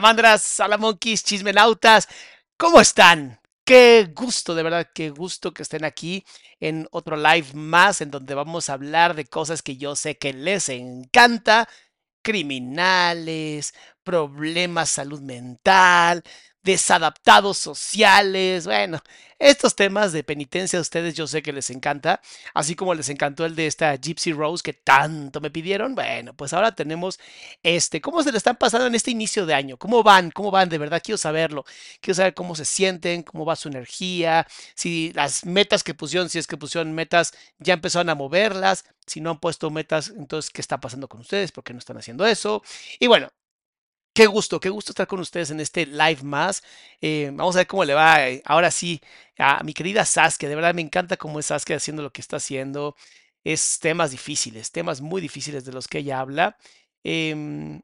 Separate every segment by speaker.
Speaker 1: Salamandras, salamonquis, chismenautas, ¿cómo están? Qué gusto, de verdad, qué gusto que estén aquí en otro live más en donde vamos a hablar de cosas que yo sé que les encanta, criminales, problemas salud mental, desadaptados sociales, bueno, estos temas de penitencia a ustedes yo sé que les encanta, así como les encantó el de esta Gypsy Rose que tanto me pidieron, bueno, pues ahora tenemos este, ¿cómo se le están pasando en este inicio de año? ¿Cómo van? ¿Cómo van? De verdad quiero saberlo, quiero saber cómo se sienten, cómo va su energía, si las metas que pusieron, si es que pusieron metas, ya empezaron a moverlas, si no han puesto metas, entonces, ¿qué está pasando con ustedes? ¿Por qué no están haciendo eso? Y bueno, Qué gusto, qué gusto estar con ustedes en este live más. Eh, vamos a ver cómo le va eh, ahora sí a mi querida Saskia. De verdad me encanta cómo es Saskia haciendo lo que está haciendo. Es temas difíciles, temas muy difíciles de los que ella habla. Em,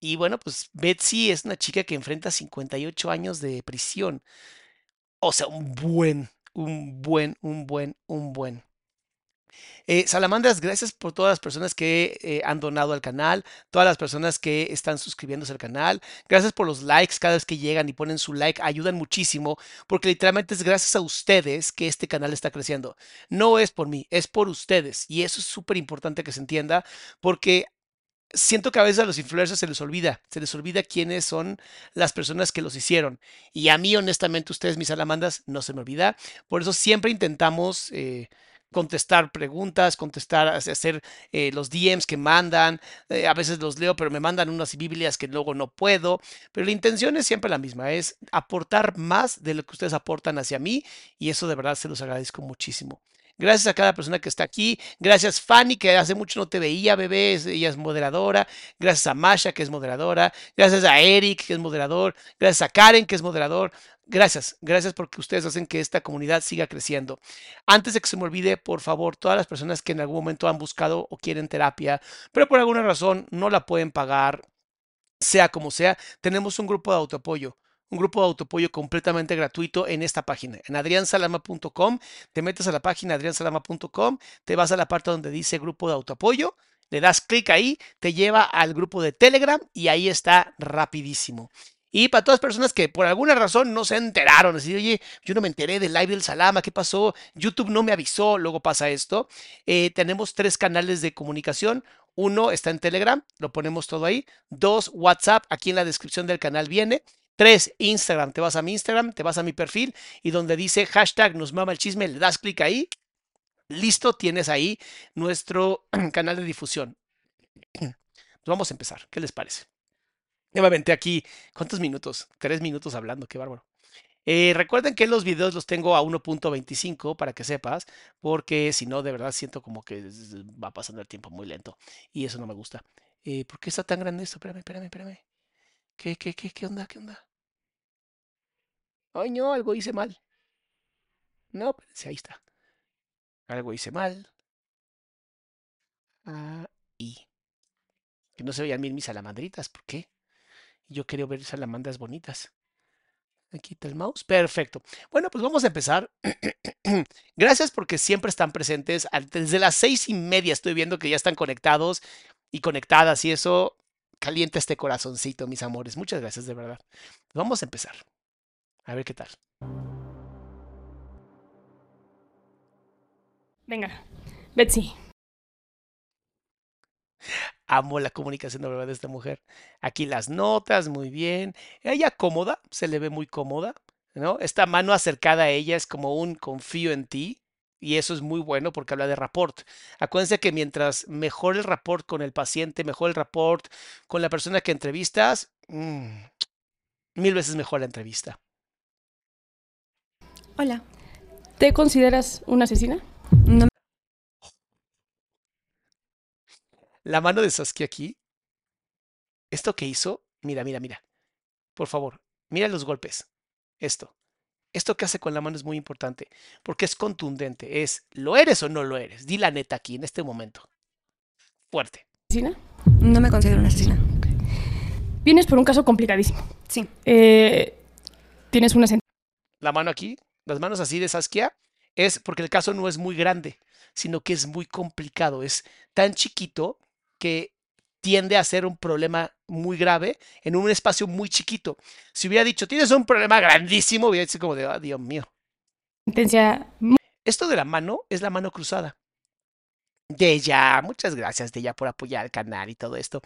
Speaker 1: y bueno, pues Betsy es una chica que enfrenta 58 años de prisión. O sea, un buen, un buen, un buen, un buen. Eh, Salamandras, gracias por todas las personas que eh, han donado al canal, todas las personas que están suscribiéndose al canal. Gracias por los likes cada vez que llegan y ponen su like, ayudan muchísimo, porque literalmente es gracias a ustedes que este canal está creciendo. No es por mí, es por ustedes. Y eso es súper importante que se entienda, porque siento que a veces a los influencers se les olvida, se les olvida quiénes son las personas que los hicieron. Y a mí, honestamente, ustedes, mis salamandras, no se me olvida. Por eso siempre intentamos eh, contestar preguntas, contestar, hacer eh, los DMs que mandan. Eh, a veces los leo, pero me mandan unas Biblias que luego no puedo. Pero la intención es siempre la misma, es aportar más de lo que ustedes aportan hacia mí y eso de verdad se los agradezco muchísimo. Gracias a cada persona que está aquí. Gracias Fanny, que hace mucho no te veía, bebé. Ella es moderadora. Gracias a Masha, que es moderadora. Gracias a Eric, que es moderador. Gracias a Karen, que es moderador. Gracias, gracias porque ustedes hacen que esta comunidad siga creciendo. Antes de que se me olvide, por favor, todas las personas que en algún momento han buscado o quieren terapia, pero por alguna razón no la pueden pagar, sea como sea, tenemos un grupo de autoapoyo un grupo de autoapoyo completamente gratuito en esta página, en adriansalama.com. Te metes a la página adriansalama.com, te vas a la parte donde dice grupo de autoapoyo, le das clic ahí, te lleva al grupo de Telegram y ahí está rapidísimo. Y para todas las personas que por alguna razón no se enteraron, así, oye, yo no me enteré del live del Salama, ¿qué pasó? YouTube no me avisó, luego pasa esto. Eh, tenemos tres canales de comunicación. Uno está en Telegram, lo ponemos todo ahí. Dos, WhatsApp, aquí en la descripción del canal viene. Tres, Instagram, te vas a mi Instagram, te vas a mi perfil y donde dice hashtag nos mama el chisme, le das clic ahí. Listo, tienes ahí nuestro canal de difusión. vamos a empezar, ¿qué les parece? Me aquí, ¿cuántos minutos? Tres minutos hablando, qué bárbaro. Eh, recuerden que los videos los tengo a 1.25 para que sepas, porque si no, de verdad siento como que va pasando el tiempo muy lento y eso no me gusta. Eh, ¿Por qué está tan grande esto? Espérame, espérame, espérame. ¿Qué, qué, qué, qué onda? ¿Qué onda? Ay, no, algo hice mal. No, espérense, ahí está. Algo hice mal. Ahí. Que no se vean bien mis salamandritas, ¿por qué? Yo quería ver salamandras bonitas. Aquí está el mouse. Perfecto. Bueno, pues vamos a empezar. Gracias porque siempre están presentes. Desde las seis y media estoy viendo que ya están conectados y conectadas y eso calienta este corazoncito, mis amores. Muchas gracias, de verdad. Vamos a empezar. A ver qué tal.
Speaker 2: Venga, Betsy.
Speaker 1: Amo la comunicación de verdad de esta mujer. Aquí las notas, muy bien. Ella cómoda, se le ve muy cómoda, ¿no? Esta mano acercada a ella es como un confío en ti. Y eso es muy bueno porque habla de rapport. Acuérdense que mientras mejor el rapport con el paciente, mejor el rapport con la persona que entrevistas, mm, mil veces mejor la entrevista.
Speaker 2: Hola. ¿Te consideras una asesina?
Speaker 1: No. La mano de Saskia aquí. Esto que hizo, mira, mira, mira. Por favor, mira los golpes. Esto. Esto que hace con la mano es muy importante porque es contundente. Es, ¿lo eres o no lo eres? Di la neta aquí en este momento. Fuerte.
Speaker 2: ¿Asesina?
Speaker 3: No me considero una asesina.
Speaker 2: Vienes por un caso complicadísimo.
Speaker 3: Sí.
Speaker 2: Eh, tienes una
Speaker 1: La mano aquí, las manos así de Saskia, es porque el caso no es muy grande, sino que es muy complicado. Es tan chiquito que tiende a ser un problema muy grave en un espacio muy chiquito. Si hubiera dicho, tienes un problema grandísimo, hubiera dicho como de, oh, Dios mío. Esto de la mano es la mano cruzada. De ella, muchas gracias de ella por apoyar el canal y todo esto.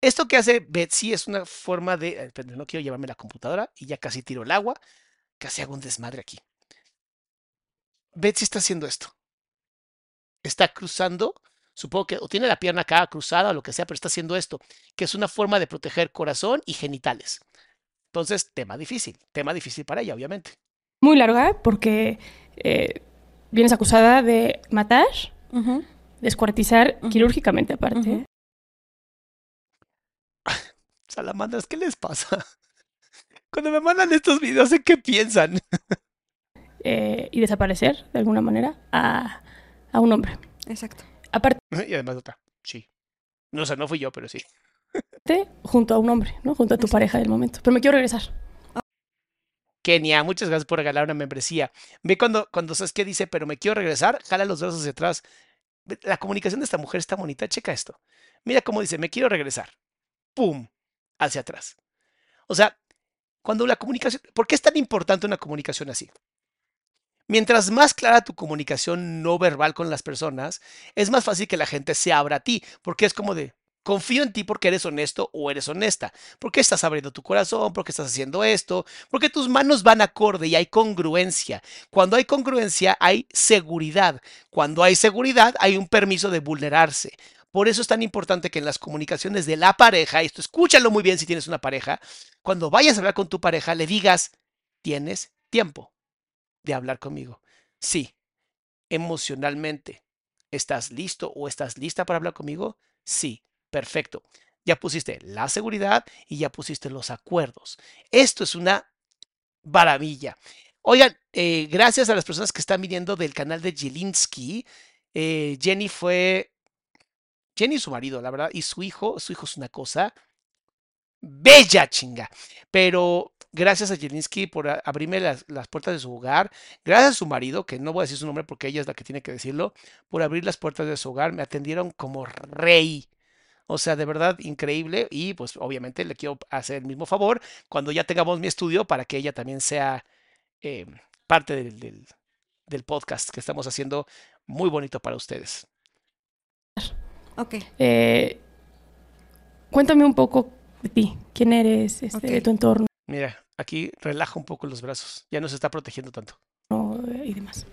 Speaker 1: Esto que hace Betsy es una forma de, eh, no quiero llevarme la computadora y ya casi tiro el agua, casi hago un desmadre aquí. Betsy está haciendo esto. Está cruzando supongo que o tiene la pierna acá cruzada o lo que sea, pero está haciendo esto, que es una forma de proteger corazón y genitales. Entonces, tema difícil, tema difícil para ella, obviamente.
Speaker 2: Muy larga porque eh, vienes acusada de matar, descuartizar quirúrgicamente aparte.
Speaker 1: Salamandras, ¿qué les pasa? Cuando me mandan estos videos, ¿en qué piensan?
Speaker 2: Eh, y desaparecer, de alguna manera, a, a un hombre.
Speaker 3: Exacto.
Speaker 2: Aparte.
Speaker 1: Y además otra, sí. No, o sea, no fui yo, pero sí.
Speaker 2: junto a un hombre, ¿no? Junto a tu pareja del momento. Pero me quiero regresar.
Speaker 1: Kenia, muchas gracias por regalar una membresía. Ve cuando, cuando sabes qué dice, pero me quiero regresar, jala los brazos hacia atrás. La comunicación de esta mujer está bonita, checa esto. Mira cómo dice, me quiero regresar. ¡Pum! Hacia atrás. O sea, cuando la comunicación, ¿por qué es tan importante una comunicación así? Mientras más clara tu comunicación no verbal con las personas, es más fácil que la gente se abra a ti, porque es como de, confío en ti porque eres honesto o eres honesta, porque estás abriendo tu corazón, porque estás haciendo esto, porque tus manos van acorde y hay congruencia. Cuando hay congruencia hay seguridad. Cuando hay seguridad hay un permiso de vulnerarse. Por eso es tan importante que en las comunicaciones de la pareja, esto escúchalo muy bien si tienes una pareja, cuando vayas a hablar con tu pareja le digas, tienes tiempo de hablar conmigo. Sí, emocionalmente. ¿Estás listo o estás lista para hablar conmigo? Sí, perfecto. Ya pusiste la seguridad y ya pusiste los acuerdos. Esto es una maravilla. Oigan, eh, gracias a las personas que están viniendo del canal de Jelinski. Eh, Jenny fue. Jenny y su marido, la verdad, y su hijo. Su hijo es una cosa bella chinga. Pero gracias a Jelinski por abrirme las, las, puertas de su hogar. Gracias a su marido, que no voy a decir su nombre porque ella es la que tiene que decirlo, por abrir las puertas de su hogar. Me atendieron como rey. O sea, de verdad increíble. Y pues obviamente le quiero hacer el mismo favor cuando ya tengamos mi estudio para que ella también sea eh, parte del, del, del, podcast que estamos haciendo muy bonito para ustedes.
Speaker 2: Ok. Eh, cuéntame un poco de ti. ¿Quién eres? Este, okay. De tu entorno.
Speaker 1: Mira, aquí relaja un poco los brazos. Ya no se está protegiendo tanto.
Speaker 2: No, y demás.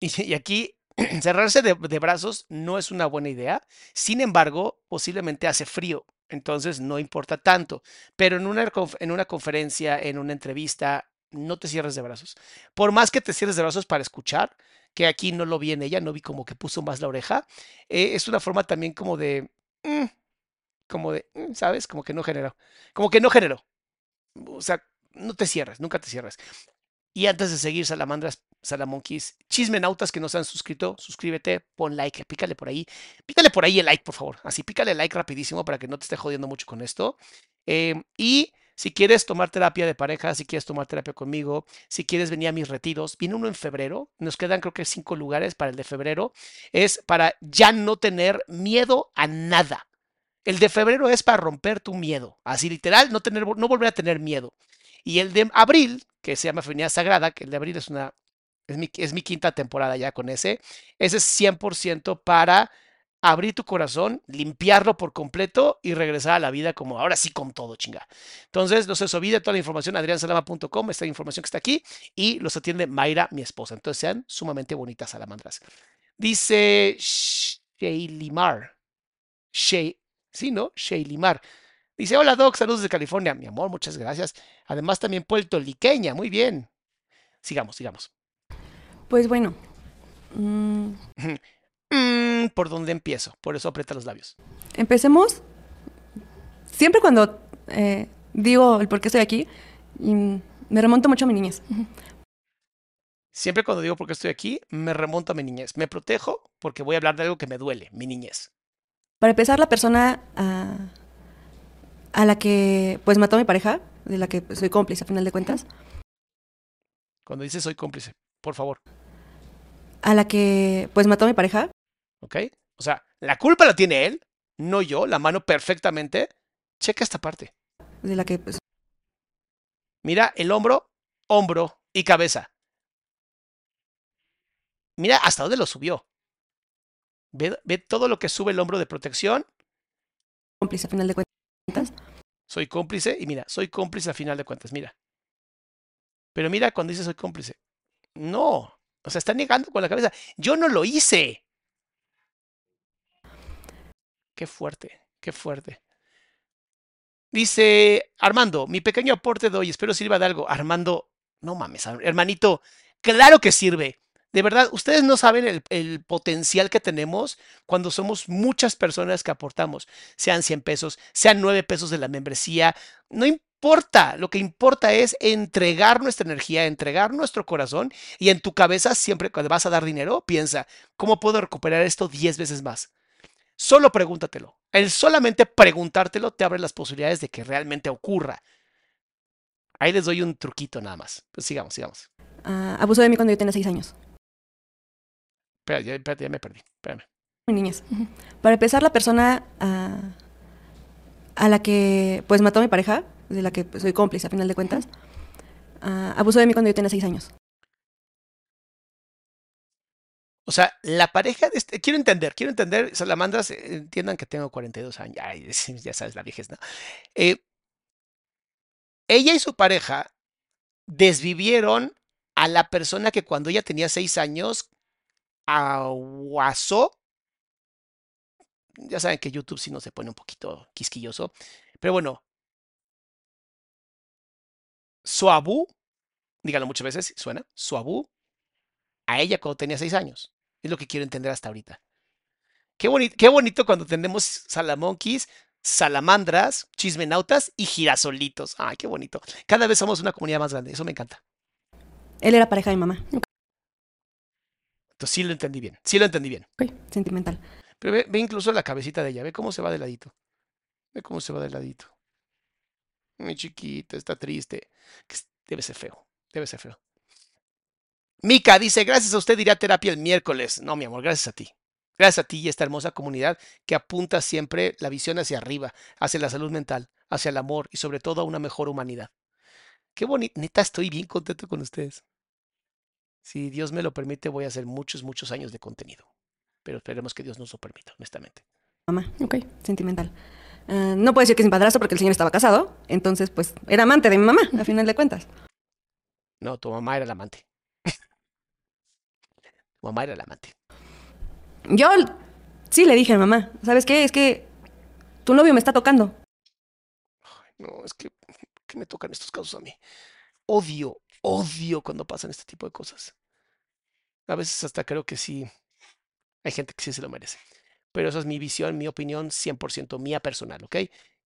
Speaker 1: Y, y aquí cerrarse de, de, brazos no es una buena idea. Sin embargo, posiblemente hace frío. Entonces no importa tanto. Pero en una, en una conferencia, en una entrevista, no te cierres de brazos. Por más que te cierres de brazos para escuchar, que aquí no lo vi en ella, no vi como que puso más la oreja, eh, es una forma también como de, mm, como de, mm, ¿sabes? Como que no generó, como que no generó. O sea, no te cierres, nunca te cierres. Y antes de seguir, salamandras, salamonquis, chismenautas que no se han suscrito, suscríbete, pon like, pícale por ahí. Pícale por ahí el like, por favor. Así, pícale like rapidísimo para que no te esté jodiendo mucho con esto. Eh, y si quieres tomar terapia de pareja, si quieres tomar terapia conmigo, si quieres venir a mis retiros, viene uno en febrero. Nos quedan creo que cinco lugares para el de febrero. Es para ya no tener miedo a nada. El de febrero es para romper tu miedo. Así literal, no, tener, no volver a tener miedo. Y el de abril, que se llama Feminidad Sagrada, que el de abril es una. Es mi, quinta temporada ya con ese. Ese es 100% para abrir tu corazón, limpiarlo por completo y regresar a la vida como ahora sí con todo, chinga. Entonces, no se olvide toda la información, adriansalama.com, esta información que está aquí, y los atiende Mayra, mi esposa. Entonces, sean sumamente bonitas salamandras. Dice Shaylimar. Shay, sí, ¿no? Shaylimar. Dice, hola Doc, saludos de California. Mi amor, muchas gracias. Además, también puertorriqueña, muy bien. Sigamos, sigamos.
Speaker 2: Pues bueno. Mmm...
Speaker 1: Mm, ¿Por dónde empiezo? Por eso aprieta los labios.
Speaker 2: Empecemos. Siempre cuando eh, digo el por qué estoy aquí, y me remonto mucho a mi niñez.
Speaker 1: Siempre cuando digo por qué estoy aquí, me remonto a mi niñez. Me protejo porque voy a hablar de algo que me duele, mi niñez.
Speaker 2: Para empezar, la persona a, a la que pues mató a mi pareja, de la que soy cómplice a final de cuentas.
Speaker 1: Cuando dices soy cómplice, por favor.
Speaker 2: A la que pues mató a mi pareja.
Speaker 1: ¿Ok? O sea, la culpa la tiene él, no yo, la mano perfectamente. Checa esta parte.
Speaker 2: De la que, pues.
Speaker 1: Mira el hombro, hombro y cabeza. Mira hasta dónde lo subió. Ve, ve todo lo que sube el hombro de protección.
Speaker 2: Cómplice a final de cuentas.
Speaker 1: Soy cómplice y mira, soy cómplice a final de cuentas, mira. Pero mira cuando dice soy cómplice. No, o sea, está negando con la cabeza. Yo no lo hice. Qué fuerte, qué fuerte. Dice Armando, mi pequeño aporte de hoy, espero sirva de algo. Armando, no mames, hermanito, claro que sirve. De verdad, ustedes no saben el, potencial que tenemos cuando somos muchas personas que aportamos, sean 100 pesos, sean 9 pesos de la membresía, no importa, lo que importa es entregar nuestra energía, entregar nuestro corazón y en tu cabeza siempre cuando vas a dar dinero, piensa, ¿cómo puedo recuperar esto 10 veces más? Solo pregúntatelo. El solamente preguntártelo te abre las posibilidades de que realmente ocurra. Ahí les doy un truquito nada más. Pues sigamos, sigamos.
Speaker 2: Uh, abusó de mí cuando yo tenía seis años.
Speaker 1: Espera, ya, espérate, ya me perdí. Espérame.
Speaker 2: Uh -huh. Para empezar, la persona uh, a la que pues mató a mi pareja, de la que pues, soy cómplice a final de cuentas, abusó de mí cuando yo tenía seis años.
Speaker 1: O sea, la pareja de este, quiero entender, quiero entender, salamandras, entiendan que tengo 42 años, ay, ya sabes, la viejez, ¿no? Eh, ella y su pareja desvivieron a la persona que cuando ella tenía 6 años aguasó. Ya saben que YouTube sí no se pone un poquito quisquilloso, pero bueno. Suabu, díganlo muchas veces, suena, Suabu, a ella cuando tenía 6 años. Es lo que quiero entender hasta ahorita. Qué, bonito, qué bonito cuando tenemos salamonquis, salamandras, chismenautas y girasolitos. Ay, qué bonito. Cada vez somos una comunidad más grande. Eso me encanta.
Speaker 2: Él era pareja de mi mamá.
Speaker 1: Entonces sí lo entendí bien. Sí lo entendí bien.
Speaker 2: Ok, sentimental.
Speaker 1: Pero ve, ve incluso la cabecita de ella. Ve cómo se va de ladito. Ve cómo se va de ladito. Mi chiquita, está triste. Debe ser feo. Debe ser feo. Mica dice, gracias a usted iré a terapia el miércoles. No, mi amor, gracias a ti. Gracias a ti y esta hermosa comunidad que apunta siempre la visión hacia arriba, hacia la salud mental, hacia el amor y sobre todo a una mejor humanidad. Qué bonito. Neta, estoy bien contento con ustedes. Si Dios me lo permite, voy a hacer muchos, muchos años de contenido. Pero esperemos que Dios nos lo permita, honestamente.
Speaker 2: Mamá. Ok, sentimental. Ah, no puedo decir que es mi padrastro porque el señor estaba casado. Entonces, pues, era amante de mi mamá, a final de cuentas.
Speaker 1: No, tu mamá era la amante. tu mamá era la amante.
Speaker 2: Yo sí le dije a mi mamá, ¿sabes qué? Es que tu novio me está tocando.
Speaker 1: No, es que, que me tocan estos casos a mí. Odio, odio cuando pasan este tipo de cosas. A veces hasta creo que sí, hay gente que sí se lo merece. Pero esa es mi visión, mi opinión, 100% mía personal, ¿ok?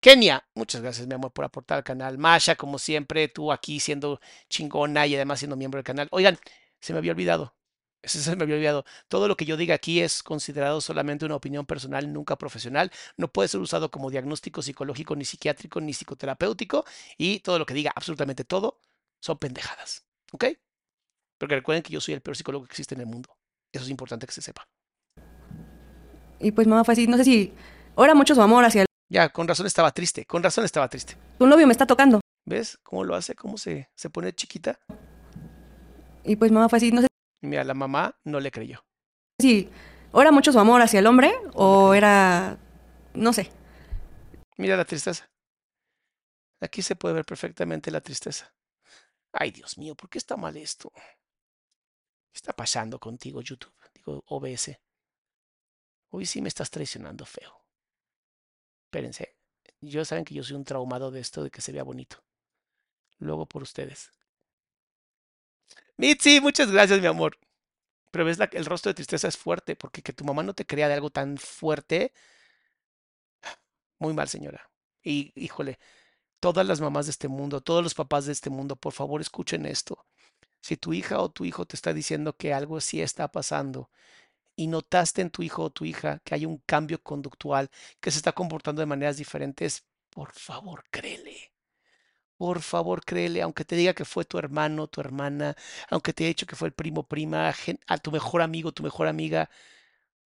Speaker 1: Kenia, muchas gracias, mi amor, por aportar al canal. Masha, como siempre, tú aquí siendo chingona y además siendo miembro del canal. Oigan, se me había olvidado. Ese se me había olvidado. Todo lo que yo diga aquí es considerado solamente una opinión personal, nunca profesional. No puede ser usado como diagnóstico psicológico, ni psiquiátrico, ni psicoterapéutico. Y todo lo que diga, absolutamente todo, son pendejadas. ¿Ok? Porque recuerden que yo soy el peor psicólogo que existe en el mundo. Eso es importante que se sepa.
Speaker 2: Y pues mamá fue así, no sé si ora mucho su amor hacia el,
Speaker 1: Ya, con razón estaba triste. Con razón estaba triste.
Speaker 2: tu novio me está tocando.
Speaker 1: ¿Ves cómo lo hace? ¿Cómo se, se pone chiquita?
Speaker 2: Y pues mamá fue así, no sé
Speaker 1: mira, la mamá no le creyó.
Speaker 2: si ora mucho su amor hacia el hombre o era, no sé.
Speaker 1: Mira la tristeza. Aquí se puede ver perfectamente la tristeza. Ay, Dios mío, ¿por qué está mal esto? ¿Qué está pasando contigo, YouTube? Digo, OBS. Hoy sí me estás traicionando feo. Espérense. Yo saben que yo soy un traumado de esto de que se vea bonito. Luego por ustedes. Mitzi, muchas gracias, mi amor. Pero ves, la- el rostro de tristeza es fuerte, porque que tu mamá no te crea de algo tan fuerte. Muy mal, señora. Y, híjole, todas las mamás de este mundo, todos los papás de este mundo, por favor, escuchen esto. Si tu hija o tu hijo te está diciendo que algo sí está pasando y notaste en tu hijo o tu hija que hay un cambio conductual, que se está comportando de maneras diferentes, por favor, créele. Por favor, créele, aunque te diga que fue tu hermano, tu hermana, aunque te haya dicho que fue el primo, prima, a tu mejor amigo, tu mejor amiga.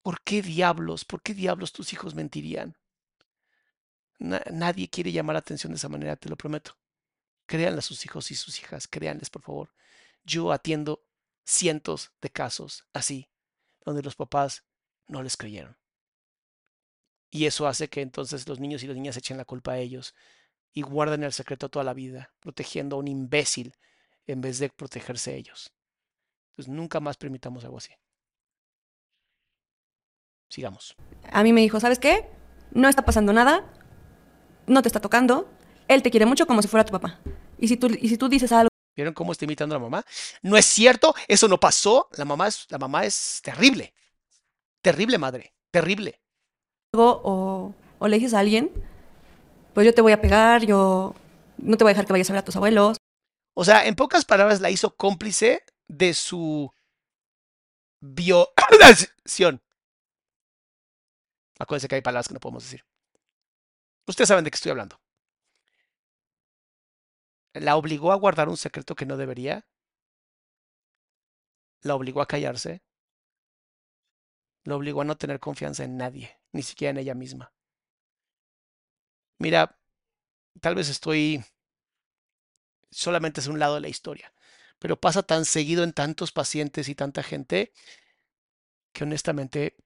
Speaker 1: ¿Por qué diablos, por qué diablos tus hijos mentirían? Na- nadie quiere llamar la atención de esa manera, te lo prometo. Créanle a sus hijos y sus hijas, créanles, por favor. Yo atiendo cientos de casos así, donde los papás no les creyeron. Y eso hace que entonces los niños y las niñas echen la culpa a ellos y guarden el secreto toda la vida, protegiendo a un imbécil en vez de protegerse ellos. Entonces nunca más permitamos algo así. Sigamos.
Speaker 2: A mí me dijo, ¿sabes qué? No está pasando nada, no te está tocando, él te quiere mucho como si fuera tu papá. Y si tú, y si tú dices algo
Speaker 1: ¿Vieron cómo está imitando a la mamá? No es cierto, eso no pasó. La mamá es, la mamá es terrible. Terrible madre, terrible.
Speaker 2: o, o le dices a alguien, pues yo te voy a pegar, yo no te voy a dejar que vayas a ver a tus abuelos.
Speaker 1: O sea, en pocas palabras la hizo cómplice de su violación. Acuérdense que hay palabras que no podemos decir. Ustedes saben de qué estoy hablando. La obligó a guardar un secreto que no debería. La obligó a callarse. La obligó a no tener confianza en nadie, ni siquiera en ella misma. Mira, tal vez estoy solamente es un lado de la historia, pero pasa tan seguido en tantos pacientes y tanta gente que honestamente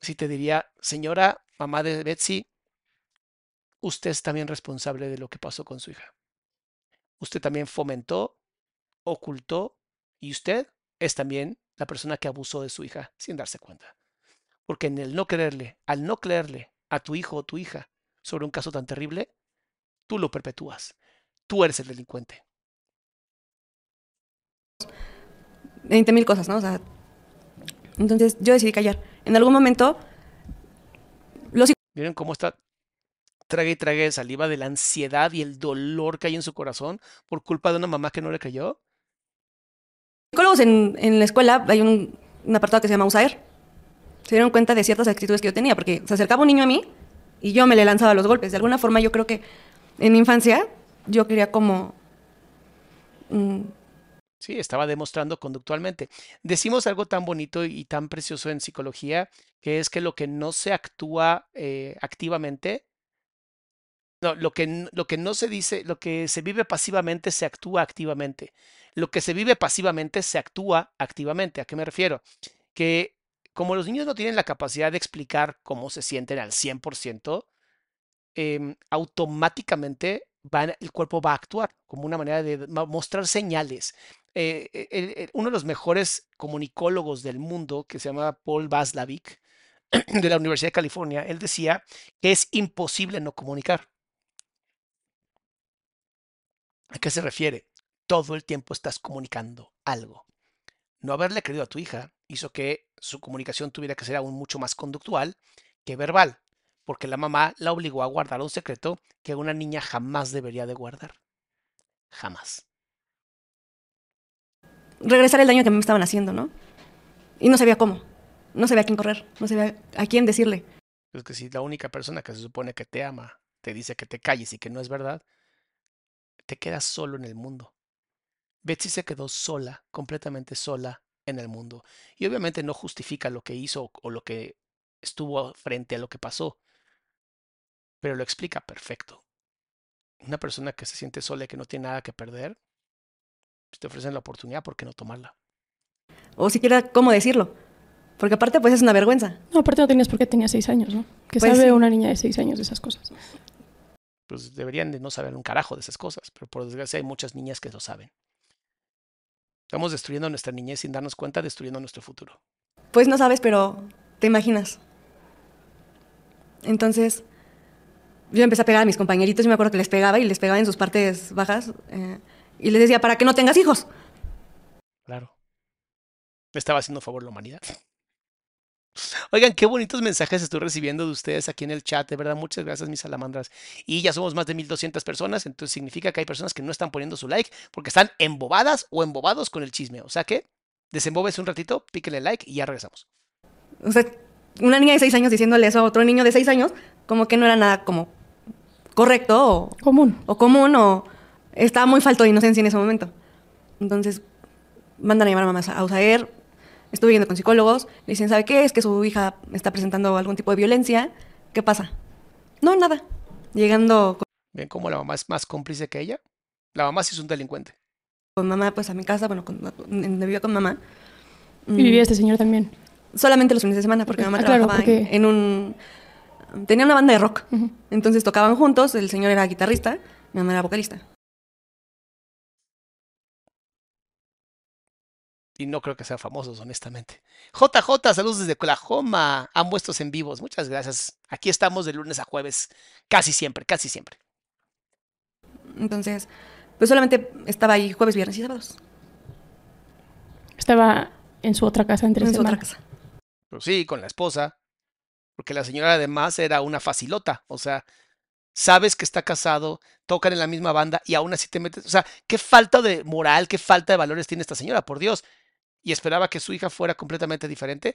Speaker 1: sí te diría, señora, mamá de Betsy, usted es también responsable de lo que pasó con su hija. Usted también fomentó, ocultó y usted es también la persona que abusó de su hija sin darse cuenta. Porque en el no creerle, al no creerle a tu hijo o tu hija sobre un caso tan terrible, tú lo perpetúas. Tú eres el delincuente.
Speaker 2: 20 mil cosas, ¿no? O sea, Entonces yo decidí callar. En algún momento, los
Speaker 1: ¿Vieron cómo está? Trague y trague de saliva de la ansiedad y el dolor que hay en su corazón por culpa de una mamá que no le creyó.
Speaker 2: psicólogos en, en la escuela hay un, un apartado que se llama USAER. Se dieron cuenta de ciertas actitudes que yo tenía, porque se acercaba un niño a mí y yo me le lanzaba los golpes. De alguna forma yo creo que en mi infancia yo quería como... mm,
Speaker 1: Sí, estaba demostrando conductualmente. Decimos algo tan bonito y tan precioso en psicología, que es que lo que no se actúa eh, activamente, no, lo que, lo que no se dice, lo que se vive pasivamente se actúa activamente. Lo que se vive pasivamente se actúa activamente. ¿A qué me refiero? Que como los niños no tienen la capacidad de explicar cómo se sienten al 100%, em, automáticamente el cuerpo va a actuar como una manera de mostrar señales. Eh, eh, uno de los mejores comunicólogos del mundo, que se llama Paul Vaslavic, de la Universidad de California, él decía que es imposible no comunicar. ¿A qué se refiere? Todo el tiempo estás comunicando algo. No haberle creído a tu hija hizo que su comunicación tuviera que ser aún mucho más conductual que verbal, porque la mamá la obligó a guardar un secreto que una niña jamás debería de guardar. Jamás.
Speaker 2: regresar el daño que me estaban haciendo, ¿no? Y no sabía cómo. No sabía a quién correr. No sabía a quién decirle.
Speaker 1: Es que si la única persona que se supone que te ama te dice que te calles y que no es verdad, te quedas solo en el mundo. Betsy se quedó sola, completamente sola en el mundo. Y obviamente no justifica lo que hizo o lo que estuvo frente a lo que pasó, pero lo explica perfecto. Una persona que se siente sola y que no tiene nada que perder, pues te ofrecen la oportunidad, ¿por qué no tomarla?
Speaker 2: O siquiera cómo decirlo. Porque aparte, pues es una vergüenza.
Speaker 3: No, aparte no tenías por qué tenía seis años, ¿no? Que
Speaker 2: Pues
Speaker 3: sabe
Speaker 2: sí.
Speaker 3: una niña de seis años de esas cosas.
Speaker 1: Pues deberían de no saber un carajo de esas cosas, pero por desgracia hay muchas niñas que lo saben. Estamos destruyendo nuestra niñez sin darnos cuenta, destruyendo nuestro futuro.
Speaker 2: Pues no sabes, pero te imaginas. Entonces, yo empecé a pegar a mis compañeritos y me acuerdo que les pegaba y les pegaba en sus partes bajas. eh, y les decía, para que no tengas hijos.
Speaker 1: Claro. Le estaba haciendo favor a la humanidad. Oigan, qué bonitos mensajes estoy recibiendo de ustedes aquí en el chat, de verdad, muchas gracias mis salamandras. Y ya somos más de 1200 personas, entonces significa que hay personas que no están poniendo su like porque están embobadas o embobados con el chisme. O sea que, desembóbese un ratito, píquenle like y ya regresamos.
Speaker 2: O sea, una niña de seis años diciéndole eso a otro niño de seis años, como que no era nada como correcto o,
Speaker 3: Común.
Speaker 2: o común o estaba muy falto de inocencia en ese momento. Entonces, mandan a llamar a mamás a USAER, estuve yendo con psicólogos, le dicen, ¿sabe qué? Es que su hija está presentando algún tipo de violencia, ¿qué pasa? No, nada. Llegando
Speaker 1: ¿Ven cómo la mamá es más cómplice que ella? La mamá sí es un delincuente.
Speaker 2: con mamá, pues a mi casa, bueno, con, en- donde vivía con mamá.
Speaker 3: Y
Speaker 2: mm,
Speaker 3: vivía este señor también.
Speaker 2: Solamente los fines de semana, porque
Speaker 3: Ah,
Speaker 2: mamá
Speaker 3: claro,
Speaker 2: trabajaba en-
Speaker 3: porque-
Speaker 2: en, un... Tenía una banda de rock.
Speaker 3: Ujú.
Speaker 2: Entonces tocaban juntos, el señor era guitarrista, mi mamá era vocalista.
Speaker 1: Y no creo que sean famosos, honestamente. JJ, saludos desde Oklahoma. Amo estos en vivos. Muchas gracias. Aquí estamos de lunes a jueves. Casi siempre, casi siempre.
Speaker 2: Entonces, pues solamente estaba ahí jueves, viernes y sábados.
Speaker 3: Estaba en su otra casa entre
Speaker 2: en su otra casa.
Speaker 1: Pero sí, con la esposa. Porque la señora además era una facilota. O sea, sabes que está casado, tocan en la misma banda y aún así te metes. O sea, qué falta de moral, qué falta de valores tiene esta señora, por Dios. Y esperaba que su hija fuera completamente diferente.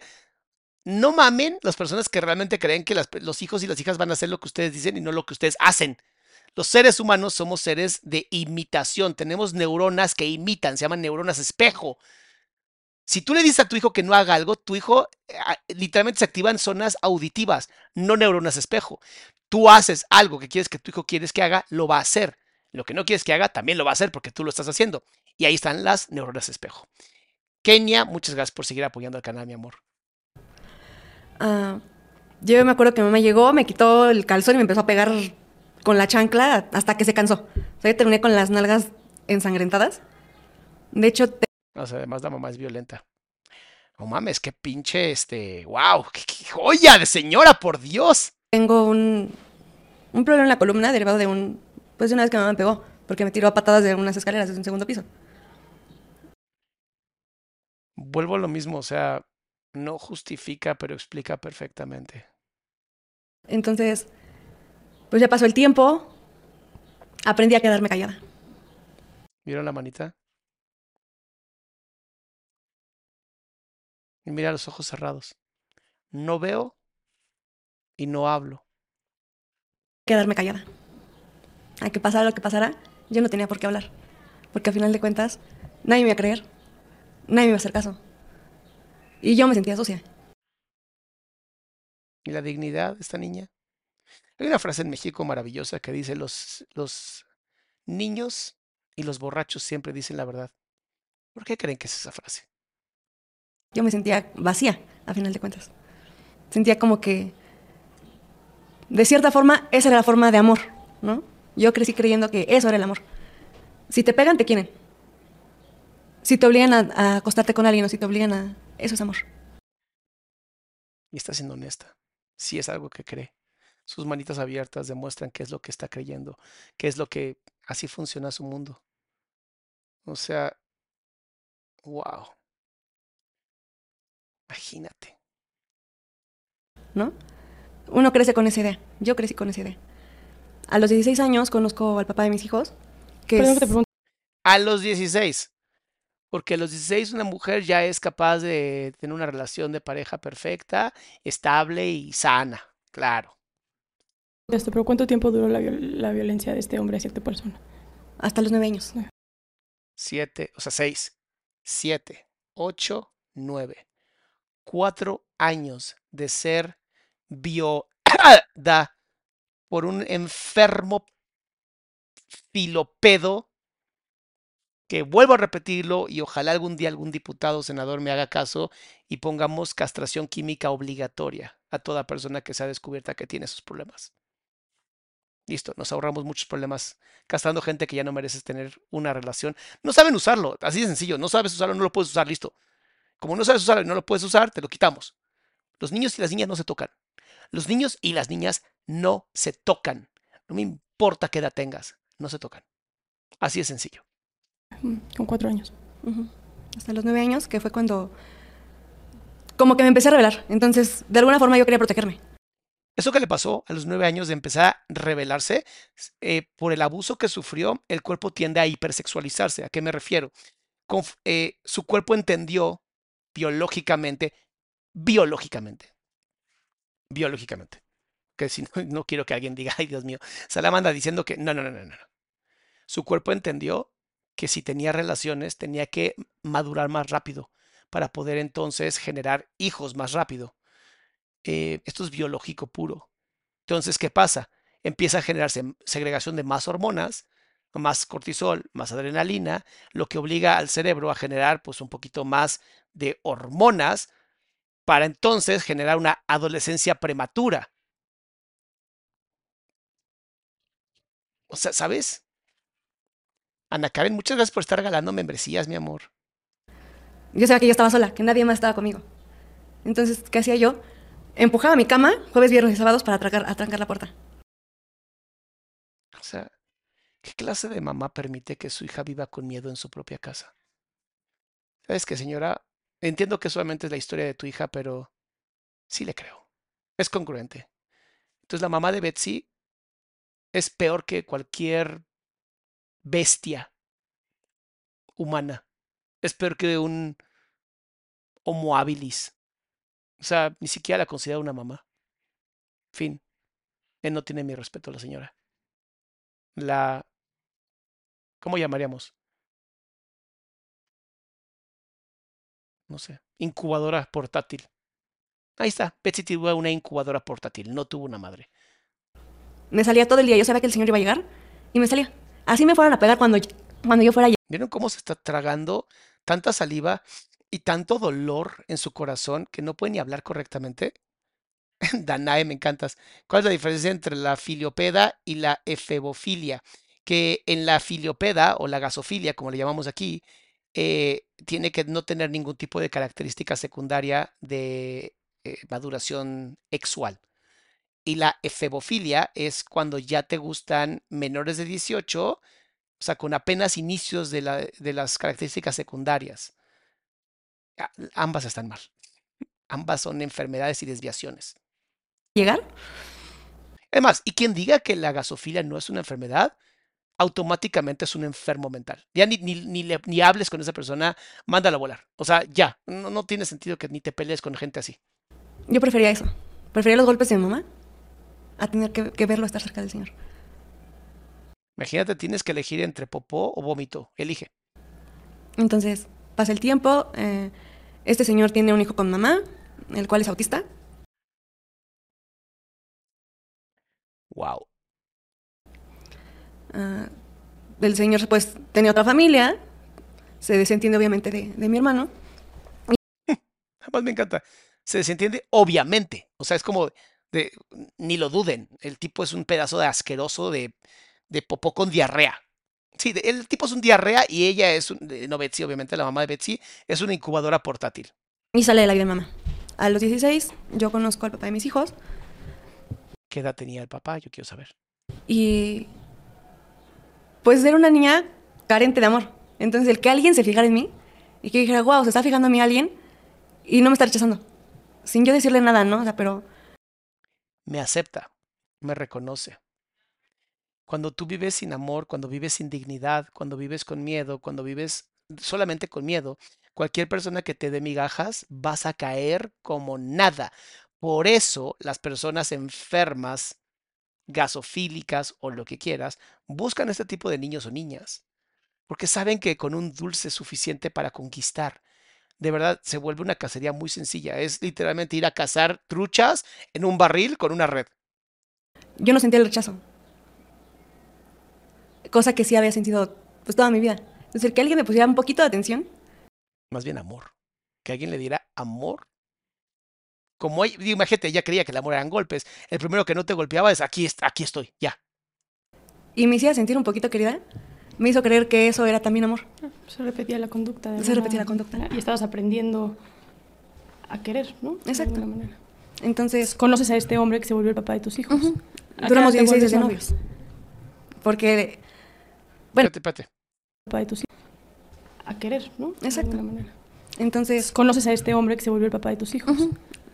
Speaker 1: No mamen las personas que realmente creen que los hijos y las hijas van a hacer lo que ustedes dicen y no lo que ustedes hacen. Los seres humanos somos seres de imitación. Tenemos neuronas que imitan, se llaman neuronas espejo. Si tú le dices a tu hijo que no haga algo, tu hijo eh, a- literalmente se activan zonas auditivas, no neuronas espejo. Tú haces algo que quieres que tu hijo quieres que haga, lo va a hacer. Lo que no quieres que haga, también lo va a hacer porque tú lo estás haciendo. Y ahí están las neuronas espejo. Kenia, muchas gracias por seguir apoyando al canal, mi amor.
Speaker 2: Ah, yo me acuerdo que mi mamá llegó, me quitó el calzón y me empezó a pegar con la chancla hasta que se cansó. O sea, yo terminé con las nalgas ensangrentadas. De hecho, te-
Speaker 1: O sea, además la mamá es violenta. No mames, qué pinche, este, wow, qué, qué joya de señora, por Dios.
Speaker 2: tengo un, un problema en la columna derivado de un, pues de una vez que mi mamá me pegó, porque me tiró a patadas de unas escaleras desde un segundo piso.
Speaker 1: Vuelvo a lo mismo, o sea, No justifica, pero explica perfectamente.
Speaker 2: Entonces, pues ya pasó el tiempo, aprendí a quedarme callada.
Speaker 1: ¿Vieron la manita? Y mira los ojos cerrados. No veo y no hablo.
Speaker 2: Quedarme callada. A que pasara lo que pasara, yo no tenía por qué hablar. Porque al final de cuentas, nadie me iba a creer. Nadie me iba a hacer caso. Y yo me sentía sucia.
Speaker 1: ¿Y la dignidad de esta niña? Hay una frase en México maravillosa que dice, los, los niños y los borrachos siempre dicen la verdad. ¿Por qué creen que es esa frase?
Speaker 2: Yo me sentía vacía, a final de cuentas. Sentía como que, de cierta forma, esa era la forma de amor, ¿no? Yo crecí creyendo que eso era el amor. Si te pegan, te quieren. Si te obligan a, a acostarte con alguien o si te obligan a... Eso es amor.
Speaker 1: Y está siendo honesta. Si es algo que cree. Sus manitas abiertas demuestran qué es lo que está creyendo, qué es lo que así funciona su mundo. O sea, wow. Imagínate.
Speaker 2: ¿no? Uno crece con esa idea. Yo crecí con esa idea. A los 16 años conozco al papá de mis hijos, que es-
Speaker 3: que te pregunte,
Speaker 1: A los 16. Porque a los 16 una mujer ya es capaz de tener una relación de pareja perfecta, estable y sana. Claro.
Speaker 3: esto, pero ¿cuánto tiempo duró la, viol- la violencia de este hombre hacia tu persona?
Speaker 2: hasta los 9 años.
Speaker 1: Siete, o sea, seis, siete, ocho, nueve. Cuatro años de ser violada por un enfermo filopedo que vuelvo a repetirlo y ojalá algún día algún diputado o senador me haga caso y pongamos castración química obligatoria a toda persona que sea descubierta que tiene esos problemas. Listo, nos ahorramos muchos problemas castrando gente que ya no mereces tener una relación. No saben usarlo, así de sencillo. No sabes usarlo, no lo puedes usar, listo. Como no sabes usarlo y no lo puedes usar, te lo quitamos. Los niños y las niñas no se tocan. Los niños y las niñas no se tocan. No me importa qué edad tengas, no se tocan. Así de sencillo.
Speaker 3: Con cuatro años.
Speaker 2: Hasta los 9 años, que fue cuando como que me empecé a revelar. Entonces, de alguna forma yo quería protegerme.
Speaker 1: Eso que le pasó a los nueve años de empezar a rebelarse, eh, por el abuso que sufrió, el cuerpo tiende a hipersexualizarse. ¿A qué me refiero? Conf- eh, su cuerpo entendió biológicamente, biológicamente, biológicamente, que si no, no quiero que alguien diga, ay Dios mío, Salamanda diciendo que no, no, no, no, no. Su cuerpo entendió que si tenía relaciones tenía que madurar más rápido para poder entonces generar hijos más rápido. Eh, esto es biológico puro. Entonces, ¿qué pasa? Empieza a generarse segregación de más hormonas, más cortisol, más adrenalina, lo que obliga al cerebro a generar pues un poquito más de hormonas para entonces generar una adolescencia prematura. O sea, ¿sabes? Ana Karen, muchas gracias por estar regalando membresías, mi amor.
Speaker 2: Yo sabía que yo estaba sola, que nadie más estaba conmigo. Entonces, ¿qué hacía yo? Empujaba mi cama jueves, viernes y sábados para atracar, atrancar la puerta.
Speaker 1: O sea, ¿qué clase de mamá permite que su hija viva con miedo en su propia casa? ¿Sabes qué, señora? Entiendo que solamente es la historia de tu hija, pero sí le creo. Es congruente. Entonces la mamá de Betsy es peor que cualquier bestia humana. Es peor que un Homo habilis. O sea, ni siquiera la considero una mamá. Fin. Él no tiene mi respeto, la señora. La... ¿Cómo llamaríamos? No sé. Incubadora portátil. Ahí está. Betsy tuvo una incubadora portátil. No tuvo una madre.
Speaker 2: Me salía todo el día. Yo sabía que el señor iba a llegar y me salía. Así me fueran a pegar cuando, cuando yo fuera allá.
Speaker 1: ¿Vieron cómo se está tragando tanta saliva y tanto dolor en su corazón que no puede ni hablar correctamente? Danae, me encantas. ¿Cuál es la diferencia entre la filiopeda y la efebofilia? Que en la filiopeda o la gasofilia, como le llamamos aquí, eh, tiene que no tener ningún tipo de característica secundaria de eh, maduración sexual. Y la efebofilia es cuando ya te gustan menores de 18, o sea, con apenas inicios de, la- de las características secundarias. A- Ambas están mal. Ambas son enfermedades y desviaciones.
Speaker 2: ¿Llegar?
Speaker 1: Además, y quien diga que la gasofilia no es una enfermedad, automáticamente es un enfermo mental. Ya ni, ni, ni, le- ni hables con esa persona, mándala a volar. O sea, ya, no, no tiene sentido que ni te pelees con gente así.
Speaker 2: Yo prefería eso. Prefería los golpes de mi mamá a tener que, que verlo estar cerca del señor.
Speaker 1: Imagínate, tienes que elegir entre popó o vómito. Elige.
Speaker 2: Entonces, pasa el tiempo. eh, este señor tiene un hijo con mamá, el cual es autista.
Speaker 1: Wow.
Speaker 2: Ah, el señor pues tenía otra familia. Se desentiende obviamente de, de mi hermano.
Speaker 1: Además me encanta. Se desentiende, obviamente. O sea, es como de, ni lo duden. El tipo es un pedazo de asqueroso de, de popó con diarrea. Sí, de- el tipo es un diarrea y ella es, un, no Betsy, obviamente, la mamá de Betsy, es una incubadora portátil.
Speaker 2: Y sale de la vida mamá. A los 16 yo conozco al papá de mis hijos.
Speaker 1: ¿Qué edad tenía el papá? Yo quiero saber.
Speaker 2: Y pues era una niña carente de amor. Entonces el que alguien se fijara en mí y que dijera, wow, se está fijando en mí alguien y no me está rechazando. Sin yo decirle nada, ¿no? O sea, pero
Speaker 1: Me acepta, me reconoce. Cuando tú vives sin amor, cuando vives sin dignidad, cuando vives con miedo, cuando vives solamente con miedo, cualquier persona que te dé migajas, vas a caer como nada. Por eso las personas enfermas, gasofílicas o lo que quieras, buscan este tipo de niños o niñas, porque saben que con un dulce suficiente para conquistar. De verdad, se vuelve una cacería muy sencilla. Es literalmente ir a cazar truchas en un barril con una red.
Speaker 2: yo no sentía el rechazo. Cosa que sí había sentido pues toda mi vida. Entonces que alguien me pusiera un poquito de atención,
Speaker 1: Más bien amor. Que alguien le diera amor. Como digo, imagínate, ella creía que el amor eran golpes. El primero que no te golpeaba es aquí, aquí estoy, ya.
Speaker 2: y me hiciera sentir un poquito querida, me hizo creer que eso era también amor.
Speaker 3: Se repetía la conducta. de
Speaker 2: Se repetía la conducta.
Speaker 3: Y estabas aprendiendo a querer, ¿no?
Speaker 2: Exacto.
Speaker 3: manera.
Speaker 2: Entonces,
Speaker 3: Conoces a este hombre que se volvió el papá de tus hijos.
Speaker 2: Ujú.
Speaker 3: ¿A qué
Speaker 2: duramos
Speaker 3: edad te
Speaker 2: 16 de novios. Porque, Bueno.
Speaker 1: Espérate, espérate.
Speaker 3: Papá de tus hijos. A querer, ¿no?
Speaker 2: Exacto.
Speaker 3: manera.
Speaker 2: entonces,
Speaker 3: Conoces a este hombre que se volvió el papá de tus hijos.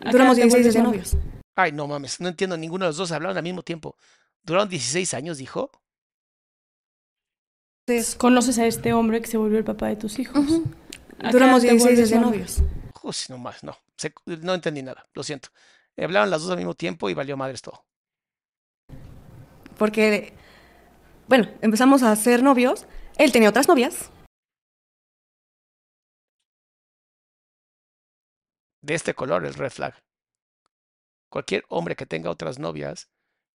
Speaker 3: ¿A qué
Speaker 2: duramos
Speaker 3: edad te
Speaker 2: 16 de novios.
Speaker 1: Ay, no mames, no entiendo, ninguno de los dos hablaron al mismo tiempo. Duraron 16 años, dijo.
Speaker 2: Entonces,
Speaker 3: Conoces a este hombre que se volvió el papá de tus hijos. ¿A qué
Speaker 2: duramos
Speaker 3: edad te
Speaker 2: 16
Speaker 3: vuelves
Speaker 2: de novios.
Speaker 1: Uy, no más, no. Se- no entendí nada, lo siento. Hablaron las dos al mismo tiempo y valió madres todo.
Speaker 2: Porque, bueno, empezamos a ser novios. Él tenía otras novias.
Speaker 1: De este color, el red flag. Cualquier hombre que tenga otras novias,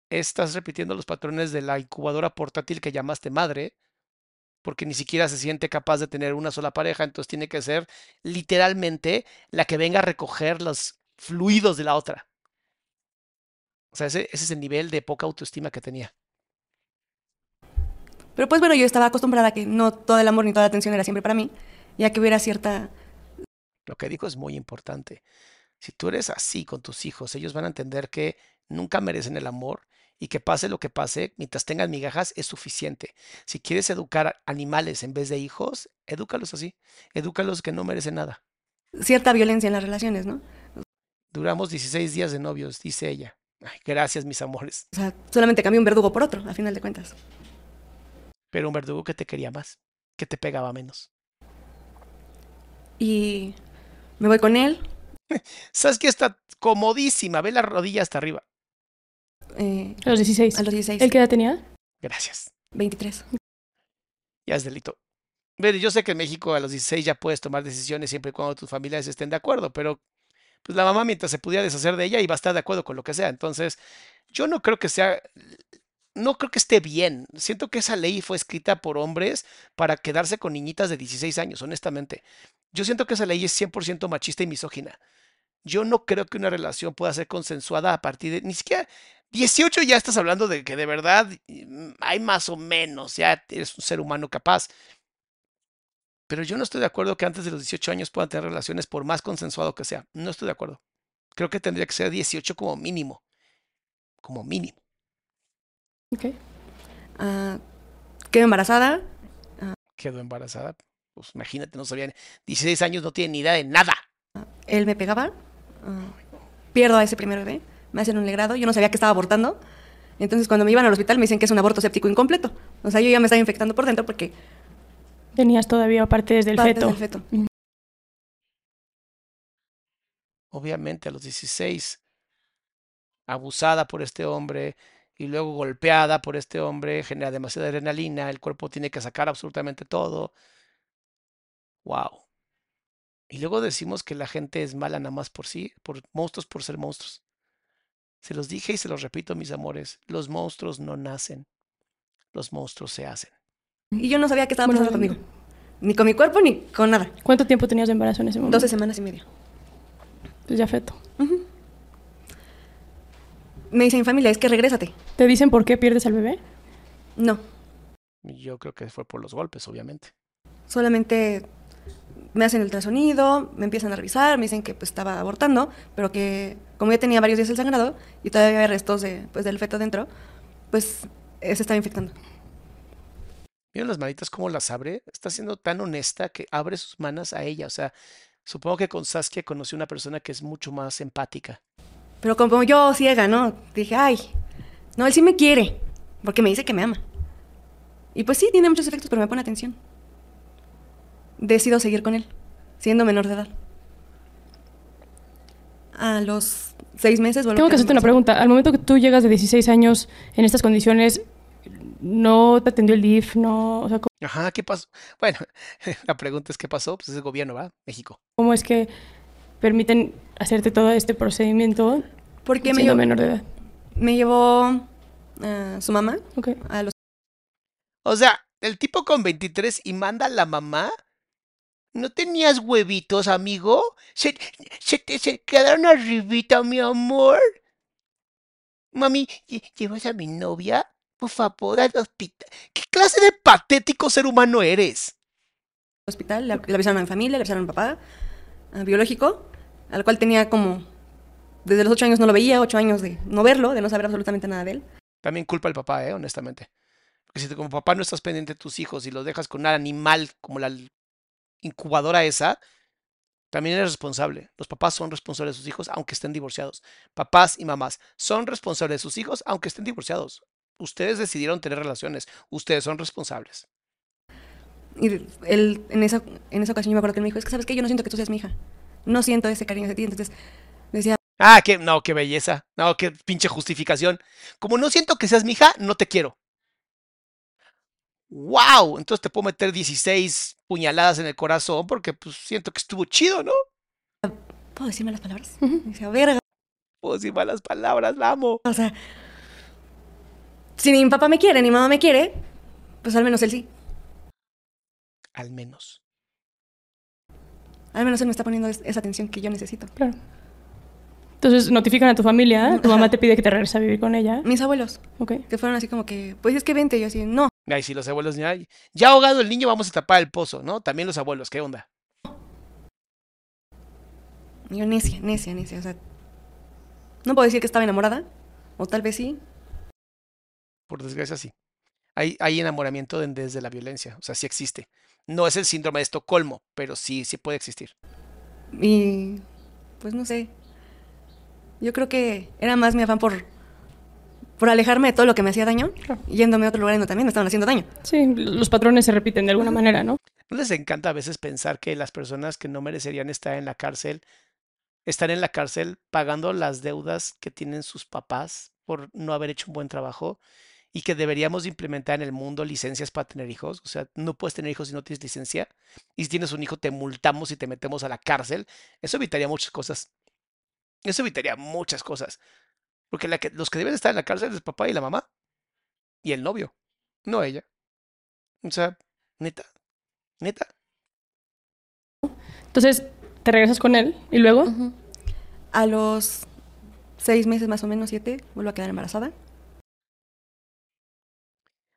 Speaker 1: estás repitiendo los patrones de la incubadora portátil que llamaste madre, porque ni siquiera se siente capaz de tener una sola pareja, entonces tiene que ser literalmente la que venga a recoger los fluidos de la otra. O sea, ese, ese es el nivel de poca autoestima que tenía.
Speaker 2: Pero pues bueno, yo estaba acostumbrada a que no todo el amor ni toda la atención era siempre para mí, ya que hubiera cierta...
Speaker 1: Lo que dijo es muy importante. Si tú eres así con tus hijos, ellos van a entender que nunca merecen el amor y que pase lo que pase, mientras tengan migajas es suficiente. Si quieres educar animales en vez de hijos, edúcalos así. Edúcalos que no merecen nada.
Speaker 2: cierta violencia en las relaciones, ¿no?
Speaker 1: Duramos 16 días de novios, dice ella. Ay, gracias, mis amores.
Speaker 2: O sea, solamente cambié un verdugo por otro, a final de cuentas.
Speaker 1: Pero un verdugo que te quería más, que te pegaba menos.
Speaker 2: Y me voy con él.
Speaker 1: ¿Sabes que Está comodísima, ve la rodilla hasta arriba.
Speaker 2: Eh,
Speaker 3: A los 16.
Speaker 2: a los 16.
Speaker 3: ¿El qué edad tenía?
Speaker 1: Gracias.
Speaker 2: 23.
Speaker 1: ya es delito. Yo sé que en México a los 16 ya puedes tomar decisiones siempre y cuando tus familiares estén de acuerdo, pero pues la mamá mientras se pudiera deshacer de ella iba a estar de acuerdo con lo que sea. Entonces, yo no creo que sea, no creo que esté bien. Siento que esa ley fue escrita por hombres para quedarse con niñitas de 16 años, honestamente. Yo siento que esa ley es 100% machista y misógina. Yo no creo que una relación pueda ser consensuada a partir de, ni siquiera 18 ya estás hablando de que de verdad mm, hay más o menos, ya eres un ser humano capaz. Pero yo no estoy de acuerdo que antes de los 18 años puedan tener relaciones por más consensuado que sea. No estoy de acuerdo. Creo que tendría que ser 18 como mínimo. Como mínimo.
Speaker 3: Ok.
Speaker 2: Ah, quedé embarazada.
Speaker 1: Quedó embarazada. Pues imagínate, no sabían. 16 años no tiene ni idea de nada.
Speaker 2: Él me pegaba. ah, pierdo a ese primer bebé, me hacen un legrado, yo no sabía que estaba abortando. Entonces cuando me iban al hospital me dicen que es un aborto séptico incompleto. O sea, yo ya me estaba infectando por dentro porque
Speaker 3: Tenías todavía partes del
Speaker 2: partes
Speaker 3: feto.
Speaker 2: del feto.
Speaker 1: Obviamente a los 16, abusada por este hombre y luego golpeada por este hombre, genera demasiada adrenalina, el cuerpo tiene que sacar absolutamente todo. Wow. Y luego decimos que la gente es mala nada más por sí, por monstruos por ser monstruos. Se los dije y se los repito, mis amores, los monstruos no nacen, los monstruos se hacen.
Speaker 2: Y yo no sabía qué estaba
Speaker 3: Bueno,
Speaker 2: pasando conmigo. Ni con mi cuerpo ni con nada.
Speaker 3: ¿Cuánto tiempo tenías de embarazo en ese momento?
Speaker 2: 12 semanas y media.
Speaker 3: Pues ya feto.
Speaker 2: Me dicen, familia, es que regrésate.
Speaker 3: ¿Te dicen por qué pierdes al bebé?
Speaker 2: No,
Speaker 1: Yo creo que fue por los golpes, obviamente.
Speaker 2: solamente me hacen el ultrasonido, me empiezan a revisar, me dicen que pues, estaba abortando, pero que como ya tenía varios días el sangrado y todavía había restos de, pues, del feto dentro, pues eh, se estaba infectando.
Speaker 1: ¿Vieron las manitas cómo las abre? Está siendo tan honesta que abre sus manos a ella. O sea, supongo que con Saskia conoció una persona que es mucho más empática.
Speaker 2: Pero como yo ciega, ¿no? Dije, ay, no, él sí me quiere, porque me dice que me ama. Y pues sí, tiene muchos efectos, pero me pone atención. Decido seguir con él, siendo menor de edad. A los seis meses
Speaker 3: Tengo que hacerte una pregunta. Al momento que tú llegas de 16 años en estas condiciones, ¿no te atendió el DIF? No, o sea, ¿cómo-
Speaker 1: Ajá, ¿qué pasó? Bueno, la pregunta es ¿qué pasó? Pues es el gobierno, ¿va? México.
Speaker 3: ¿cómo es que permiten hacerte todo este procedimiento
Speaker 2: Porque me
Speaker 3: siendo
Speaker 2: llevó,
Speaker 3: menor de edad?
Speaker 2: me llevó eh, su mamá
Speaker 3: Ok.
Speaker 2: a los
Speaker 1: O sea, el tipo con 23 y manda a la mamá. ¿No tenías huevitos, amigo? Se, se te se quedaron arribita, mi amor. Mami, ¿lle- ¿llevas a mi novia? Por favor, al hospital. ¿Qué clase de patético ser humano eres?
Speaker 2: hospital, le, le avisaron a mi familia, le avisaron a mi papá, a biológico, al cual tenía como, desde los ocho años no lo veía, ocho años de no verlo, de no saber absolutamente nada de él.
Speaker 1: También culpa al papá, ¿eh? Honestamente. Porque si tú como papá no estás pendiente de tus hijos y los dejas con un animal como la incubadora esa, también eres responsable. Los papás son responsables de sus hijos aunque estén divorciados. Papás y mamás son responsables de sus hijos aunque estén divorciados. Ustedes decidieron tener relaciones. Ustedes son responsables.
Speaker 2: Y él, en esa, en esa ocasión yo me acuerdo que él me dijo, es que sabes que yo no siento que tú seas mi hija, no siento ese cariño hacia ti, entonces decía,
Speaker 1: Ah, qué, no, qué belleza. No, qué pinche justificación. Como no siento que seas mi hija, no te quiero. ¡Wow! Entonces te puedo meter 16 puñaladas en el corazón porque pues siento que estuvo chido, ¿no?
Speaker 2: ¿puedo decir malas palabras? Decía, verga,
Speaker 1: Puedo decir malas palabras, la amo.
Speaker 2: o sea, si ni mi papá me quiere, ni mi mamá me quiere, pues al menos él sí.
Speaker 1: Al menos.
Speaker 2: Al menos él me está poniendo es- esa atención que yo necesito.
Speaker 3: Claro. Entonces notifican a tu familia, tu mamá te pide que te regreses a vivir con ella.
Speaker 2: Mis abuelos,
Speaker 3: Ok.
Speaker 2: que fueron así como que, pues es que vente, y yo así, no,
Speaker 1: Ay, si los abuelos ya, ya ahogado el niño, vamos a tapar el pozo, ¿no? También los abuelos, ¿qué onda?
Speaker 2: Yo necia, necia, necia, o sea, no puedo decir que estaba enamorada, o tal vez sí,
Speaker 1: Por desgracia, sí. Hay, hay enamoramiento de- desde la violencia, o sea, sí existe. No es el síndrome de Estocolmo, pero sí, sí puede existir.
Speaker 2: Y pues no sé. Yo creo que era más mi afán por, por alejarme de todo lo que me hacía daño,
Speaker 3: Claro.
Speaker 2: yéndome a otro lugar donde también me estaban haciendo daño.
Speaker 3: Sí, los patrones se repiten de alguna manera, ¿no?
Speaker 1: ¿No les encanta a veces pensar que las personas que no merecerían estar en la cárcel están en la cárcel pagando las deudas que tienen sus papás por no haber hecho un buen trabajo y que deberíamos implementar en el mundo licencias para tener hijos? O sea, no puedes tener hijos si no tienes licencia y si tienes un hijo te multamos y te metemos a la cárcel. Eso evitaría muchas cosas. Eso evitaría muchas cosas. Porque la que- los que deben estar en la cárcel es el papá y la mamá y el novio, no ella. O sea, neta, neta.
Speaker 3: Entonces te regresas con él y luego.
Speaker 2: A los seis meses más o menos, siete, vuelvo a quedar embarazada.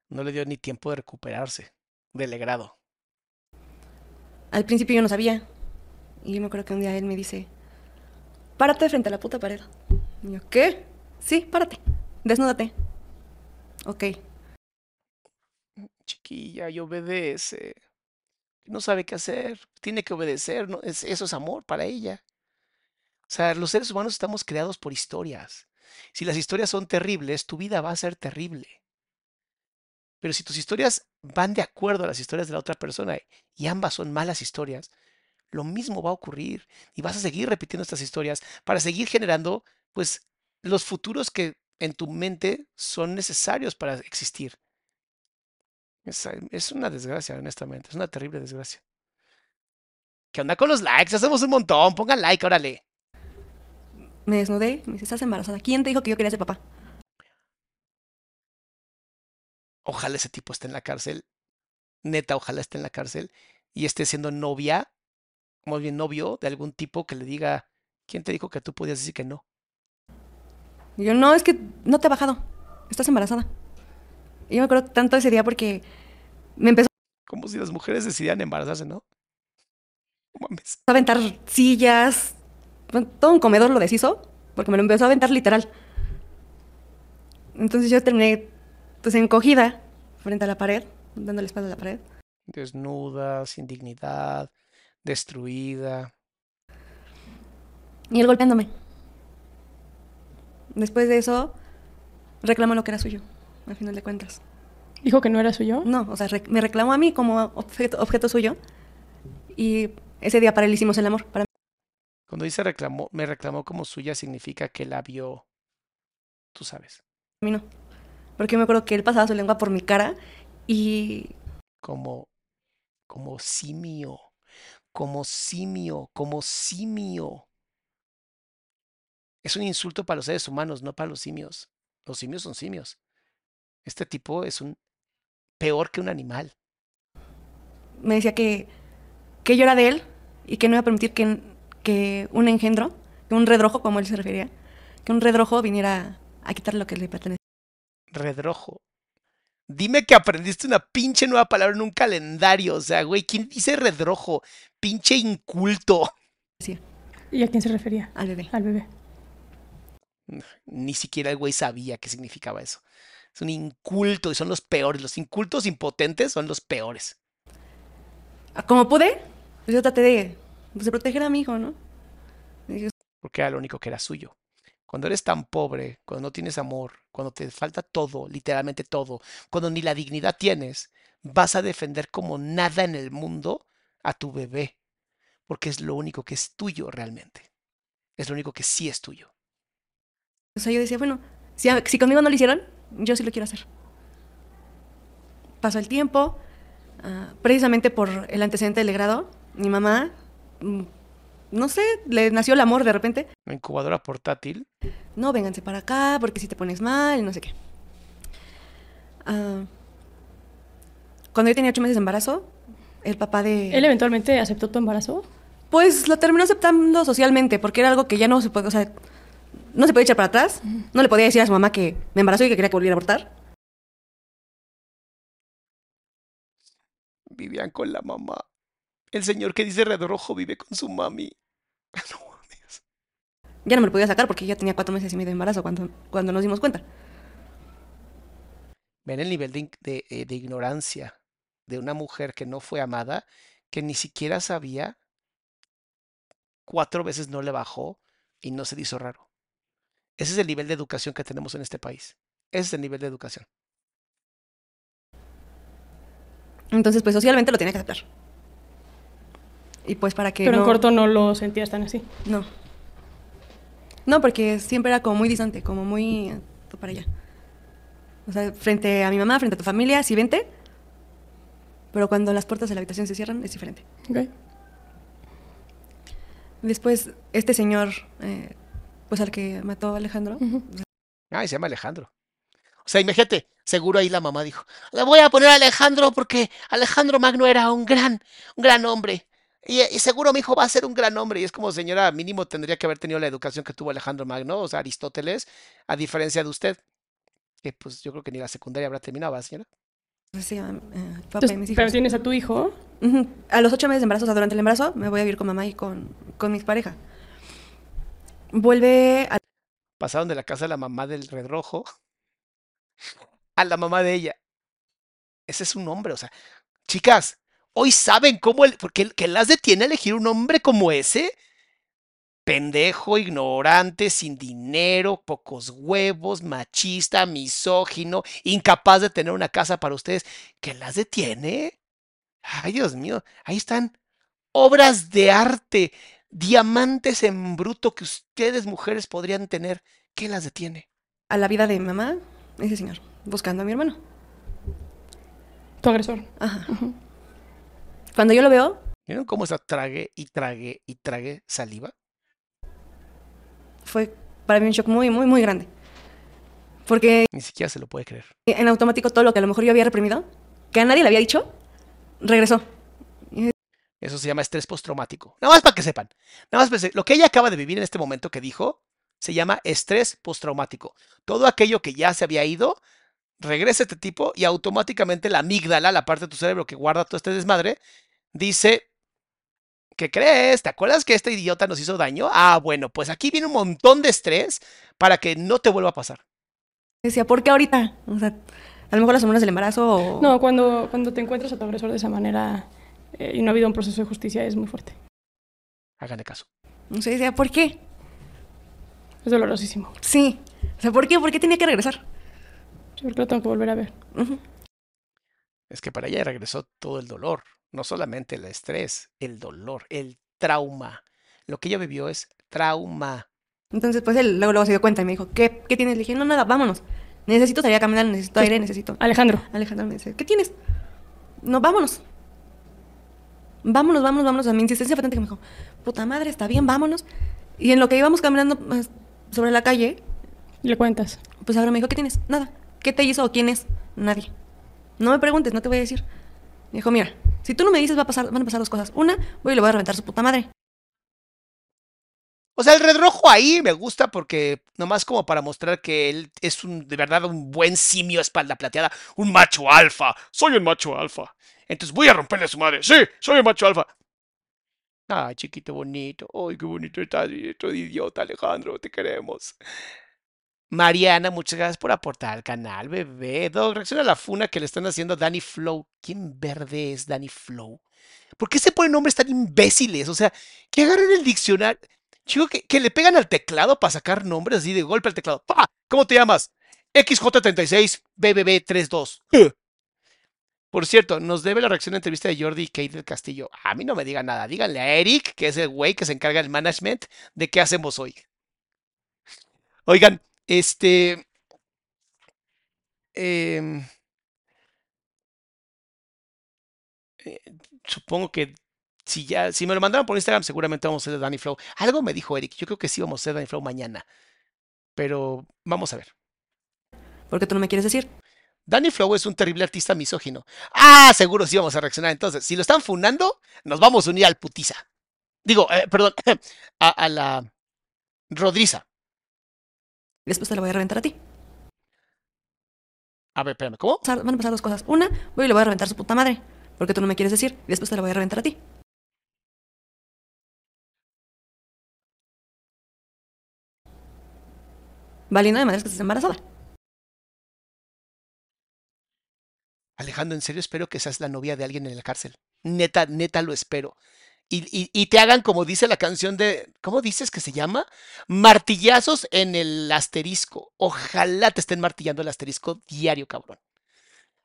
Speaker 1: No le dio ni tiempo de recuperarse del grado.
Speaker 2: Al principio yo no sabía. Y yo me acuerdo que un día él me dice, párate frente a la puta pared. Y yo, ¿qué? Sí, párate, desnúdate. Ok.
Speaker 1: Chiquilla, y obedece. No sabe qué hacer. Tiene que obedecer. ¿no? Es, eso es amor para ella. O sea, los seres humanos estamos creados por historias. Si las historias son terribles, tu vida va a ser terrible. Pero si tus historias van de acuerdo a las historias de la otra persona y ambas son malas historias, lo mismo va a ocurrir y vas a seguir repitiendo estas historias para seguir generando, pues, los futuros que en tu mente son necesarios para existir. Es, es una desgracia, honestamente, es una terrible desgracia. ¿Qué onda con los likes? Hacemos un montón, pongan like, órale.
Speaker 2: Me desnudé, me dice, estás embarazada. ¿Quién te dijo que yo quería ser papá?
Speaker 1: Ojalá ese tipo esté en la cárcel. Neta, ojalá esté en la cárcel y esté siendo novia, más bien novio de algún tipo que le diga, ¿quién te dijo que tú podías decir que no?
Speaker 2: Y yo, no, es que no te ha bajado. Estás embarazada. Y yo me acuerdo tanto ese día porque me empezó
Speaker 1: Como si las mujeres decidieran embarazarse, ¿no? Mames.
Speaker 2: a aventar sillas. todo un comedor lo deshizo porque me lo empezó a aventar literal. Entonces yo terminé pues encogida frente a la pared, dando la espalda a la pared.
Speaker 1: Desnuda, sin dignidad, destruida.
Speaker 2: Y él golpeándome. Después de eso, reclamó lo que era suyo, al final de cuentas.
Speaker 3: Dijo que no era suyo.
Speaker 2: No, o sea, rec- me reclamó a mí como objeto, objeto suyo. Y ese día para él hicimos el amor. Para
Speaker 1: Cuando dice reclamó, me reclamó como suya, significa que la vio, tú sabes,
Speaker 2: mí no. Porque yo me acuerdo que él pasaba su lengua por mi cara y
Speaker 1: como, como simio, como simio, como simio. Es un insulto para los seres humanos, no para los simios. Los simios son simios. Este tipo es un peor que un animal.
Speaker 2: me decía que, que yo era de él y que no iba a permitir que, que un engendro, que un redrojo, como él se refería, que un redrojo viniera a quitarle lo que le pertenecía.
Speaker 1: Redrojo. Dime que aprendiste una pinche nueva palabra en un calendario. O sea, güey, ¿quién dice redrojo? Pinche inculto.
Speaker 3: ¿Y a quién se refería?
Speaker 2: al bebé.
Speaker 3: Al bebé.
Speaker 1: Ni siquiera el güey sabía qué significaba eso. Es un inculto y son los peores. Los incultos impotentes son los peores.
Speaker 2: Como pude, pues yo traté de, pues, de proteger a mi hijo, ¿no? Dije,
Speaker 1: Porque era lo único que era suyo. Cuando eres tan pobre, cuando no tienes amor, cuando te falta todo, literalmente todo, cuando ni la dignidad tienes, vas a defender como nada en el mundo a tu bebé. Porque es lo único que es tuyo realmente. Es lo único que sí es tuyo.
Speaker 2: O sea, yo decía, bueno, si, a- si conmigo no lo hicieron, yo sí lo quiero hacer. Pasó el tiempo, ah, precisamente por el antecedente del grado, mi mamá, mm, no sé, le nació el amor de repente.
Speaker 1: Una incubadora portátil.
Speaker 2: No, vénganse para acá, porque si te pones mal, no sé qué. Ah, cuando yo tenía ocho meses de embarazo, el papá de...
Speaker 3: ¿Él eventualmente aceptó tu embarazo?
Speaker 2: Pues lo terminó aceptando socialmente, porque era algo que ya no se puede, o sea, no se podía echar para atrás. No le podía decir a su mamá que me embarazó y que quería que volviera a abortar.
Speaker 1: Vivían con la mamá. El señor que dice redrojo vive con su mami. No mames.
Speaker 2: Ya no me lo podía sacar porque ya tenía cuatro meses y medio de embarazo cuando, cuando nos dimos cuenta.
Speaker 1: Ven el nivel de, eh, de ignorancia de una mujer que no fue amada, que ni siquiera sabía, cuatro veces no le bajó y no se le hizo raro. Ese es el nivel de educación que tenemos en este país. Ese es el nivel de educación.
Speaker 2: Entonces, pues socialmente lo tenía que aceptar. Y pues para que
Speaker 3: Pero
Speaker 2: no...
Speaker 3: en corto no lo sentías tan así.
Speaker 2: No. No, porque siempre era como muy distante, como muy... eh, tú para allá. O sea, frente a mi mamá, frente a tu familia, sí vente. Pero cuando las puertas de la habitación se cierran, es diferente.
Speaker 3: Ok.
Speaker 2: Después, este señor, eh, pues al que mató a Alejandro,
Speaker 1: Ay, se llama Alejandro. O sea, imagínate, seguro ahí la mamá dijo, le voy a poner a Alejandro porque Alejandro Magno era un gran, un gran hombre. Y, y seguro mi hijo va a ser un gran hombre. Y es como, señora, mínimo tendría que haber tenido la educación que tuvo Alejandro Magno, o sea, Aristóteles, a diferencia de usted. Que pues yo creo que ni la secundaria habrá terminado, ¿verdad, señora?
Speaker 2: se llama eh, papá
Speaker 3: Entonces,
Speaker 2: de mis
Speaker 3: pero tienes a tu hijo.
Speaker 2: A los ocho meses de embarazo, o sea, durante el embarazo, me voy a vivir con mamá y con, con mi pareja. Vuelve a...
Speaker 1: Pasaron de la casa de la mamá del Red Rojo a la mamá de ella. Ese es un hombre, o sea, chicas, hoy saben cómo el, porque que las detiene a elegir un hombre como ese. pendejo, ignorante, sin dinero, pocos huevos, machista, misógino, incapaz de tener una casa para ustedes, ¿qué las detiene? Ay, Dios mío, ahí están obras de arte, diamantes en bruto que ustedes mujeres podrían tener. ¿Qué las detiene?
Speaker 2: A la vida de mi mamá, ese señor, buscando a mi hermano.
Speaker 3: Tu agresor.
Speaker 2: Ajá. Cuando yo lo veo,
Speaker 1: ¿Vieron cómo está trague y trague y trague saliva?
Speaker 2: fue para mí un shock muy, muy, muy grande. Porque
Speaker 1: Ni siquiera se lo puede creer.
Speaker 2: en automático todo lo que a lo mejor yo había reprimido, que a nadie le había dicho, regresó.
Speaker 1: Eso se llama estrés postraumático. Nada más para que sepan. Nada más para que- lo que ella acaba de vivir en este momento que dijo se llama estrés postraumático. Todo aquello que ya se había ido, regresa este tipo y automáticamente la amígdala, la parte de tu cerebro que guarda todo este desmadre, dice, ¿qué crees? ¿Te acuerdas que este idiota nos hizo daño? Ah, bueno, pues aquí viene un montón de estrés para que no te vuelva a pasar.
Speaker 2: Decía, ¿por qué ahorita? O sea, a lo mejor las semanas del embarazo o...
Speaker 3: No, cuando, cuando te encuentras a tu agresor de esa manera eh, y no ha habido un proceso de justicia es muy fuerte.
Speaker 1: Háganle caso.
Speaker 2: O sea, decía, ¿por qué?
Speaker 3: Es dolorosísimo.
Speaker 2: Sí. O sea, ¿por qué? ¿Por qué tenía que regresar?
Speaker 3: Sí, porque lo tengo que volver a ver.
Speaker 1: Es que para ella regresó todo el dolor, no solamente el estrés, el dolor, el trauma. Lo que ella vivió es trauma.
Speaker 2: Entonces, pues él luego, luego se dio cuenta y me dijo, ¿qué, ¿qué tienes? Le dije, no, nada, vámonos. Necesito salir a caminar, necesito aire, necesito...
Speaker 3: Alejandro,
Speaker 2: Alejandro me dice, ¿qué tienes? No, vámonos. Vámonos, vámonos, vámonos. A mi insistencia fue tanta que me dijo, puta madre, está bien, vámonos. Y en lo que íbamos caminando pues, sobre la calle,
Speaker 3: le cuentas.
Speaker 2: pues ahora me dijo, ¿qué tienes? Nada. ¿Qué te hizo o quién es? Nadie. No me preguntes, no te voy a decir. Me dijo, mira, si tú no me dices, va a pasar, van a pasar dos cosas. Una, voy y le voy a reventar su puta madre.
Speaker 1: O sea, el red rojo ahí me gusta porque nomás como para mostrar que él es un de verdad un buen simio espalda plateada, un macho alfa. Soy un macho alfa. Entonces voy a romperle a su madre. Sí, soy un macho alfa. Ay, chiquito bonito. Ay, qué bonito estás, otro idiota, Alejandro. Te queremos. Mariana, muchas gracias por aportar al canal, bebé. Dog, reacciona a la funa que le están haciendo a Danny Flow. ¿Quién verde es Danny Flow? ¿Por qué se ponen nombres tan imbéciles? O sea, que agarren el diccionario. Chico, que, le pegan al teclado para sacar nombres así de golpe al teclado. ¡Pa! ¿Cómo te llamas? XJ36 BBB32. Por cierto, nos debe la reacción la entrevista de Jordi y Kate del Castillo. A mí no me digan nada. Díganle a Eric, que es el güey que se encarga del management, de qué hacemos hoy. Oigan, este. em, eh, supongo que si ya, si me lo mandaron por Instagram, seguramente vamos a hacer de Danny Flow. Algo me dijo Eric, yo creo que sí vamos a hacer Danny Flow mañana. Pero vamos a ver.
Speaker 2: Porque tú no me quieres decir.
Speaker 1: Danny Flow es un terrible artista misógino. Ah, seguro sí vamos a reaccionar. Entonces, si lo están funando, nos vamos a unir al putiza. Digo, eh, perdón, a, a la Rodriza.
Speaker 2: Después te la voy a reventar a ti.
Speaker 1: A ver, espérame, ¿cómo?
Speaker 2: Van a pasar dos cosas. Una, voy y le voy a reventar su puta madre. Porque tú no me quieres decir. Y después te la voy a reventar a ti. Valiendo de madres que estés embarazada.
Speaker 1: Alejandro, en serio espero que seas la novia de alguien en la cárcel. Neta, neta lo espero. Y, y- te hagan como dice la canción de, ¿cómo dices que se llama? Martillazos en el asterisco. Ojalá te estén martillando el asterisco diario, cabrón.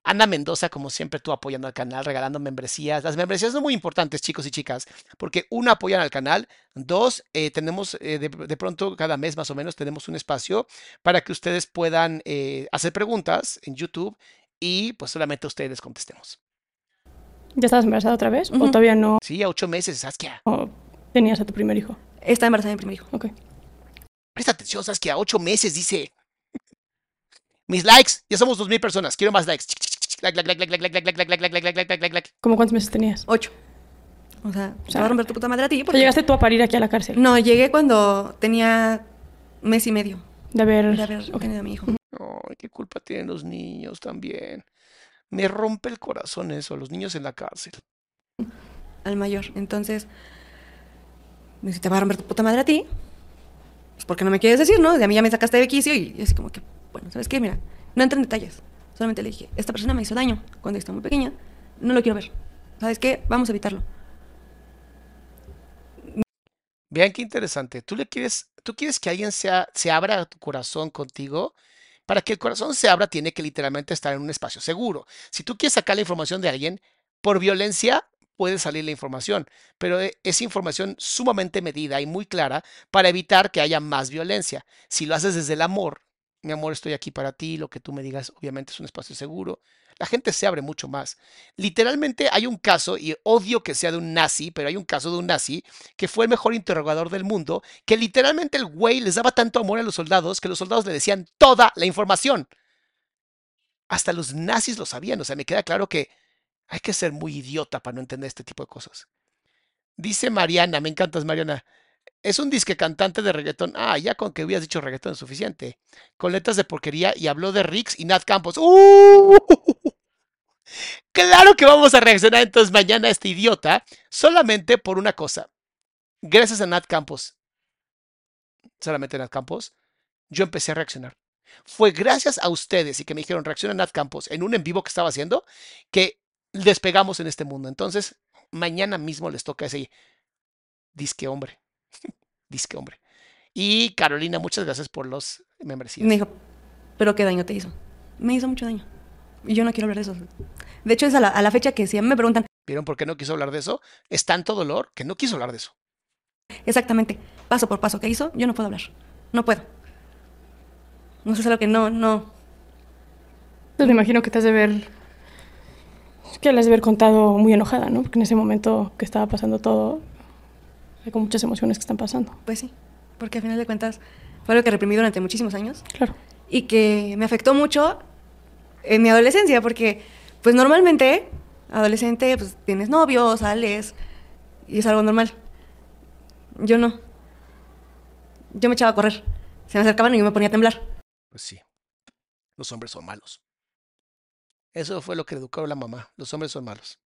Speaker 1: Ana Mendoza, como siempre, tú apoyando al canal, regalando membresías. Las membresías son muy importantes, chicos y chicas, porque uno, apoyan al canal. Dos, eh, tenemos eh, de, de pronto cada mes más o menos tenemos un espacio para que ustedes puedan eh, hacer preguntas en YouTube y pues solamente ustedes contestemos.
Speaker 3: ¿Ya estabas embarazada otra vez? ¿O todavía no?
Speaker 1: Sí, a ocho meses, Saskia.
Speaker 3: ¿O tenías a tu primer hijo?
Speaker 2: Está embarazada de mi primer hijo.
Speaker 3: Ok.
Speaker 1: Presta atención, Saskia, a ocho meses, dice. Mis likes, ya somos dos mil personas, quiero más likes.
Speaker 3: ¿Cómo cuántos meses tenías?
Speaker 2: Ocho. O sea, se va a romper tu puta madre a ti. Porque...
Speaker 3: ¿Llegaste tú a parir aquí a la cárcel?
Speaker 2: No, llegué cuando tenía mes y medio.
Speaker 3: De haber...
Speaker 2: De haber
Speaker 3: okay.
Speaker 2: tenido a mi hijo.
Speaker 1: Ay, qué culpa tienen los niños también. Me rompe el corazón eso, los niños en la cárcel.
Speaker 2: Al mayor. Entonces, me dice, te va a romper tu puta madre a ti. Pues porque no me quieres decir, ¿no? De a mí ya me sacaste de quicio y así como que, bueno, ¿sabes qué? Mira, no entra en detalles. Solamente le dije, esta persona me hizo daño cuando estaba muy pequeña. No lo quiero ver. ¿Sabes qué? Vamos a evitarlo.
Speaker 1: Vean qué interesante. Tú le quieres, tú quieres que alguien sea, se abra tu corazón contigo. Para que el corazón se abra, tiene que literalmente estar en un espacio seguro. Si tú quieres sacar la información de alguien, por violencia puede salir la información, pero e, es información sumamente medida y muy clara para evitar que haya más violencia. Si lo haces desde el amor, mi amor, estoy aquí para ti, lo que tú me digas, obviamente es un espacio seguro. La gente se abre mucho más. Literalmente hay un caso, y odio que sea de un nazi, pero hay un caso de un nazi que fue el mejor interrogador del mundo, que literalmente el güey les daba tanto amor a los soldados que los soldados le decían toda la información. Hasta los nazis lo sabían, o sea, me queda claro que hay que ser muy idiota para no entender este tipo de cosas. Dice Mariana, me encantas Mariana, es un disque cantante de reggaetón. Ah, ya con que hubieras dicho reggaetón es suficiente. Con letras de porquería y habló de Rix y Nat Campos. ¡Uh! Claro que vamos a reaccionar entonces mañana a este idiota solamente por una cosa. Gracias a Nat Campos, solamente Nat Campos, yo empecé a reaccionar. Fue gracias a ustedes y que me dijeron reacciona Nat Campos en un en vivo que estaba haciendo que despegamos en este mundo. Entonces, mañana mismo les toca ese disque hombre. Disque hombre. Y Carolina, muchas gracias por los membresías.
Speaker 2: Me dijo, pero ¿qué daño te hizo? Me hizo mucho daño. Y yo no quiero hablar de eso. De hecho, es a la, fecha que si me preguntan...
Speaker 1: ¿Vieron por qué no quiso hablar de eso? Es tanto dolor que no quiso hablar de eso.
Speaker 2: Exactamente. Paso por paso. ¿Qué hizo? Yo no puedo hablar. No puedo. No sé, es algo que no, no...
Speaker 3: Pues me imagino que te has de ver... Que le has de haber contado muy enojada, ¿no? Porque en ese momento que estaba pasando todo, hay con muchas emociones que están pasando.
Speaker 2: Pues sí, porque al final de cuentas fue algo que reprimí durante muchísimos años.
Speaker 3: Claro.
Speaker 2: Y que me afectó mucho en mi adolescencia, porque pues normalmente, adolescente, pues tienes novio, sales, y es algo normal. Yo no. Yo me echaba a correr. Se me acercaban y yo me ponía a temblar.
Speaker 1: Pues sí. Los hombres son malos. Eso fue lo que educó la mamá. Los hombres son malos.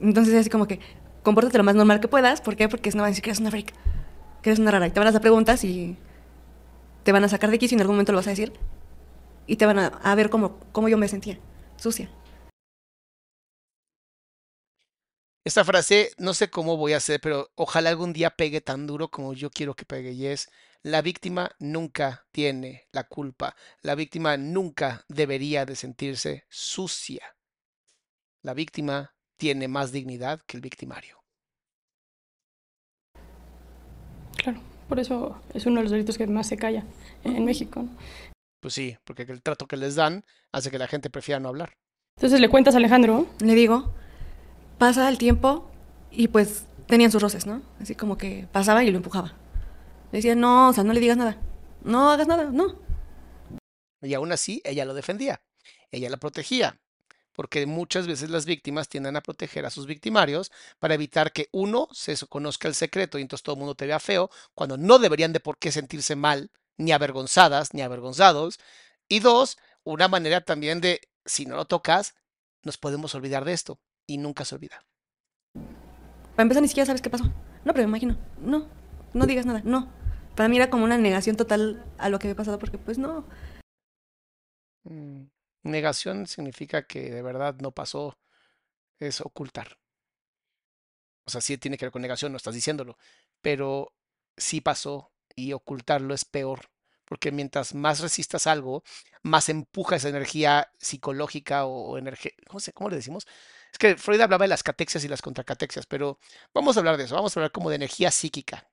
Speaker 2: Entonces es así como que, compórtate lo más normal que puedas. ¿Por qué? Porque no van a decir que eres una freak, que eres una rara. Y te van a hacer preguntas y te van a sacar de quicio y en algún momento lo vas a decir. Y te van a, ver cómo, cómo yo me sentía, sucia.
Speaker 1: Esta frase, no sé cómo voy a hacer, pero ojalá algún día pegue tan duro como yo quiero que pegue. Y es, la víctima nunca tiene la culpa. La víctima nunca debería de sentirse sucia. La víctima tiene más dignidad que el victimario.
Speaker 3: Claro, por eso es uno de los delitos que más se calla en México.
Speaker 1: Pues sí, porque el trato que les dan hace que la gente prefiera no hablar.
Speaker 3: Entonces le cuentas a Alejandro.
Speaker 2: Le digo, pasa el tiempo y pues tenían sus roces, ¿no? Así como que pasaba y lo empujaba. Le decía, no, o sea, no le digas nada. No hagas nada, no.
Speaker 1: Y aún así, ella lo defendía. Ella la protegía porque muchas veces las víctimas tienden a proteger a sus victimarios para evitar que uno se conozca el secreto y entonces todo el mundo te vea feo, cuando no deberían de por qué sentirse mal, ni avergonzadas, ni avergonzados. Y dos, una manera también de, si no lo tocas, nos podemos olvidar de esto y nunca se olvida.
Speaker 2: Para empezar, ni siquiera sabes qué pasó. No, pero me imagino, no, no digas nada, no. Para mí era como una negación total a lo que había pasado porque pues no.
Speaker 1: Mm. Negación significa que de verdad no pasó, es ocultar. O sea, sí tiene que ver con negación, no estás diciéndolo, pero sí pasó y ocultarlo es peor, porque mientras más resistas algo, más empuja esa energía psicológica o energía, ¿cómo, ¿cómo le decimos? Es que Freud hablaba de las catexias y las contracatexias, pero vamos a hablar de eso, vamos a hablar como de energía psíquica.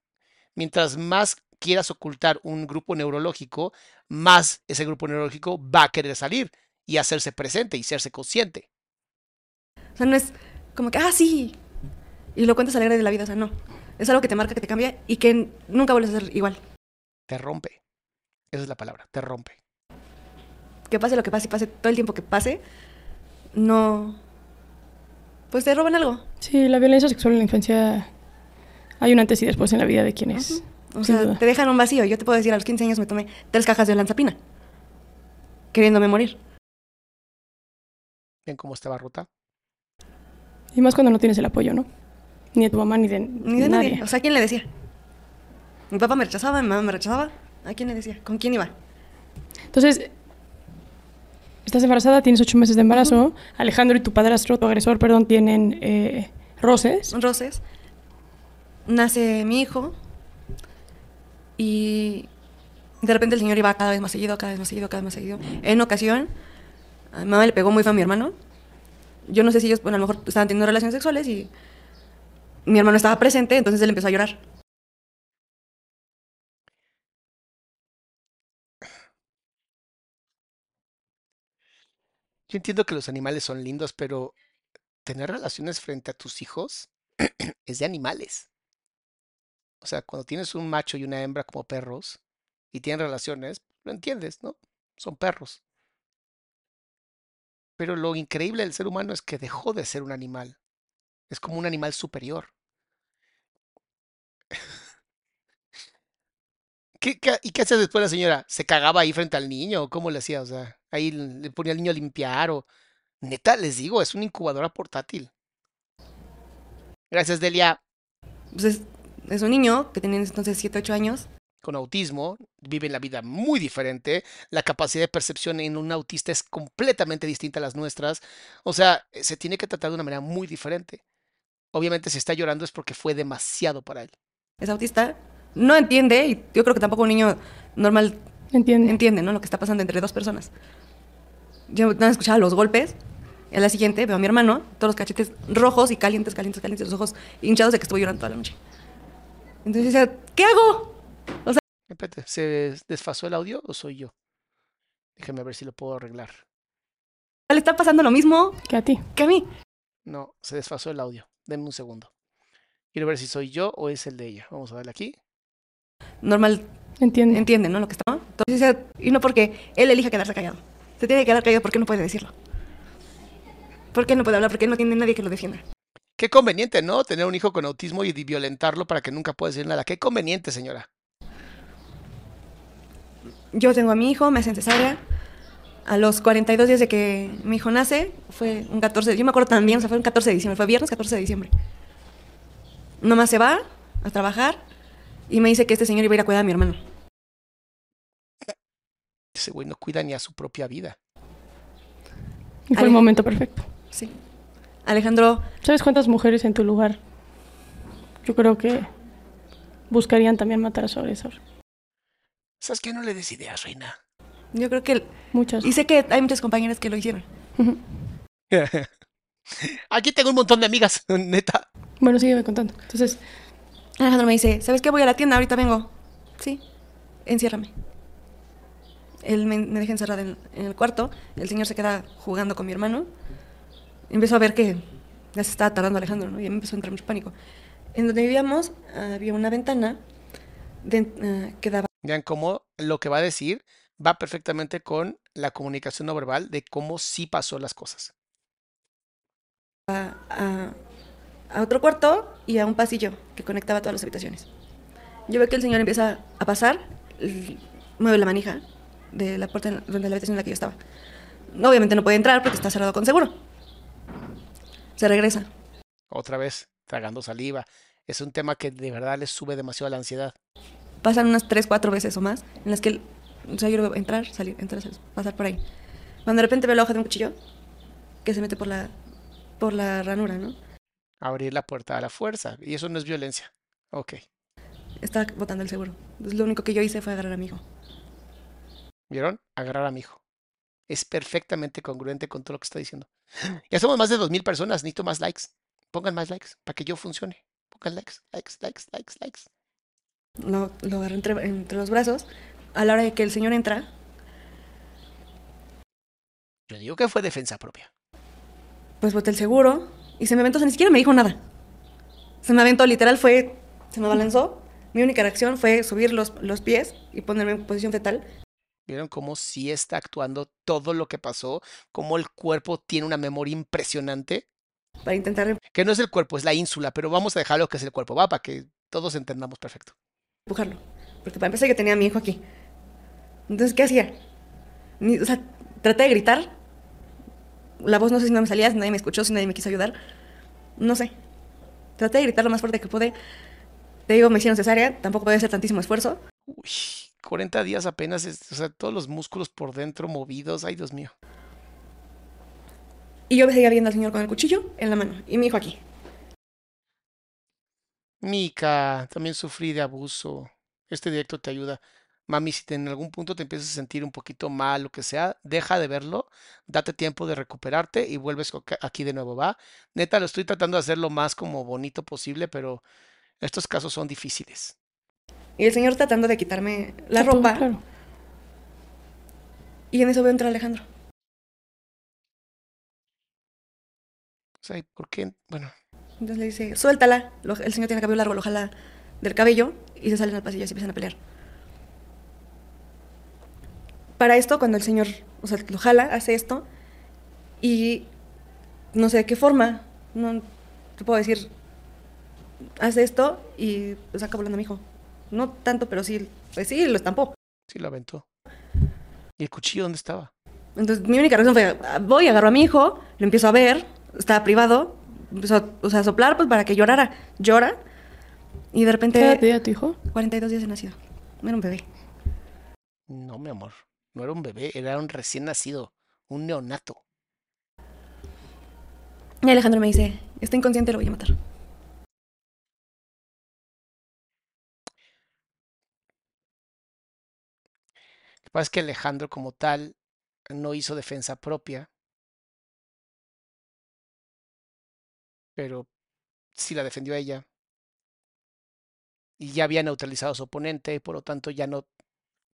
Speaker 1: Mientras más quieras ocultar un grupo neurológico, más ese grupo neurológico va a querer salir y hacerse presente y hacerse consciente.
Speaker 2: O sea, no es como que, ah, sí, y lo cuentas alegre de la vida, o sea, no. Es algo que te marca, que te cambia y que nunca vuelves a ser igual.
Speaker 1: Te rompe. Esa es la palabra, te rompe.
Speaker 2: Que pase lo que pase, pase todo el tiempo que pase, no. Pues te roban algo.
Speaker 3: Sí, la violencia sexual en la infancia. Hay un antes y después en la vida de quienes.
Speaker 2: O sea, te dejan un vacío. Yo te puedo decir, a los 15 años me tomé tres cajas de lanzapina, queriéndome morir
Speaker 1: bien cómo estaba ruta.
Speaker 3: Y más cuando no tienes el apoyo, ¿no? Ni de tu mamá ni de,
Speaker 2: ni de nadie. O sea, ¿quién le decía? Mi papá me rechazaba, mi mamá me rechazaba. ¿A quién le decía? ¿Con quién iba?
Speaker 3: Entonces, estás embarazada, tienes ocho meses de embarazo. Alejandro y tu padrastro, tu agresor, perdón, tienen eh, roces.
Speaker 2: Roces. nace mi hijo y de repente el señor iba cada vez más seguido, cada vez más seguido, cada vez más seguido. En ocasión, mi mamá le pegó muy feo a mi hermano. Yo no sé si ellos, bueno, a lo mejor estaban teniendo relaciones sexuales y mi hermano estaba presente, entonces él empezó a llorar.
Speaker 1: Yo entiendo que los animales son lindos, pero tener relaciones frente a tus hijos es de animales. O sea, cuando tienes un macho y una hembra como perros y tienen relaciones, lo entiendes, ¿no? Son perros. Pero lo increíble del ser humano es que dejó de ser un animal. Es como un animal superior. ¿Qué, y qué hacía después la señora? ¿Se cagaba ahí frente al niño? ¿O ¿Cómo le hacía? O sea, ahí le ponía al niño a limpiar o... Neta, les digo, es una incubadora portátil. Gracias, Delia.
Speaker 2: Pues es, es un niño que ese entonces 7, 8 años.
Speaker 1: Con autismo, viven la vida muy diferente. La capacidad de percepción en un autista es completamente distinta a las nuestras. O sea, se tiene que tratar de una manera muy diferente. Obviamente, si está llorando es porque fue demasiado para él.
Speaker 2: Es autista. No entiende y yo creo que tampoco un niño normal
Speaker 3: Entiende.
Speaker 2: entiende ¿no? lo que está pasando entre dos personas. Yo más escuchaba los golpes. Y a la siguiente veo a mi hermano, todos los cachetes rojos y calientes, calientes, calientes, los ojos hinchados de que estuvo llorando toda la noche. Entonces decía, ¿qué hago?
Speaker 1: Espérate, ¿se desfasó el audio o soy yo? Déjame ver si lo puedo arreglar.
Speaker 2: Le está pasando lo mismo
Speaker 3: Que a ti.
Speaker 2: que a mí.
Speaker 1: No, se desfasó el audio. Denme un segundo. Quiero ver si soy yo o es el de ella. Vamos a darle aquí.
Speaker 2: Normal
Speaker 3: Entiende.
Speaker 2: entiende, ¿no? Lo que está. ¿no? Entonces y no porque él elija quedarse callado. Se tiene que quedar callado porque no puede decirlo. ¿Por qué no puede hablar? Porque no tiene nadie que lo defienda.
Speaker 1: Qué conveniente, ¿no? Tener un hijo con autismo y violentarlo para que nunca pueda decir nada. Qué conveniente, señora.
Speaker 2: Yo tengo a mi hijo, me hacen cesárea. A los 42 días de que mi hijo nace, fue un 14, yo me acuerdo también, o sea, fue un 14 de diciembre, fue viernes 14 de diciembre. Nomás se va a trabajar y me dice que este señor iba a ir a cuidar a mi hermano.
Speaker 1: Ese güey no cuida ni a su propia vida.
Speaker 3: Y fue el momento perfecto.
Speaker 2: Sí. Alejandro,
Speaker 3: ¿Sabes cuántas mujeres en tu lugar? Yo creo que buscarían también matar a su agresor.
Speaker 1: ¿Sabes qué? No le des ideas, reina.
Speaker 2: yo creo que...
Speaker 3: Muchas.
Speaker 2: Y sé que hay muchas compañeras que lo hicieron.
Speaker 1: Aquí tengo un montón de amigas, neta.
Speaker 3: Bueno, sígueme contando. Entonces,
Speaker 2: Alejandro me dice, ¿sabes qué? Voy a la tienda, ahorita vengo. Sí, enciérrame. Él me, me deja encerrada en, en el cuarto, el señor se queda jugando con mi hermano. Empezó a ver que ya se estaba tardando Alejandro, ¿no? Y me empezó a entrar mucho pánico. En donde vivíamos había una ventana de- eh, que daba
Speaker 1: Vean cómo lo que va a decir va perfectamente con la comunicación no verbal de cómo sí pasó las cosas.
Speaker 2: a, a- a otro cuarto y a un pasillo que conectaba todas las habitaciones. Yo veo que el señor empieza a pasar, mueve la manija de la puerta de la habitación en la que yo estaba. Obviamente no puede entrar porque está cerrado con seguro. Se regresa.
Speaker 1: Otra vez, tragando saliva. Es un tema que de verdad les sube demasiado la ansiedad.
Speaker 2: Pasan unas tres, cuatro veces o más en las que él, o sea, yo lo veo entrar, salir, entrar, salir, pasar por ahí. Cuando de repente veo la hoja de un cuchillo que se mete por la, por la ranura, ¿no?
Speaker 1: Abrir la puerta a la fuerza. Y eso no es violencia. Ok.
Speaker 2: Está botando el seguro. Entonces lo único que yo hice fue agarrar a mi hijo.
Speaker 1: ¿Vieron? Agarrar a mi hijo. Es perfectamente congruente con todo lo que está diciendo. Ya somos más de 2.000 personas. Necesito más likes. Pongan más likes para que yo funcione. Pongan likes, likes, likes, likes, likes.
Speaker 2: Lo, lo agarré entre, entre los brazos. A la hora de que el señor entra,
Speaker 1: Yo digo que fue defensa propia.
Speaker 2: pues boté el seguro y se me aventó, o sea, ni siquiera me dijo nada. Se me aventó, literal fue, se me abalanzó. Mi única reacción fue subir los, los pies y ponerme en posición fetal.
Speaker 1: ¿Vieron cómo sí está actuando todo lo que pasó? Cómo el cuerpo tiene una memoria impresionante.
Speaker 2: para intentar
Speaker 1: Que no es el cuerpo, es la ínsula, pero vamos a dejarlo que es el cuerpo, va, para que todos entendamos perfecto.
Speaker 2: Empujarlo. Porque para empezar yo tenía a mi hijo aquí. Entonces, ¿qué hacía? Ni- o sea, traté de gritar. La voz no sé si no me salía, si nadie me escuchó, si nadie me quiso ayudar. No sé. Traté de gritar lo más fuerte que pude. Te digo, me hicieron cesárea, tampoco podía hacer tantísimo esfuerzo.
Speaker 1: Uy, 40 días apenas, es- o sea, todos los músculos por dentro movidos. Ay, Dios mío.
Speaker 2: Y yo seguía viendo al señor con el cuchillo en la mano y mi hijo aquí.
Speaker 1: Mica, también sufrí de abuso. Este directo te ayuda. Mami, si te- en algún punto te empiezas a sentir un poquito mal, lo que sea, deja de verlo, date tiempo de recuperarte y vuelves aquí de nuevo, ¿va? Neta, lo estoy tratando de hacer lo más como bonito posible, pero estos casos son difíciles.
Speaker 2: Y el señor tratando de quitarme la
Speaker 3: Sí,
Speaker 2: ropa.
Speaker 3: claro.
Speaker 2: Y en eso veo entrar Alejandro.
Speaker 1: O sea, ¿y ¿por qué? Bueno,
Speaker 2: Entonces le dice, suéltala. Lo- el señor tiene cabello largo, lo jala del cabello y se salen al pasillo y se empiezan a pelear. Para esto, cuando el señor, o sea, lo jala, hace esto y no sé de qué forma, no te puedo decir, hace esto y saca volando a mi hijo. No tanto, pero sí, pues sí, lo estampó.
Speaker 1: sí lo aventó. ¿Y el cuchillo dónde estaba?
Speaker 2: Entonces mi única reacción fue, ah, voy, agarro a mi hijo, lo empiezo a ver, estaba privado, o sea, soplar pues para que llorara. Llora y de repente...
Speaker 3: ¿Qué edad tenía tu hijo?
Speaker 2: 42 días de nacido. Era un bebé.
Speaker 1: No, mi amor, no era un bebé, era un recién nacido, un neonato.
Speaker 2: Y Alejandro me dice, está inconsciente, lo voy a matar.
Speaker 1: Lo que pasa es que Alejandro como tal no hizo defensa propia, pero sí la defendió ella. Y ya había neutralizado a su oponente, y por lo tanto ya no,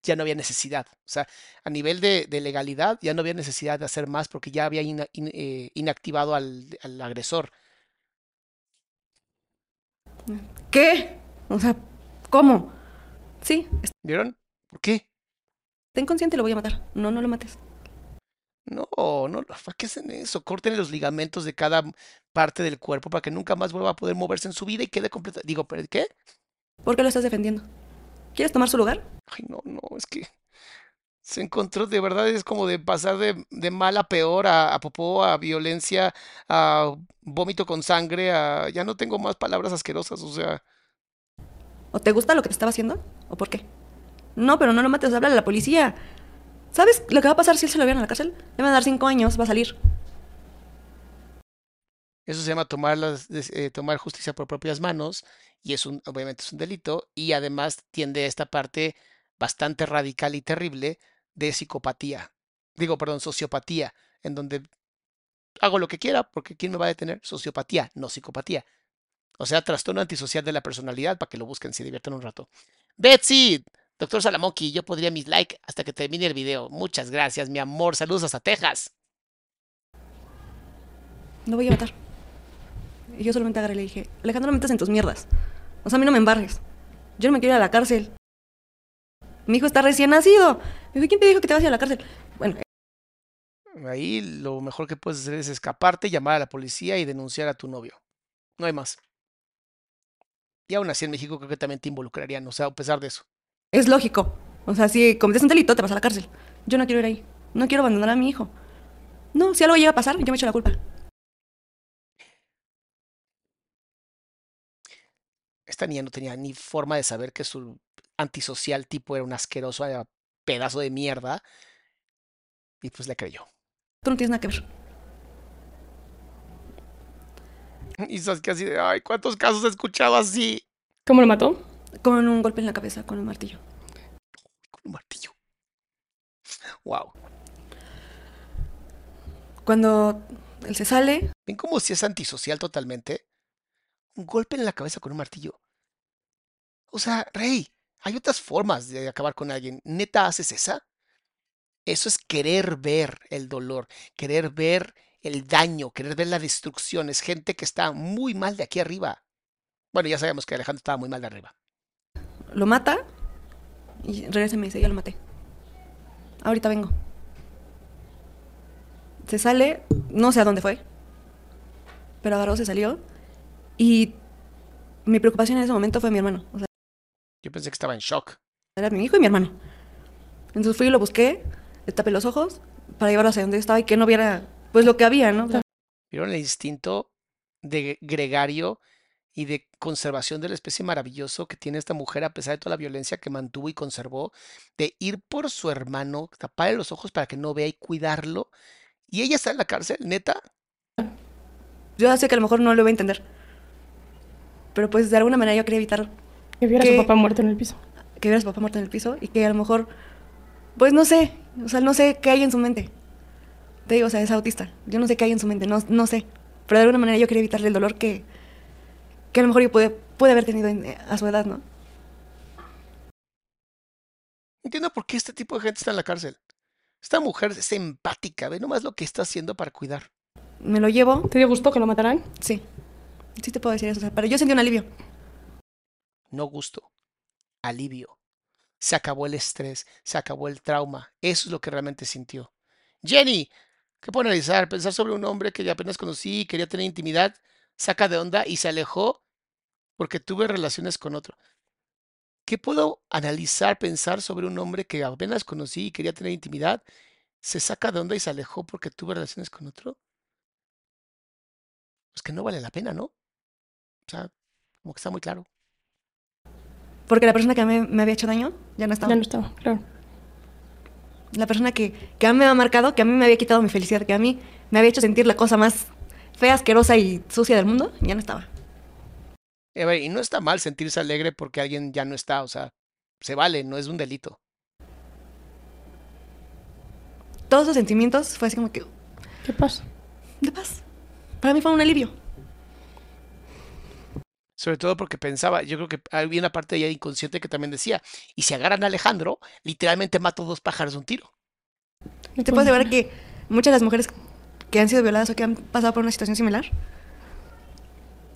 Speaker 1: ya no había necesidad. O sea, a nivel de, de legalidad ya no había necesidad de hacer más porque ya había ina- in- eh, inactivado al, al agresor.
Speaker 2: ¿Qué? O sea, ¿cómo? Sí,
Speaker 1: ¿Vieron? ¿Por qué?
Speaker 2: está inconsciente, lo voy a matar. No, no lo mates.
Speaker 1: No, no, ¿para qué hacen eso? Corten los ligamentos de cada parte del cuerpo para que nunca más vuelva a poder moverse en su vida y quede completa. Digo, ¿pero qué?
Speaker 2: ¿Por qué lo estás defendiendo? ¿Quieres tomar su lugar?
Speaker 1: Ay, no, no, es que se encontró, de verdad, es como de pasar de, de mal a peor, a, a popó, a violencia, a vómito con sangre, a... Ya no tengo más palabras asquerosas, o sea,
Speaker 2: ¿O te gusta lo que te estaba haciendo? ¿O por qué? No, pero no lo mates, háblale a la policía. ¿Sabes lo que va a pasar si él se lo vieron a la cárcel? Le van a dar cinco años, va a salir.
Speaker 1: eso se llama tomar, las, eh, tomar justicia por propias manos y es un, obviamente es un delito y además tiende a esta parte bastante radical y terrible de psicopatía. Digo, perdón, sociopatía, en donde hago lo que quiera porque ¿quién me va a detener? Sociopatía, no psicopatía. O sea, trastorno antisocial de la personalidad para que lo busquen, se diviertan un rato. Betsy, doctor Salamoki, yo podría mis like hasta que termine el video. Muchas gracias, mi amor. Saludos hasta Texas.
Speaker 2: Lo voy a matar. Y yo solamente agarré y le dije, Alejandro, no me metas en tus mierdas. O sea, a mí no me embarres. Yo no me quiero ir a la cárcel. Mi hijo está recién nacido. Me dijo, ¿quién te dijo que te vas a ir a la cárcel? Bueno,
Speaker 1: Ahí lo mejor que puedes hacer es escaparte, llamar a la policía y denunciar a tu novio. No hay más. Y aún así en México creo que también te involucrarían, o sea, a pesar de eso.
Speaker 2: Es lógico. O sea, si cometes un delito, te vas a la cárcel. Yo no quiero ir ahí. No quiero abandonar a mi hijo. No, si algo llega a pasar, yo me echo la culpa.
Speaker 1: Esta niña no tenía ni forma de saber que su antisocial tipo era un asqueroso eh, pedazo de mierda. Y pues le creyó.
Speaker 2: Tú no tienes nada que ver.
Speaker 1: Y sabes que así de, ay, ¿cuántos casos he escuchado así?
Speaker 3: ¿Cómo lo mató?
Speaker 2: Con un golpe en la cabeza, con un martillo.
Speaker 1: Con un martillo. Wow.
Speaker 2: Cuando él se sale,
Speaker 1: ¿Ven cómo si es antisocial totalmente? Un golpe en la cabeza con un martillo. O sea, Rey, hay otras formas de acabar con alguien. ¿Neta haces esa? Eso es querer ver el dolor, querer ver el daño, querer ver la destrucción. Es gente que está muy mal de aquí arriba. Bueno, ya sabemos que Alejandro estaba muy mal de arriba.
Speaker 2: Lo mata y regresa y me dice, ya lo maté. Ahorita vengo. Se sale, no sé a dónde fue, pero agarró, se salió y mi preocupación en ese momento fue mi hermano. O sea,
Speaker 1: Yo pensé que estaba en shock.
Speaker 2: era mi hijo y mi hermano. Entonces fui y lo busqué, le tapé los ojos para llevarlo hacia donde estaba y que no viera pues lo que había, ¿no?
Speaker 1: ¿Vieron el instinto de gregario y de conservación de la especie maravilloso que tiene esta mujer a pesar de toda la violencia que mantuvo y conservó? De ir por su hermano, taparle los ojos para que no vea y cuidarlo. Y ella está en la cárcel, neta.
Speaker 2: yo sé que a lo mejor no lo voy a entender. Pero pues de alguna manera yo quería evitar
Speaker 3: Que viera a su papá muerto en el piso.
Speaker 2: que viera a su papá muerto en el piso y que a lo mejor, pues no sé, o sea, no sé qué hay en su mente. Te digo, o sea, es autista. Yo no sé qué hay en su mente, no, no sé. Pero de alguna manera yo quería evitarle el dolor que, que a lo mejor yo pude, pude haber tenido en- a su edad, ¿no?
Speaker 1: Entiendo por qué este tipo de gente está en la cárcel. Esta mujer es empática, ve nomás lo que está haciendo para cuidar.
Speaker 2: Me lo llevo,
Speaker 3: ¿Te dio gusto que lo mataran?
Speaker 2: sí. Sí te puedo decir eso, pero yo sentí un alivio.
Speaker 1: No gusto, alivio. Se acabó el estrés, se acabó el trauma. Eso es lo que realmente sintió. Jenny, ¿qué puedo analizar? Pensar sobre un hombre que apenas conocí y quería tener intimidad, saca de onda y se alejó porque tuve relaciones con otro. ¿Qué puedo analizar, pensar sobre un hombre que apenas conocí y quería tener intimidad, se saca de onda y se alejó porque tuve relaciones con otro? Pues que no vale la pena, ¿no? O sea, como que está muy claro.
Speaker 2: Porque la persona que a mí me había hecho daño ya no estaba.
Speaker 3: Ya no estaba, claro.
Speaker 2: La persona que, que a mí me ha marcado, que a mí me había quitado mi felicidad, que a mí me había hecho sentir la cosa más fea, asquerosa y sucia del mundo, ya no estaba.
Speaker 1: Eh, y no está mal sentirse alegre porque alguien ya no está, o sea, se vale, no es un delito.
Speaker 2: Todos esos sentimientos fue así como que,
Speaker 3: ¿Qué pasa?
Speaker 2: de paz. Para mí fue un alivio.
Speaker 1: Sobre todo porque pensaba, yo creo que había una parte de ella inconsciente que también decía, y si agarran a Alejandro, literalmente mato dos pájaros de un tiro.
Speaker 3: Me
Speaker 2: Te
Speaker 3: puedo
Speaker 2: asegurar que muchas de las mujeres que han sido violadas o que han pasado por una situación similar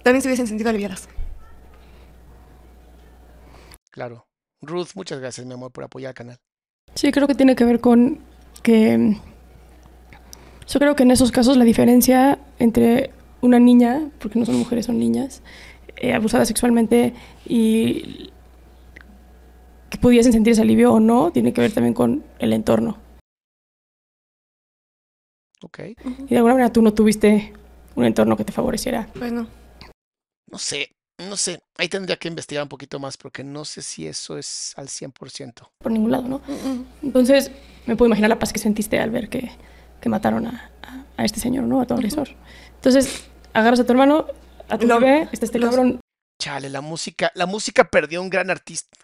Speaker 2: también se hubiesen sentido aliviadas.
Speaker 1: Claro. Ruth, muchas gracias, mi amor, por apoyar al canal.
Speaker 3: Sí, creo que tiene que ver con que... Yo creo que en esos casos la diferencia entre una niña, porque no son mujeres, son niñas, eh, abusada sexualmente y que pudiesen sentir ese alivio o no, tiene que ver también con el entorno.
Speaker 1: Ok.
Speaker 3: Y de alguna manera tú no tuviste un entorno que te favoreciera.
Speaker 2: Pues no.
Speaker 1: No sé, no sé. Ahí tendría que investigar un poquito más porque no sé si eso es al 100%.
Speaker 3: por ningún lado, ¿no? Entonces, me puedo imaginar la paz que sentiste al ver que, que mataron a, a- a este señor, ¿no? A tu agresor. Entonces, agarras a tu hermano, a tu
Speaker 2: Lo-
Speaker 3: bebé, está este
Speaker 2: los-
Speaker 3: cabrón.
Speaker 1: Chale, la música, la música perdió un gran artista.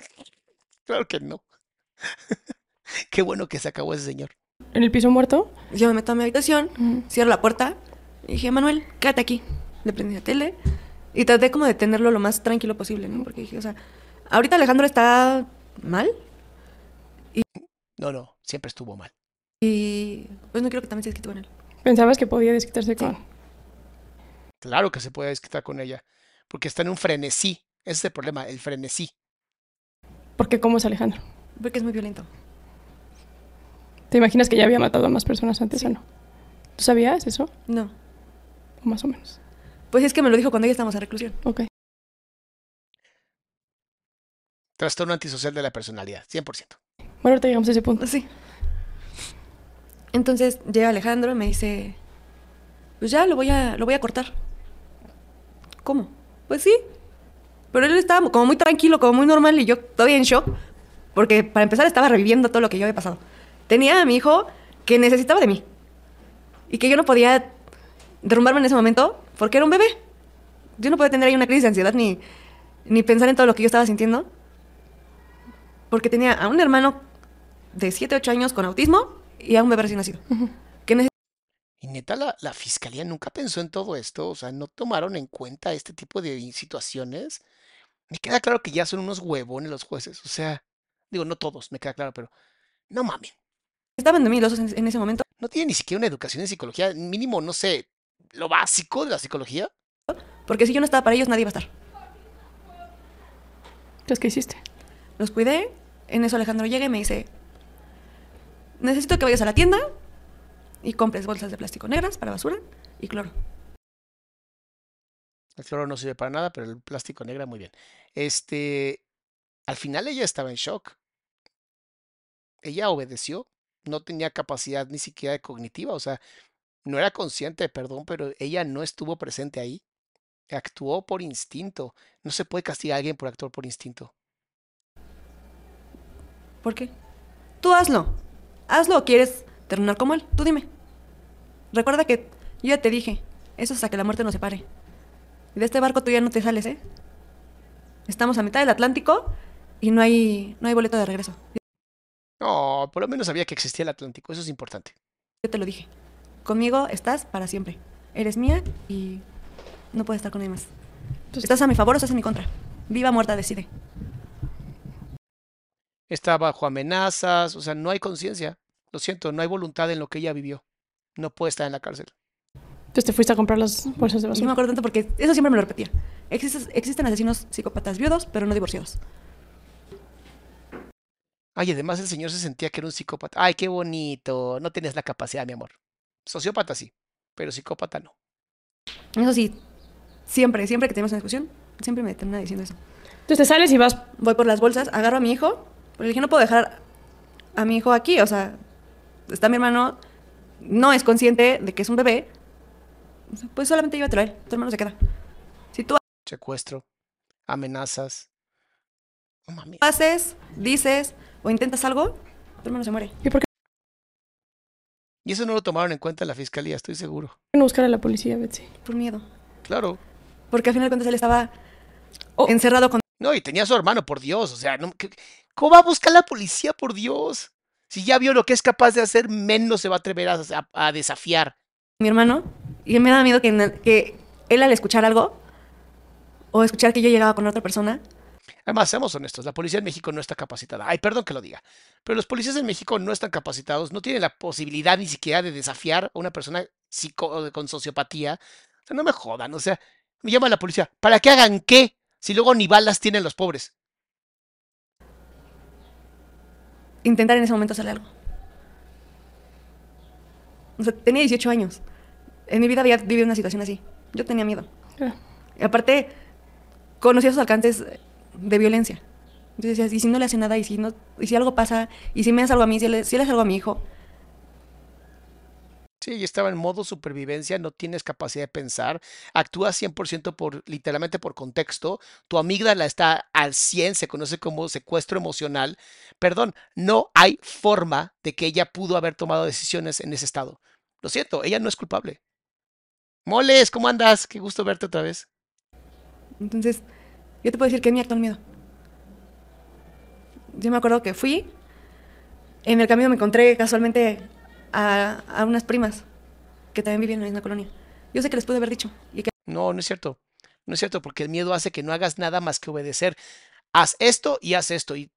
Speaker 1: Claro que no. Qué bueno que se acabó ese señor.
Speaker 3: en el piso muerto.
Speaker 2: Yo me meto a mi habitación, cierro la puerta y dije, Manuel, quédate aquí. Le prendí la tele y traté como de tenerlo lo más tranquilo posible, ¿no? Porque dije, o sea, ahorita Alejandro está mal
Speaker 1: No, no, siempre estuvo mal.
Speaker 2: y pues no quiero que también se desquite con él.
Speaker 3: Pensabas que podía desquitarse con...
Speaker 1: Claro que se puede desquitar con ella, porque está en un frenesí. Ese es el problema, el frenesí.
Speaker 3: Porque cómo es Alejandro.
Speaker 2: Porque es muy violento.
Speaker 3: ¿Te imaginas que ya había matado a más personas antes o no? ¿Tú sabías eso?
Speaker 2: No.
Speaker 3: O más o menos.
Speaker 2: Pues es que me lo dijo cuando ya estábamos en reclusión.
Speaker 3: Ok.
Speaker 1: Trastorno antisocial de la personalidad, 100%.
Speaker 3: Bueno, ahorita llegamos a ese punto.
Speaker 2: Sí. Entonces llega Alejandro y me dice, pues ya lo voy a, lo voy a cortar. ¿Cómo? Pues sí. Pero él estaba como muy tranquilo, como muy normal y yo todavía en shock. Porque para empezar estaba reviviendo todo lo que yo había pasado. Tenía a mi hijo que necesitaba de mí. Y que yo no podía derrumbarme en ese momento porque era un bebé. Yo no podía tener ahí una crisis de ansiedad ni, ni pensar en todo lo que yo estaba sintiendo. Porque tenía a un hermano de 7, 8 años con autismo y a un bebé recién nacido. Que
Speaker 1: Y neta, la, la fiscalía nunca pensó en todo esto, o sea, no tomaron en cuenta este tipo de situaciones. Me queda claro que ya son unos huevones los jueces, o sea, digo, no todos, me queda claro, pero no mamen.
Speaker 2: estaban de mí los dos en, en ese momento.
Speaker 1: No tienen ni siquiera una educación en psicología, mínimo, no sé, lo básico de la psicología.
Speaker 2: Porque si yo no estaba para ellos, nadie iba a estar.
Speaker 3: Entonces, ¿qué hiciste?
Speaker 2: Los cuidé. En eso Alejandro llega y me dice, necesito que vayas a la tienda y compres bolsas de plástico negras para basura y cloro.
Speaker 1: El cloro no sirve para nada, pero el plástico negra muy bien. Este, al final ella estaba en shock. Ella obedeció, no tenía capacidad ni siquiera de cognitiva, o sea, no era consciente, perdón, pero ella no estuvo presente ahí. Actuó por instinto. No se puede castigar a alguien por actuar por instinto.
Speaker 2: ¿Por qué? Tú hazlo. Hazlo o quieres terminar como él. Tú dime. Recuerda que yo ya te dije, eso es hasta que la muerte nos separe. Y de este barco tú ya no te sales, ¿eh? Estamos a mitad del Atlántico y no hay, no hay boleto de regreso.
Speaker 1: No, por lo menos sabía que existía el Atlántico, eso es importante.
Speaker 2: Yo te lo dije. Conmigo estás para siempre. Eres mía y no puedes estar con nadie más. ¿Estás a mi favor o estás en mi contra? Viva o muerta, decide.
Speaker 1: Está bajo amenazas, o sea, no hay conciencia. Lo siento, no hay voluntad en lo que ella vivió. No puede estar en la cárcel.
Speaker 3: Entonces te fuiste a comprar las bolsas de
Speaker 2: Y no me
Speaker 3: basura.
Speaker 2: acuerdo tanto porque eso siempre me lo repetía. Existen, existen asesinos psicópatas viudos, pero no divorciados.
Speaker 1: Ay, además el señor se sentía que era un psicópata. Ay, qué bonito. No tenías la capacidad, mi amor. Sociópata sí, pero psicópata no.
Speaker 2: Eso sí, siempre, siempre que tenemos una discusión, siempre me termina diciendo eso.
Speaker 3: Entonces te sales y vas.
Speaker 2: Voy por las bolsas, agarro a mi hijo, porque le dije, no puedo dejar a mi hijo aquí, o sea, está mi hermano, no es consciente de que es un bebé, pues solamente llévatelo a él, tu hermano se queda. Si tú
Speaker 1: Secuestro, amenazas. No mames.
Speaker 2: haces, dices o intentas algo, tu hermano se muere.
Speaker 3: ¿Y por qué
Speaker 1: Y eso no lo tomaron en cuenta en la fiscalía, estoy seguro.
Speaker 3: no buscar a la policía, Betsy?
Speaker 2: Por miedo.
Speaker 1: Claro.
Speaker 2: Porque al final de cuentas él estaba
Speaker 3: Oh.
Speaker 2: encerrado con
Speaker 1: No, y tenía a su hermano, por Dios. O sea, no, ¿qué- ¿cómo va a buscar la policía, por Dios? Si ya vio lo que es capaz de hacer, menos se va a atrever a, a- a desafiar.
Speaker 2: mi hermano y me da miedo que, que él al escuchar algo o escuchar que yo llegaba con otra persona,
Speaker 1: Además, seamos honestos, la policía en México no está capacitada. Ay, perdón que lo diga, pero los policías en México no están capacitados, no tienen la posibilidad ni siquiera de desafiar a una persona psico- con sociopatía. O sea, no me jodan, o sea, me llama la policía. ¿Para que hagan qué? Si luego ni balas tienen los pobres.
Speaker 2: intentar en ese momento hacerle algo. O sea, tenía 18 años. En mi vida había vivido una situación así. Yo tenía miedo.
Speaker 3: Ah.
Speaker 2: Y aparte, conocía sus alcances de violencia. Entonces decías, ¿y si no le hace nada? ¿Y si, no, y si algo pasa? ¿Y si me hace algo a mí? ¿Si le, si le hace algo a mi hijo?
Speaker 1: Sí, yo estaba en modo supervivencia, no tienes capacidad de pensar, actúas 100% por, literalmente por contexto, tu amígdala está al 100, se conoce como secuestro emocional. Perdón, no hay forma de que ella pudo haber tomado decisiones en ese estado. Lo siento, ella no es culpable. Moles, ¿cómo andas? Qué gusto verte otra vez.
Speaker 2: Entonces, yo te puedo decir que es mi actual miedo. Yo me acuerdo que fui, en el camino me encontré casualmente a, unas primas que también vivían en la misma colonia. Yo sé que les pude haber dicho y que
Speaker 1: No, no es cierto. No es cierto, porque el miedo hace que no hagas nada más que obedecer. Haz esto y haz esto. Y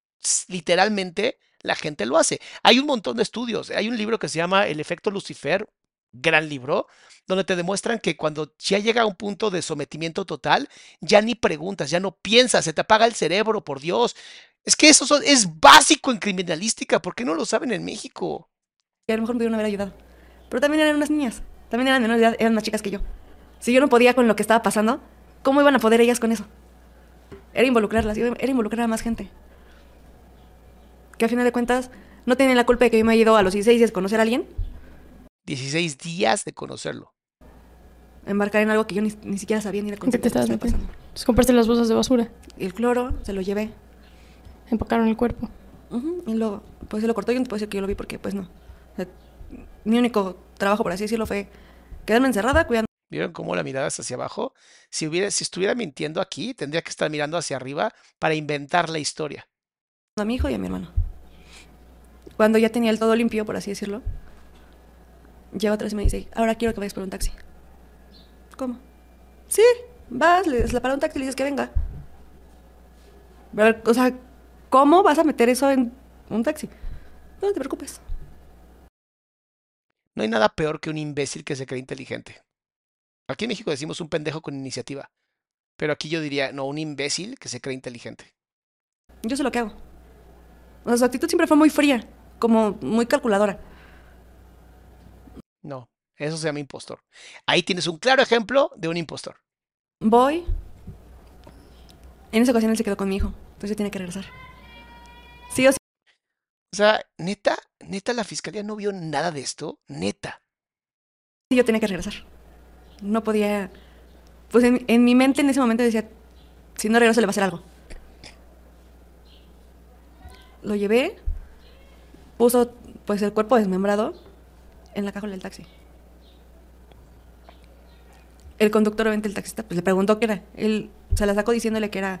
Speaker 1: literalmente la gente lo hace. Hay un montón de estudios. Hay un libro que se llama El efecto Lucifer, gran libro, donde te demuestran que cuando ya llega a un punto de sometimiento total, ya ni preguntas, ya no piensas, se te apaga el cerebro, por Dios. Es que eso es básico en criminalística. ¿Por qué no lo saben en México?
Speaker 2: que a lo mejor me pudieron haber ayudado. Pero también eran unas niñas, también eran menores de edad, eran más chicas que yo. Si yo no podía con lo que estaba pasando, ¿cómo iban a poder ellas con eso? Era involucrarlas, era involucrar a más gente. Que al final de cuentas no tienen la culpa de que yo me haya ido a los 16 días a conocer a alguien,
Speaker 1: 16 días de conocerlo.
Speaker 2: embarcar en algo que yo ni, ni siquiera sabía ni la
Speaker 3: ¿En qué te estabas metiendo? Entonces compraste las bolsas de basura.
Speaker 2: Y el cloro, se lo llevé.
Speaker 3: Empacaron el cuerpo.
Speaker 2: Y luego, pues se lo cortó. Yo no te puedo decir que yo lo vi porque, pues no. O sea, mi único trabajo, por así decirlo, fue quedarme encerrada cuidando
Speaker 1: ¿Vieron cómo la mirada es hacia abajo? Si, hubiera, si estuviera mintiendo aquí, tendría que estar mirando hacia arriba para inventar la historia.
Speaker 2: a mi hijo y a mi hermano. Cuando ya tenía el todo limpio, por así decirlo, llega otra vez y me dice, ahora quiero que vayas por un taxi. ¿Cómo? Sí, vas, le das la para un taxi y le dices que venga. Pero, o sea, ¿cómo vas a meter eso en un taxi? No te preocupes.
Speaker 1: No hay nada peor que un imbécil que se cree inteligente. Aquí en México decimos un pendejo con iniciativa. Pero aquí yo diría, no, un imbécil que se cree inteligente.
Speaker 2: Yo sé lo que hago. O sea, su actitud siempre fue muy fría, como muy calculadora.
Speaker 1: No, eso se llama impostor. Ahí tienes un claro ejemplo de un impostor.
Speaker 2: Voy. En esa ocasión él se quedó con mi hijo, entonces yo tenía que regresar. Sí o sí.
Speaker 1: O sea, neta, neta, la fiscalía no vio nada de esto. Neta.
Speaker 2: yo tenía que regresar. No podía. Pues en, en mi mente en ese momento decía: si no regreso, le va a hacer algo. Lo llevé, puso pues el cuerpo desmembrado en la cajuela del taxi. El conductor, obviamente, el taxista, pues le preguntó qué era. Él se la sacó diciéndole que era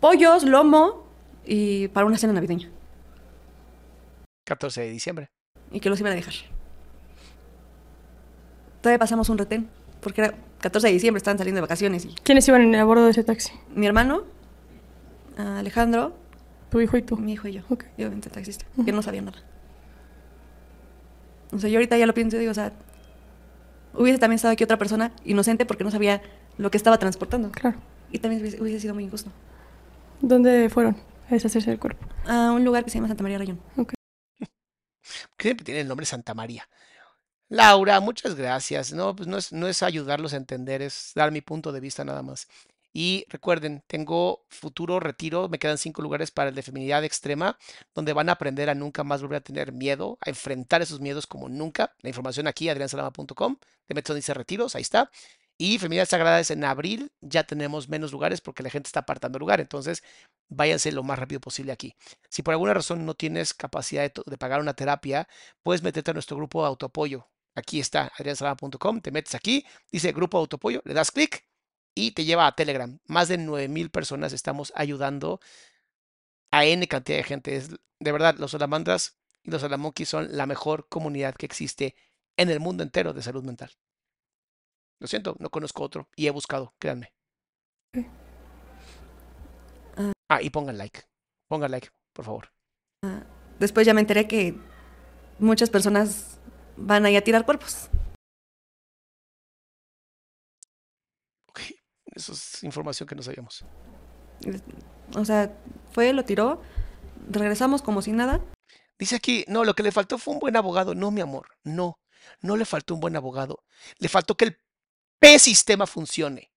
Speaker 2: pollos, lomo y para una cena navideña.
Speaker 1: 14 de diciembre.
Speaker 2: Y que los iban a dejar. Todavía pasamos un retén, porque era 14 de diciembre, estaban saliendo de vacaciones. Y
Speaker 3: ¿Quiénes iban a bordo de ese taxi?
Speaker 2: mi hermano, Alejandro,
Speaker 3: Tu hijo y tú.
Speaker 2: mi hijo y yo.
Speaker 3: Ok.
Speaker 2: Y obviamente el taxista, que no sabía nada. O sea, yo ahorita ya lo pienso y digo, o sea, hubiese también estado aquí otra persona inocente porque no sabía lo que estaba transportando.
Speaker 3: Claro.
Speaker 2: Y también hubiese, hubiese sido muy injusto.
Speaker 3: ¿Dónde fueron a deshacerse del cuerpo?
Speaker 2: A un lugar que se llama Santa María Rayón.
Speaker 1: que siempre tiene el nombre Santa María. Laura, muchas gracias. No, pues no es, no es ayudarlos a entender, es dar mi punto de vista nada más. Y recuerden, tengo futuro retiro, me quedan cinco lugares para el de feminidad extrema, donde van a aprender a nunca más volver a tener miedo, a enfrentar esos miedos como nunca. La información aquí, adriansalama.com, te metes donde dice retiros, ahí está. Y feminidad sagrada es en abril, ya tenemos menos lugares porque la gente está apartando lugar, entonces váyanse lo más rápido posible aquí. Si por alguna razón no tienes capacidad de, de pagar una terapia, puedes meterte a nuestro grupo de autoapoyo. Aquí está, adriansalama.com, te metes aquí, dice grupo de autoapoyo, le das clic y te lleva a Telegram. Más de 9000 personas estamos ayudando a N cantidad de gente. Es, de verdad, los salamandras y los salamonkeys son la mejor comunidad que existe en el mundo entero de salud mental. Lo siento, no conozco otro y he buscado, créanme.
Speaker 2: Ah.
Speaker 1: Ah, y pongan like. Pongan like, por favor.
Speaker 2: Después ya me enteré que muchas personas van ahí a tirar cuerpos.
Speaker 1: Eso es información que no sabíamos.
Speaker 2: O sea, fue, lo tiró, regresamos como si nada.
Speaker 1: Dice aquí, no, lo que le faltó fue un buen abogado. No, mi amor, no, no le faltó un buen abogado. Le faltó que el P-sistema funcione.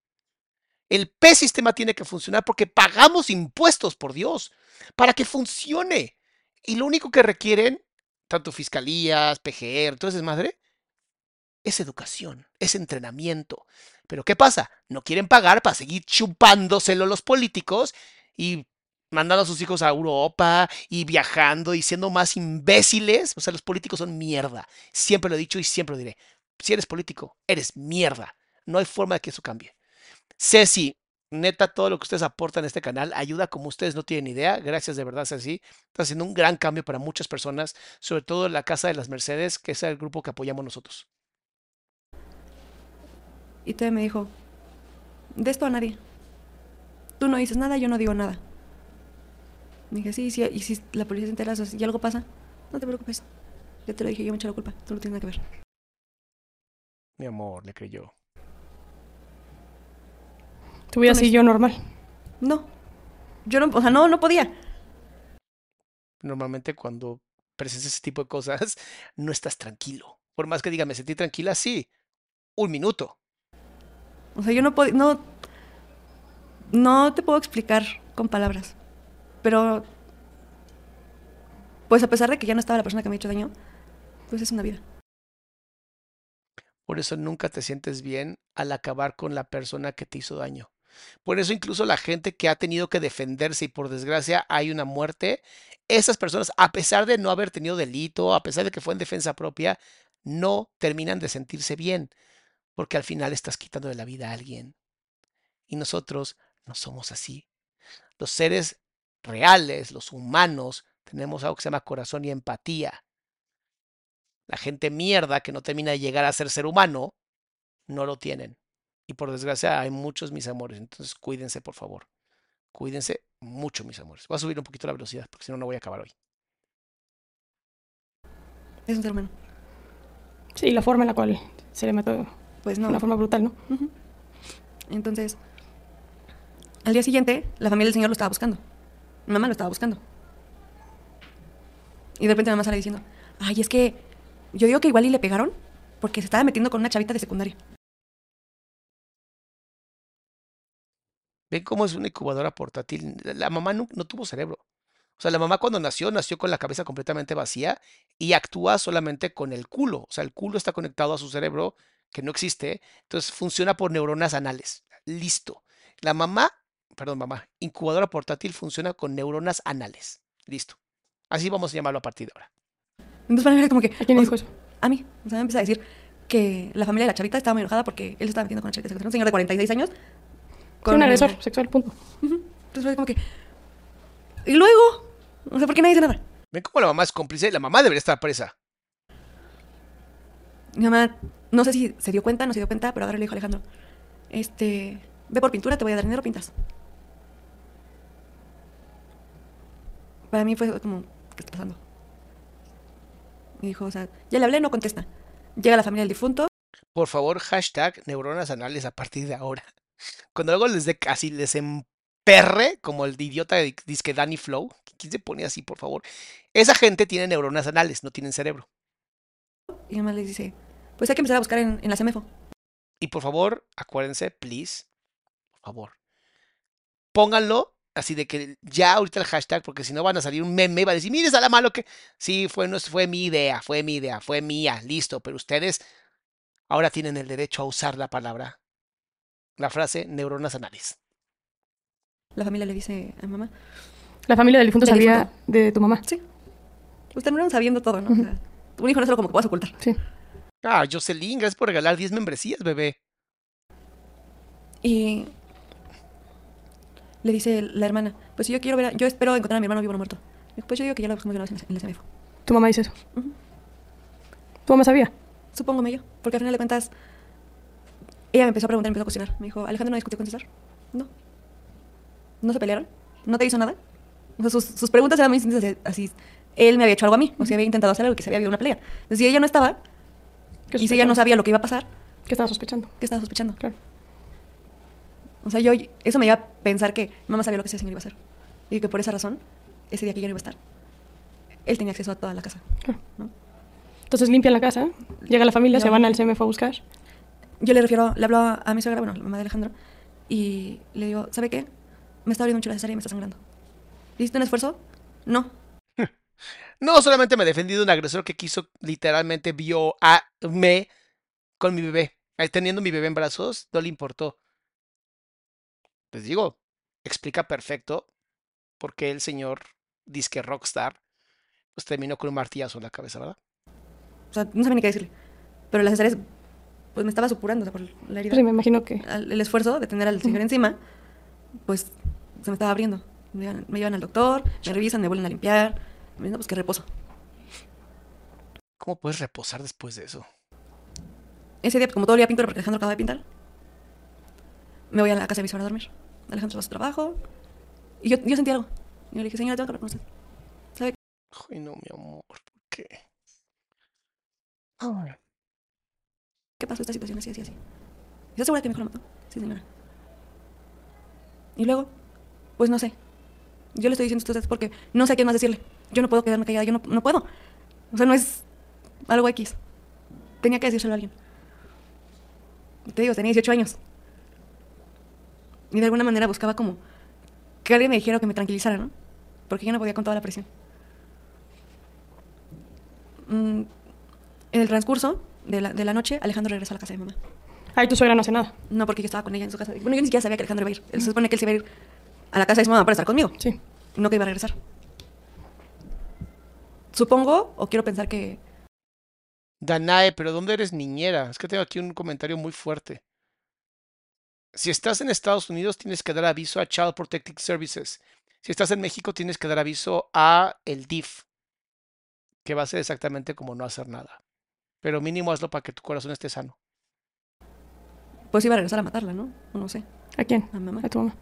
Speaker 1: El P-sistema tiene que funcionar porque pagamos impuestos, por Dios, para que funcione. Y lo único que requieren, tanto fiscalías, PGR, entonces madre, es educación, es entrenamiento. Pero ¿qué pasa? No quieren pagar para seguir chupándoselo los políticos y mandando a sus hijos a Europa y viajando y siendo más imbéciles. O sea, los políticos son mierda. Siempre lo he dicho y siempre lo diré. Si eres político, eres mierda. No hay forma de que eso cambie. Ceci, neta, todo lo que ustedes aportan a este canal ayuda como ustedes no tienen idea. Gracias de verdad, Ceci. Está haciendo un gran cambio para muchas personas, sobre todo en la Casa de las Mercedes, que es el grupo que apoyamos nosotros.
Speaker 2: Y todavía me dijo, de esto a nadie. Tú no dices nada, yo no digo nada. Me dije, sí, sí, y si la policía se entera y algo pasa, no te preocupes. Ya te lo dije, yo me eché la culpa, tú no tienes nada que ver.
Speaker 1: Mi amor, le creyó.
Speaker 3: Vida
Speaker 2: Tú me-
Speaker 3: siguió normal.
Speaker 2: No, yo no, o sea, no, no podía.
Speaker 1: Normalmente cuando presencias ese tipo de cosas, no estás tranquilo. Por más que diga, me sentí tranquila, sí. Un minuto.
Speaker 2: O sea, yo no podía, no, no te puedo explicar con palabras. Pero, pues a pesar de que ya no estaba la persona que me ha hecho daño, pues es una vida.
Speaker 1: Por eso nunca te sientes bien al acabar con la persona que te hizo daño. Por eso incluso la gente que ha tenido que defenderse y por desgracia hay una muerte, esas personas, a pesar de no haber tenido delito, a pesar de que fue en defensa propia, no terminan de sentirse bien, porque al final estás quitando de la vida a alguien. Y nosotros no somos así. Los seres reales, los humanos, tenemos algo que se llama corazón y empatía. La gente mierda que no termina de llegar a ser ser humano, no lo tienen. Y por desgracia hay muchos mis amores. Entonces cuídense, por favor. Cuídense mucho, mis amores. Voy a subir un poquito la velocidad porque si no, no voy a acabar hoy.
Speaker 2: Es un ser humano.
Speaker 3: Sí, la forma en la cual se le mató.
Speaker 2: Pues
Speaker 3: de
Speaker 2: no.
Speaker 3: Una forma brutal, ¿no?
Speaker 2: Entonces, al día siguiente, la familia del señor lo estaba buscando. Mi mamá lo estaba buscando. Y de repente mi mamá sale diciendo, ay, es que yo digo que igual y le pegaron porque se estaba metiendo con una chavita de secundaria.
Speaker 1: Ven cómo es una incubadora portátil. La- La mamá no, no tuvo cerebro. O sea, la mamá cuando nació, nació con la cabeza completamente vacía y actúa solamente con el culo. O sea, el culo está conectado a su cerebro, que no existe. Entonces funciona por neuronas anales. Listo. La mamá, perdón, mamá, incubadora portátil funciona con neuronas anales. Listo. Así vamos a llamarlo a partir de ahora.
Speaker 2: Entonces para mí era como que...
Speaker 3: ¿A quién
Speaker 2: o
Speaker 3: dijo
Speaker 2: sea,
Speaker 3: eso?
Speaker 2: A mí. O sea, me empieza a decir que la familia de la chavita estaba muy enojada porque él se estaba metiendo con una chavita. Un señor de 46 años.
Speaker 3: Fue un agresor sexual, punto.
Speaker 2: Entonces fue como que... Y luego, no sé por qué nadie dice nada.
Speaker 1: ¿Ven cómo la mamá es cómplice? La mamá debería estar presa.
Speaker 2: Mi mamá, no sé si se dio cuenta, no se dio cuenta, pero ahora le dijo a Alejandro, este, ve por pintura, te voy a dar dinero, pintas. Para mí fue como, ¿qué está pasando? Y dijo, o sea, ya le hablé, no contesta. Llega la familia del difunto,
Speaker 1: Por favor, hashtag neuronas anales a partir de ahora. Cuando luego les dé casi les emperre, como el de idiota de disque Danny Flow. ¿Quién se pone así, por favor? Esa gente tiene neuronas anales, no tienen cerebro.
Speaker 2: y mamá le dice, pues hay que empezar a buscar en, en la CEMEFO.
Speaker 1: Y por favor, acuérdense, please, por favor, pónganlo así de que ya ahorita el hashtag, porque si no van a salir un meme y va a decir, mire, la malo que... Sí, fue, no, fue mi idea, fue mi idea, fue mía, listo, pero ustedes ahora tienen el derecho a usar la palabra, la frase neuronas anales.
Speaker 2: La familia le dice a mi mamá,
Speaker 3: La familia del difunto sabía
Speaker 2: difunto.
Speaker 3: de tu mamá.
Speaker 2: sí, pues terminaron sabiendo todo, ¿no? O sea, un hijo no es algo como que puedas ocultar.
Speaker 3: Sí.
Speaker 1: Ah, Jocelyn, gracias por regalar 10 membresías, bebé.
Speaker 2: Y le dice la hermana, pues yo quiero ver, a- yo espero encontrar a mi hermano vivo o no muerto. Pues yo digo que ya lo buscamos de una vez en la CEMEFO.
Speaker 3: Tu mamá dice eso.
Speaker 2: Ujú.
Speaker 3: Tu mamá sabía.
Speaker 2: Supóngome yo, porque al final de cuentas, ella me empezó a preguntar, me empezó a cuestionar. Me dijo, Alejandro no discutió con César. No. ¿No se pelearon? ¿No te hizo nada? O sea, sus, sus preguntas eran muy distintas así, así. Él me había hecho algo a mí, o si había intentado hacer algo, que se había habido una pelea. Entonces, si ella no estaba,
Speaker 3: ¿Qué
Speaker 2: y si ella no sabía lo que iba a pasar,
Speaker 3: ¿Qué estaba sospechando?
Speaker 2: ¿qué estaba sospechando?
Speaker 3: Claro.
Speaker 2: O sea, yo, eso me iba a pensar que mamá sabía lo que ese señor iba a hacer. Y que por esa razón, ese día que yo no iba a estar, él tenía acceso a toda la casa.
Speaker 3: Claro.
Speaker 2: ¿no?
Speaker 3: Entonces limpian la casa, llega la familia, se
Speaker 2: No.
Speaker 3: van al CMF a buscar.
Speaker 2: Yo le refiero, le hablo a, a mi suegra, bueno, la mamá de Alejandro, y le digo, ¿sabe qué? Me está abriendo mucho la cesárea y me está sangrando. ¿Hiciste un esfuerzo? No.
Speaker 1: No solamente me defendí de un agresor que quiso, literalmente vio a me con mi bebé. Ahí teniendo mi bebé en brazos, no le importó. Les digo, explica perfecto por qué el señor disque rockstar pues terminó con un martillazo en la cabeza, ¿verdad?
Speaker 2: O sea, no sabía ni qué decirle. Pero la cesárea, pues me estaba supurando, o sea, por la herida.
Speaker 3: Sí, me imagino que.
Speaker 2: Al- el esfuerzo de tener al señor encima, pues se me estaba abriendo. Me llevan, me llevan al doctor, me revisan, me vuelven a limpiar. No, pues que reposo.
Speaker 1: ¿Cómo puedes reposar después de eso?
Speaker 2: Ese día, como todo el día pintor, porque Alejandro acaba de pintar, me voy a la casa de mi suegra a dormir. Alejandro se va a su trabajo. Y yo, yo sentí algo. Y yo le dije, señora, tengo que hablar con usted. ¿Sabe
Speaker 1: Ay, no, mi amor, ¿por qué?
Speaker 2: Qué pasó esta situación así, así, así? ¿Estás segura que mi hijo lo mató? Sí, señora. Y luego, pues no sé. Yo le estoy diciendo esto a usted porque no sé a quién más decirle. Yo no puedo quedarme callada, yo no, no puedo. O sea, no es algo X. Tenía que decírselo a alguien. Te digo, tenía 18 años. Y de alguna manera buscaba como que alguien me dijera o que me tranquilizara, ¿no? Porque yo no podía con toda la presión. Mm, en el transcurso de la, de la noche, Alejandro regresa a la casa de mi mamá.
Speaker 3: Ahí tu suegra no hace nada.
Speaker 2: No, porque yo estaba con ella en su casa. Bueno, yo ni siquiera sabía que Alejandro iba a ir. Se supone que él se iba a ir a la casa de su mamá para estar conmigo.
Speaker 3: Sí.
Speaker 2: No que iba a regresar. Supongo, o quiero pensar que
Speaker 1: Danae, pero ¿dónde eres niñera? Es que tengo aquí un comentario muy fuerte. Si estás en Estados Unidos, tienes que dar aviso a Child Protective Services. Si estás en México, tienes que dar aviso a el DIF, que va a ser exactamente como no hacer nada. Pero mínimo hazlo para que tu corazón esté sano.
Speaker 2: pues iba a regresar a matarla, ¿no? O no sé,
Speaker 3: ¿A quién?
Speaker 2: a mi mamá.
Speaker 3: A tu mamá.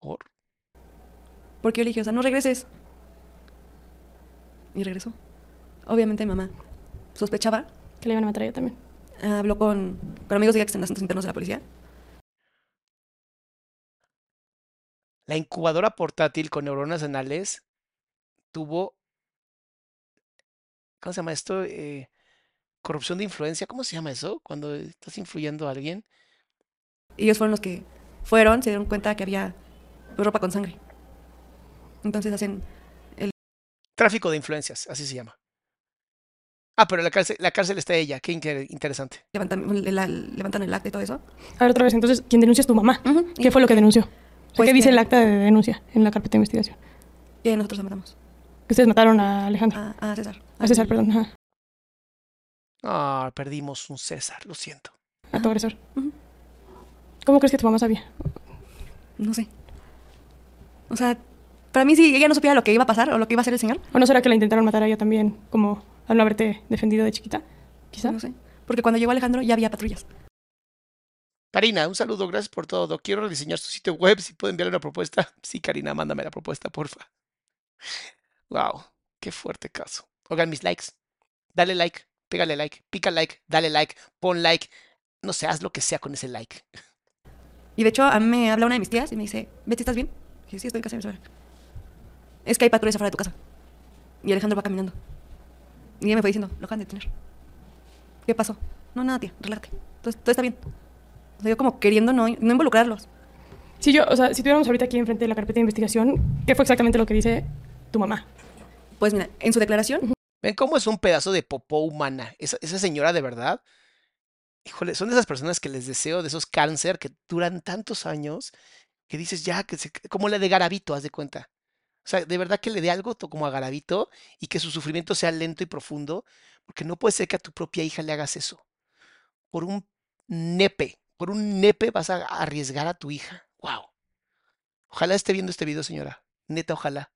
Speaker 1: Por...
Speaker 2: Porque yo le dije, o sea, no regreses. Y regresó. Obviamente mi mamá sospechaba.
Speaker 3: Que le iban a matar a ella también.
Speaker 2: Habló con, con amigos de ella que están en asuntos internos de la policía.
Speaker 1: La incubadora portátil con neuronas anales tuvo, ¿cómo se llama esto? Eh, corrupción de influencia, ¿cómo se llama eso? Cuando estás influyendo a alguien.
Speaker 2: Ellos fueron los que fueron, se dieron cuenta que había ropa con sangre. Entonces hacen
Speaker 1: Tráfico de influencias, así se llama. Ah, pero la cárcel, la cárcel está ella, qué inter- interesante.
Speaker 2: levantan, la- levantan el acta y todo eso.
Speaker 3: A ver, otra vez, entonces, ¿quién denuncia es tu mamá? ¿Qué fue lo que denunció? O sea,
Speaker 2: Pues
Speaker 3: ¿Qué dice
Speaker 2: que-
Speaker 3: el acta de denuncia en la carpeta de investigación?
Speaker 2: Que nosotros la matamos.
Speaker 3: Que ustedes mataron a Alejandro.
Speaker 2: A, a César.
Speaker 3: a César, perdón. Ajá,
Speaker 1: Ah, perdimos un César, lo siento.
Speaker 3: a tu agresor. ¿Cómo crees que tu mamá sabía?
Speaker 2: No sé. O sea, para mí si ella no supiera lo que iba a pasar o lo que iba a hacer el señor,
Speaker 3: ¿O no será que la intentaron matar a ella también, como al no haberte defendido de chiquita? Quizá.
Speaker 2: no sé. Porque cuando llegó Alejandro ya había patrullas.
Speaker 1: Karina, un saludo, gracias por todo. Quiero rediseñar su sitio web, si puedo enviarle una propuesta. Sí, Karina, mándame la propuesta, porfa. Wow, qué fuerte caso. Oigan, mis likes. Dale like, pégale like, pica like, dale like, pon like. No sé, haz lo que sea con ese like.
Speaker 2: Y de hecho, a mí me habla una de mis tías y me dice, Betty, ¿estás bien? Y dije, sí, estoy en casa de mi suegra. Es que hay patrullas afuera de tu casa. Y Alejandro va caminando. Y ella me fue diciendo, lo acaban de detener. ¿Qué pasó? No, nada, tía, relájate. Todo, todo está bien. O sea, yo como queriendo no, no involucrarlos.
Speaker 3: Si yo, o sea, si tuviéramos ahorita aquí enfrente de la carpeta de investigación, ¿qué fue exactamente lo que dice tu mamá?
Speaker 2: Pues mira, en su declaración,
Speaker 1: ¿Ven cómo es un pedazo de popó humana? Esa, esa señora de verdad. Híjole, son de esas personas que les deseo de esos cáncer que duran tantos años que dices ya, que se, como la de Garabito, haz de cuenta. O sea, de verdad que le dé algo como a Garabito y que su sufrimiento sea lento y profundo, porque no puede ser que a tu propia hija le hagas eso. Por un nepe, por un nepe vas a arriesgar a tu hija. Wow. Ojalá esté viendo este video, señora. Neta, ojalá.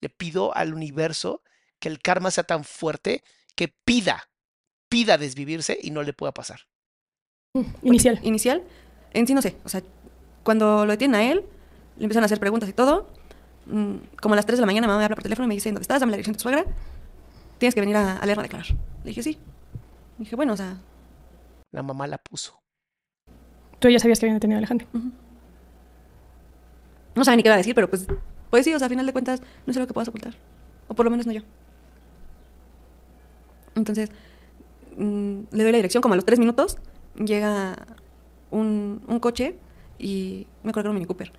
Speaker 1: Le pido al universo que el karma sea tan fuerte que pida, pida desvivirse y no le pueda pasar.
Speaker 3: Inicial.
Speaker 2: inicial, en sí no sé. O sea, cuando lo detienen a él, le empiezan a hacer preguntas y todo. Mm, Como a las 3 de la mañana, mamá me habla por teléfono y me dice, ¿dónde estás? Dame la dirección de tu suegra. Tienes que venir a, a Lerma a declarar. Le dije, sí. dije, bueno, o sea,
Speaker 1: La mamá la puso.
Speaker 3: Tú ya sabías que habían detenido a Alejandro.
Speaker 2: no sabía ni qué iba a decir, pero pues, pues sí, o sea, a final de cuentas, no sé lo que puedas ocultar. O por lo menos no yo. Entonces, mm, le doy la dirección, como a los tres minutos, llega un, un coche y me acuerdo que era un Mini Cooper.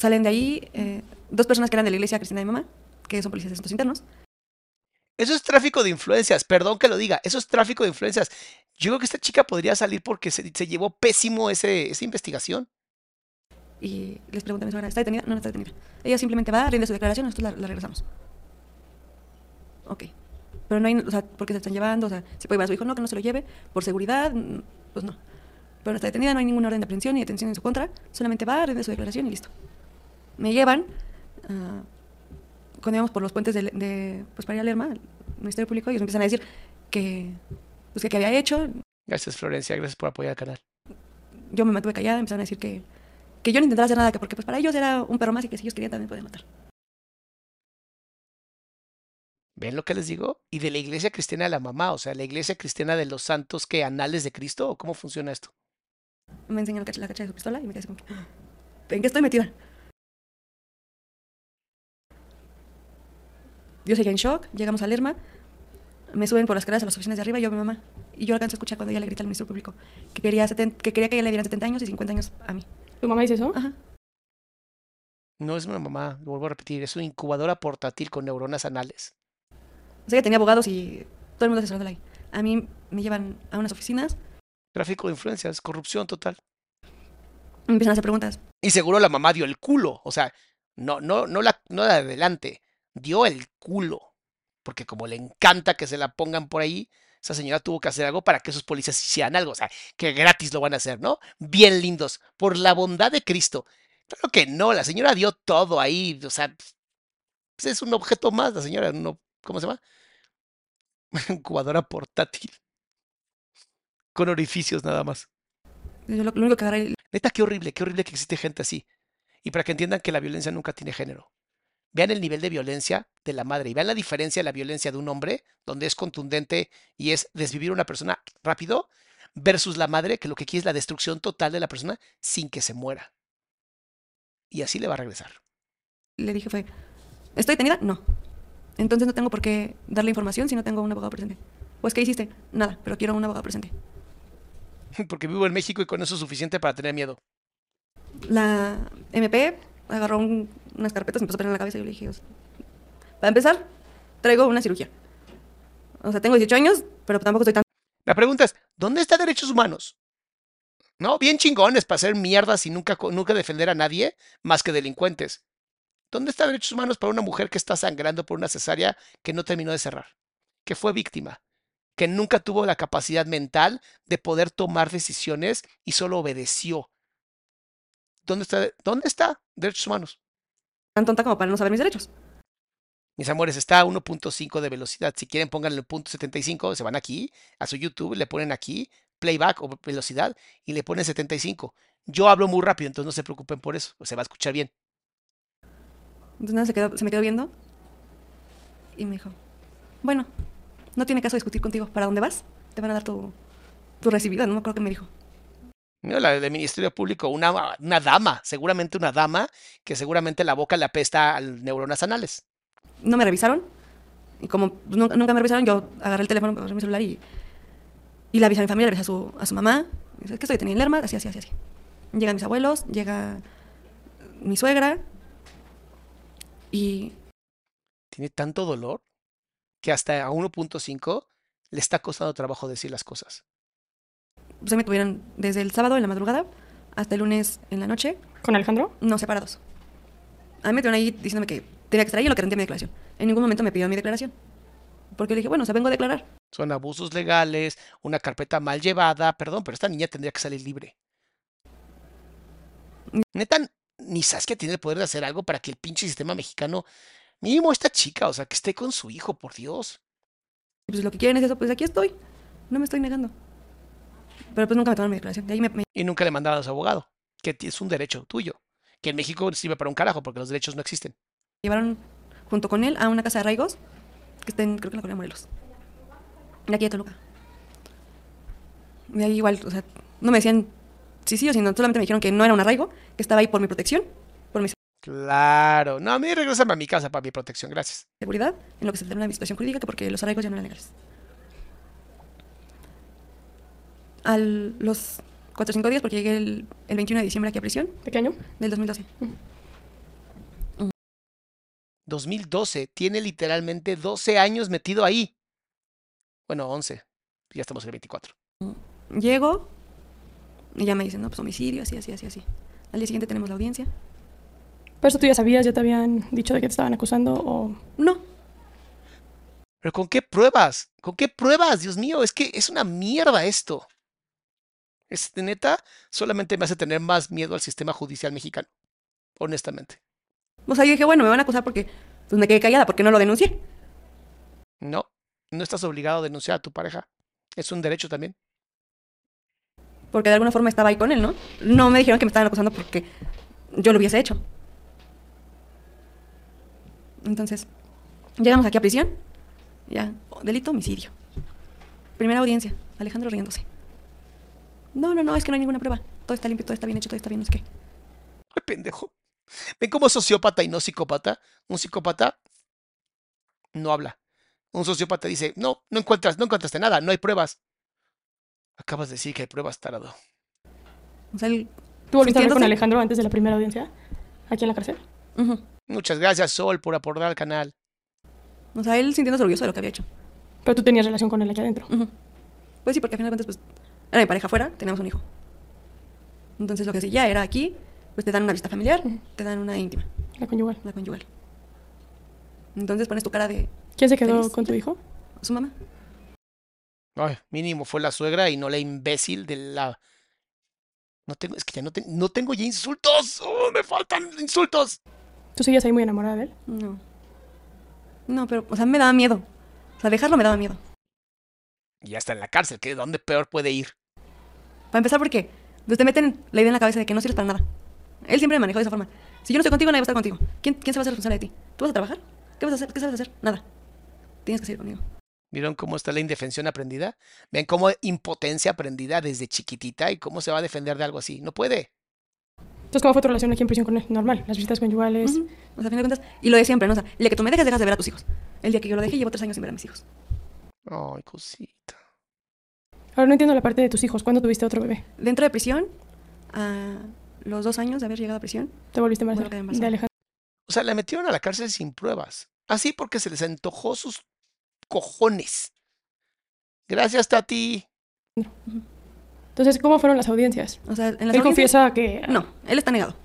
Speaker 2: Salen de ahí eh, dos personas que eran de la iglesia cristiana de mi mamá, que son policías de asuntos internos.
Speaker 1: Eso es tráfico de influencias, perdón que lo diga, eso es tráfico de influencias. Yo creo que esta chica podría salir porque se, se llevó pésimo ese, esa investigación.
Speaker 2: Y les pregunté a mi suegra, ¿está detenida? No, no está detenida. Ella simplemente va, rinde su declaración, nosotros la, la regresamos. Ok. Pero no hay, o sea, ¿por qué se están llevando? O sea, ¿se puede llevar a su hijo? No, que no se lo lleve. Por seguridad, pues no. Pero no está detenida, no hay ninguna orden de aprehensión ni detención en su contra. Solamente va, rinde su declaración y listo. Me llevan, ah, cuando íbamos por los puentes de, de, pues para ir a Lerma, al Ministerio Público, ellos me empiezan a decir que, pues que había hecho.
Speaker 1: Gracias, Florencia, gracias por apoyar al canal.
Speaker 2: Yo me mantuve callada, empezaron a decir que, que yo no intentara hacer nada, que porque pues para ellos era un perro más y que si ellos querían también podían matar.
Speaker 1: ¿Ven lo que les digo? Y de la iglesia cristiana de la mamá, o sea, la iglesia cristiana de los santos que anales de Cristo, ¿o cómo funciona esto?
Speaker 2: Me enseñan la cacha, de su pistola y me quedé como que, ¿en qué estoy metida? Yo seguía en shock, llegamos a Lerma, me suben por las escaleras a las oficinas de arriba y yo a mi mamá. Y yo alcanzo a escuchar cuando ella le grita al ministro público que quería, que quería que ella le dieran 70 años y 50 años a mí.
Speaker 3: ¿Tu mamá dice eso?
Speaker 2: Ajá.
Speaker 1: No es una mamá, lo vuelvo a repetir, es una incubadora portátil con neuronas anales.
Speaker 2: O sea, ella tenía abogados y todo el mundo asesorándola ahí. A mí me llevan a unas oficinas,
Speaker 1: Tráfico de influencias, corrupción total.
Speaker 2: me empiezan a hacer preguntas.
Speaker 1: Y seguro la mamá dio el culo, o sea, no, no, no la, no la de adelante, dio el culo. Porque como le encanta que se la pongan por ahí, esa señora tuvo que hacer algo para que esos policías hicieran algo, o sea, que gratis lo van a hacer, ¿no? Bien lindos, por la bondad de Cristo. Claro que no, la señora dio todo ahí, o sea, pues es un objeto más, la señora, no, ¿cómo se llama? Incubadora portátil. Con orificios nada más.
Speaker 2: Lo, lo único que
Speaker 1: Neta, qué horrible, qué horrible que existe gente así. Y para que entiendan que la violencia nunca tiene género. Vean el nivel de violencia de la madre y vean la diferencia de la violencia de un hombre, donde es contundente y es desvivir a una persona rápido, versus la madre, que lo que quiere es la destrucción total de la persona sin que se muera. Y así le va a regresar.
Speaker 2: le dije fue, ¿estoy detenida? No. Entonces no tengo por qué darle información si no tengo un abogado presente. Pues, ¿qué hiciste? Nada, pero quiero un abogado presente.
Speaker 1: Porque vivo en México y con eso es suficiente para tener miedo.
Speaker 2: La MP agarró un- unas carpetas me empezó a poner en la cabeza y yo le dije, para empezar, traigo una cirugía. O sea, tengo 18 años, pero tampoco estoy tan...
Speaker 1: La pregunta es, ¿dónde está derechos humanos? No, bien chingones para hacer mierdas y nunca, nunca defender a nadie más que delincuentes. ¿Dónde está derechos humanos para una mujer que está sangrando por una cesárea que no terminó de cerrar? Que fue víctima, que nunca tuvo la capacidad mental de poder tomar decisiones y solo obedeció. ¿Dónde está, dónde está derechos humanos?
Speaker 2: Tan tonta como para no saber mis derechos.
Speaker 1: Mis amores, está a 1.5 de velocidad. Si quieren, pónganle el punto 75, se van aquí a su YouTube, le ponen aquí playback o velocidad y le ponen 75. Yo hablo muy rápido, entonces no se preocupen por eso, se va a escuchar bien.
Speaker 2: Entonces nada, se, quedó, se me quedó viendo y me dijo, bueno, no tiene caso discutir contigo. ¿Para dónde vas? Te van a dar tu, tu recibida, no me acuerdo qué me dijo.
Speaker 1: La del Ministerio Público, una, una dama, seguramente una dama, que seguramente la boca le apesta al neuronas anales.
Speaker 2: No me revisaron. Y como nunca, nunca me revisaron, yo agarré el teléfono, agarré mi celular y, y le avisé a mi familia, le avisé a su, a su mamá. Dice, ¿Qué estoy teniendo lerma? Así, así, así, así. Llegan mis abuelos, llega mi suegra y
Speaker 1: Tiene tanto dolor que hasta a 1.5 le está costando trabajo decir las cosas.
Speaker 2: Se me tuvieron desde el sábado en la madrugada hasta el lunes en la noche,
Speaker 3: ¿Con Alejandro?
Speaker 2: no separados. A mí me tuvieron ahí diciéndome que tenía que estar ahí en lo que rendía mi declaración. En ningún momento me pidió mi declaración. Porque le dije, bueno, o sea, vengo a declarar.
Speaker 1: Son abusos legales, una carpeta mal llevada, perdón, pero esta niña tendría que salir libre. Neta, ni Saskia tiene el poder de hacer algo para que el pinche sistema mexicano, mínimo esta chica, o sea, que esté con su hijo, por Dios.
Speaker 2: Pues lo que quieren es eso, pues aquí estoy. No me estoy negando. Pero pues nunca me tomaron mi declaración. De ahí me, me
Speaker 1: Y nunca le mandaron a su abogado, que es un derecho tuyo, que en México sirve para un carajo porque los derechos no existen.
Speaker 2: llevaron junto con él a una casa de arraigos que está en, creo que en la colonia Morelos. De aquí de Toluca. Y ahí igual, o sea, no me decían sí, sí o sí, no, solamente me dijeron que no era un arraigo, que estaba ahí por mi protección, por mi
Speaker 1: Claro. No, a mí regresame a mi casa para mi protección, gracias.
Speaker 2: seguridad, en lo que se termina mi situación jurídica, que porque los arraigos ya no eran legales. A los 4 o 5 días, porque llegué el, el 21 de diciembre aquí a prisión,
Speaker 3: ¿De qué año?
Speaker 2: del 2012.
Speaker 1: 2012, tiene literalmente 12 años metido ahí. Bueno, 11. Ya estamos en el 24.
Speaker 2: Llego y ya me dicen, no, pues homicidio, así, así, así, así. Al día siguiente tenemos la audiencia.
Speaker 3: ¿Pero eso tú ya sabías? ¿Ya te habían dicho de que te estaban acusando? ¿O
Speaker 2: No,
Speaker 1: Pero ¿con qué pruebas? ¿Con qué pruebas? Dios mío, es que es una mierda esto. Es de neta, solamente me hace tener más miedo al sistema judicial mexicano. Honestamente.
Speaker 2: O sea, yo dije, bueno, me van a acusar porque pues me quedé callada, porque no lo denuncié.
Speaker 1: No, no estás obligado a denunciar a tu pareja. Es un derecho también.
Speaker 2: Porque de alguna forma estaba ahí con él, ¿no? No me dijeron que me estaban acusando porque yo lo hubiese hecho. Entonces, llegamos aquí a prisión. Ya, delito, homicidio. Primera audiencia, Alejandro riéndose. No, no, no, es que no hay ninguna prueba. Todo está limpio, todo está bien hecho, todo está bien, no sé qué.
Speaker 1: Ay, pendejo. ¿Ven cómo es sociópata y no psicópata? Un psicópata no habla. Un sociópata dice, no, no encuentras, no encontraste nada, no hay pruebas. Acabas de decir que hay pruebas, tarado.
Speaker 2: O sea, él...
Speaker 3: tú volviste a hablar con Alejandro antes de la primera audiencia? ¿Aquí en la cárcel?
Speaker 1: Muchas gracias, Sol, por aportar al canal.
Speaker 2: O sea, él sintiéndose orgulloso de lo que había hecho.
Speaker 3: Pero tú tenías relación con él aquí adentro.
Speaker 2: Ujú. Pues sí, porque al final de cuentas, pues, era mi pareja afuera, teníamos un hijo. Entonces lo que hacía era aquí, pues te dan una vista familiar, te dan una íntima,
Speaker 3: La conyugal.
Speaker 2: una conyugal. Entonces pones tu cara de
Speaker 3: ¿Quién se quedó
Speaker 2: Feliz.
Speaker 3: con tu hijo?
Speaker 2: su mamá.
Speaker 1: Ay, mínimo fue la suegra y no la imbécil de la. No tengo, es que ya no, te- no tengo ya insultos. ¡Oh, me faltan insultos.
Speaker 3: ¿Tú seguías ahí muy enamorada de él?
Speaker 2: No. No, pero, o sea, me daba miedo. O sea, dejarlo me daba miedo.
Speaker 1: Y ya está en la cárcel, que dónde peor puede ir.
Speaker 2: Para empezar, porque pues, te meten la idea en la cabeza de que no sirves para nada. Él siempre me manejó de esa forma. Si yo no estoy contigo, nadie va a estar contigo. ¿Quién, quién se va a hacer responsable de ti? ¿Tú vas a trabajar? ¿Qué vas a hacer? ¿Qué sabes hacer? Nada. Tienes que seguir conmigo.
Speaker 1: ¿Vieron cómo está la indefensión aprendida? ¿Ven cómo impotencia aprendida desde chiquitita y cómo se va a defender de algo así? No puede.
Speaker 3: Entonces, ¿cómo fue tu relación aquí en prisión con él? Normal, las visitas conyugales.
Speaker 2: Ujú. O sea, a fin de cuentas, y lo de siempre, ¿no? O sea, el día que tú me dejes, dejas de ver a tus hijos. El día que yo lo dejé, llevo tres años sin ver a mis hijos.
Speaker 1: Ay, cosita.
Speaker 3: Ahora no entiendo la parte de tus hijos. ¿Cuándo tuviste otro bebé?
Speaker 2: Dentro de prisión, a los dos años de haber llegado a prisión,
Speaker 3: ¿Te volviste embarazada? de Alejandro.
Speaker 1: O sea, la metieron a la cárcel sin pruebas. Así porque se les antojó sus cojones. Gracias, Tati.
Speaker 3: Entonces, ¿cómo fueron las audiencias?
Speaker 2: o sea, en las
Speaker 3: Él
Speaker 2: audiencias-
Speaker 3: confiesa que
Speaker 2: No, él está negado.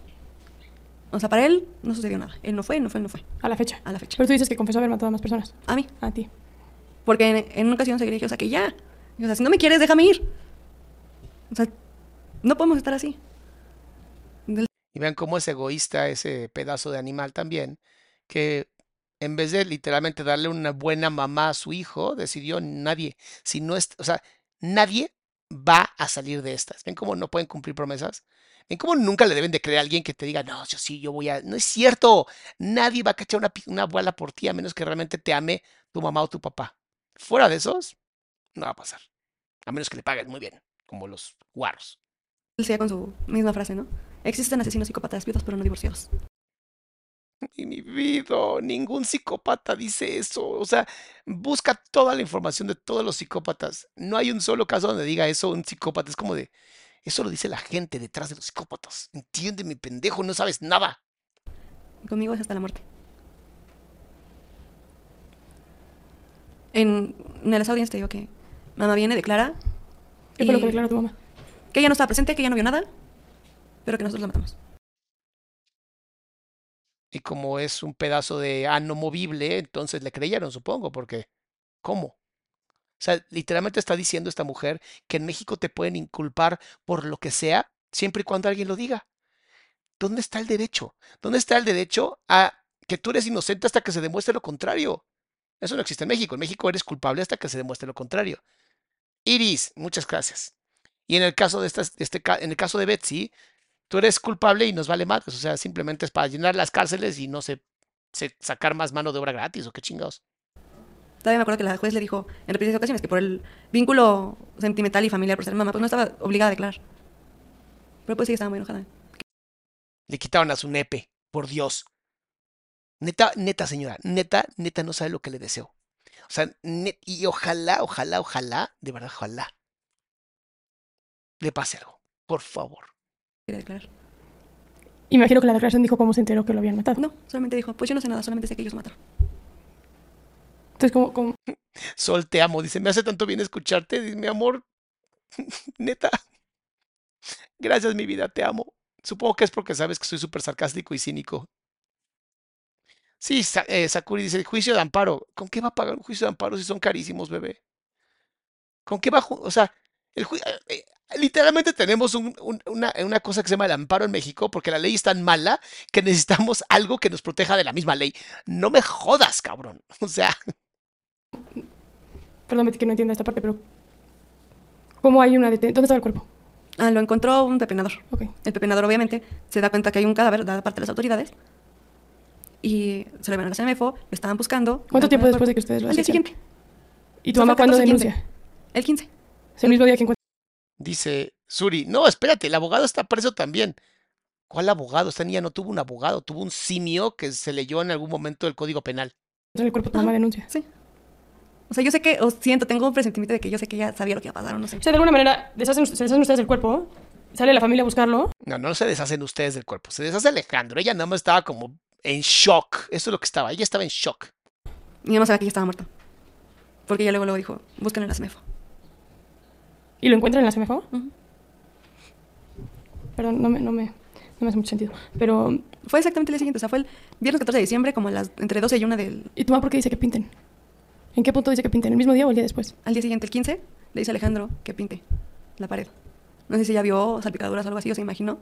Speaker 2: O sea, para él no sucedió nada. Él no fue, no fue, no fue.
Speaker 3: a la fecha.
Speaker 2: A la fecha.
Speaker 3: Pero tú dices que confesó haber matado a más personas.
Speaker 2: A mí.
Speaker 3: A ti.
Speaker 2: Porque en, en una ocasión se dije, o sea, que ya. Y, O sea, si no me quieres, déjame ir. O sea, no podemos estar así.
Speaker 1: Y vean cómo es egoísta ese pedazo de animal también, que en vez de literalmente darle una buena mamá a su hijo, decidió nadie, si no es, o sea, nadie va a salir de estas. ¿Ven cómo no pueden cumplir promesas? ¿Ven cómo nunca le deben de creer a alguien que te diga, no, yo sí, yo voy a... No es cierto, nadie va a cachar una, una bola por ti a menos que realmente te ame tu mamá o tu papá. Fuera de esos, no va a pasar. A menos que le paguen muy bien, como los guarros.
Speaker 2: Él sigue con su misma frase, ¿no? Existen asesinos psicópatas viudos, pero no divorciados.
Speaker 1: Y mi vida, ningún psicópata dice eso. O sea, busca toda la información de todos los psicópatas. No hay un solo caso donde diga eso un psicópata. Es como de, eso lo dice la gente detrás de los psicópatas. Entiende, mi pendejo, no sabes nada.
Speaker 2: Conmigo es hasta la muerte. En, en las audiencias te digo que mamá viene, declara.
Speaker 3: ¿Qué fue lo
Speaker 2: y-
Speaker 3: que declaró tu mamá?
Speaker 2: Que ella no estaba presente, que ella no vio nada, pero que nosotros la matamos.
Speaker 1: Y como es un pedazo de ano movible, entonces le creyeron, supongo, porque ¿cómo? O sea, literalmente está diciendo esta mujer que en México te pueden inculpar por lo que sea, siempre y cuando alguien lo diga. ¿Dónde está el derecho? ¿Dónde está el derecho a que tú eres inocente hasta que se demuestre lo contrario? Eso no existe en México. En México eres culpable hasta que se demuestre lo contrario. Iris, muchas gracias. Y en el caso de estas, este, en el caso de Betsy, tú eres culpable y nos vale más. O sea, simplemente es para llenar las cárceles y no sé, sé sacar más mano de obra gratis o qué chingados.
Speaker 2: Todavía me acuerdo que la juez le dijo en repetidas ocasiones que por el vínculo sentimental y familiar por ser mamá, pues no estaba obligada a declarar. Pero pues sí, estaba muy enojada.
Speaker 1: Le quitaron a su nepe, por Dios. Neta, neta, señora, neta, neta, no sabe lo que le deseo. O sea, net- y ojalá, ojalá, ojalá, de verdad, ojalá, le pase algo. Por favor.
Speaker 2: Quería declarar.
Speaker 3: Imagino que la declaración dijo cómo se enteró que lo habían matado.
Speaker 2: No, solamente dijo, pues yo no sé nada, solamente sé que ellos lo mataron.
Speaker 3: Entonces, ¿cómo, cómo?
Speaker 1: Sol, te amo. Dice, me hace tanto bien escucharte. Dice, mi amor, neta. Gracias, mi vida, te amo. Supongo que es porque sabes que soy súper sarcástico y cínico. Sí, eh, Sakuri dice, juicio de amparo. ¿Con qué va a pagar un juicio de amparo si son carísimos, bebé? ¿Con qué va a O sea, el ju- eh, eh, literalmente tenemos un- un- una, una cosa que se llama el amparo en México porque la ley es tan mala que necesitamos algo que nos proteja de la misma ley. No me jodas, cabrón. O sea,
Speaker 3: Perdón, que no entiendo esta parte, pero. ¿Cómo hay una detención? ¿Dónde estaba el cuerpo?
Speaker 2: Ah, lo encontró un pepenador.
Speaker 3: Ok.
Speaker 2: El pepenador obviamente se da cuenta que hay un cadáver dada parte de las autoridades y se lo llevan a la CMFO, lo estaban buscando.
Speaker 3: ¿Cuánto tiempo después de que ustedes lo
Speaker 2: Al día siguiente.
Speaker 3: ¿Y tu mamá cuándo
Speaker 2: 14, 15.
Speaker 3: denuncia?
Speaker 2: El 15.
Speaker 3: Es el mismo día que encuentra.
Speaker 1: Dice Suri, no, espérate, el abogado está preso también. ¿Cuál abogado? Esta niña no tuvo un abogado, tuvo un simio que se leyó en algún momento del Código Penal.
Speaker 3: el cuerpo, tu mamá denuncia.
Speaker 2: Sí. O sea, yo sé que, o siento, tengo un presentimiento de que yo sé que ella sabía lo que iba a pasar o no sé.
Speaker 3: O sea, de alguna manera, deshacen, se deshacen ustedes del cuerpo, sale la familia a buscarlo.
Speaker 1: No, no se deshacen ustedes del cuerpo, se deshace Alejandro. Ella nada más estaba como en shock. Eso es lo que estaba, ella estaba en shock.
Speaker 2: Y yo no sabía que ella estaba muerta. Porque ella luego, luego dijo, busquen en la CMFO.
Speaker 3: ¿Y lo encuentran en la CMFO?
Speaker 2: Ujú.
Speaker 3: Perdón, no me, no, me, no me hace mucho sentido. Pero,
Speaker 2: Fue exactamente el día siguiente, o sea, fue el viernes 14 de diciembre, como a las, entre 12 y 1 del...
Speaker 3: ¿y tu mamá por qué dice que pinten? ¿En qué punto dice que pinten? ¿El mismo día o el día después?
Speaker 2: Al día siguiente, el 15, le dice a Alejandro que pinte la pared. No sé si ella vio salpicaduras o algo así, o se imaginó.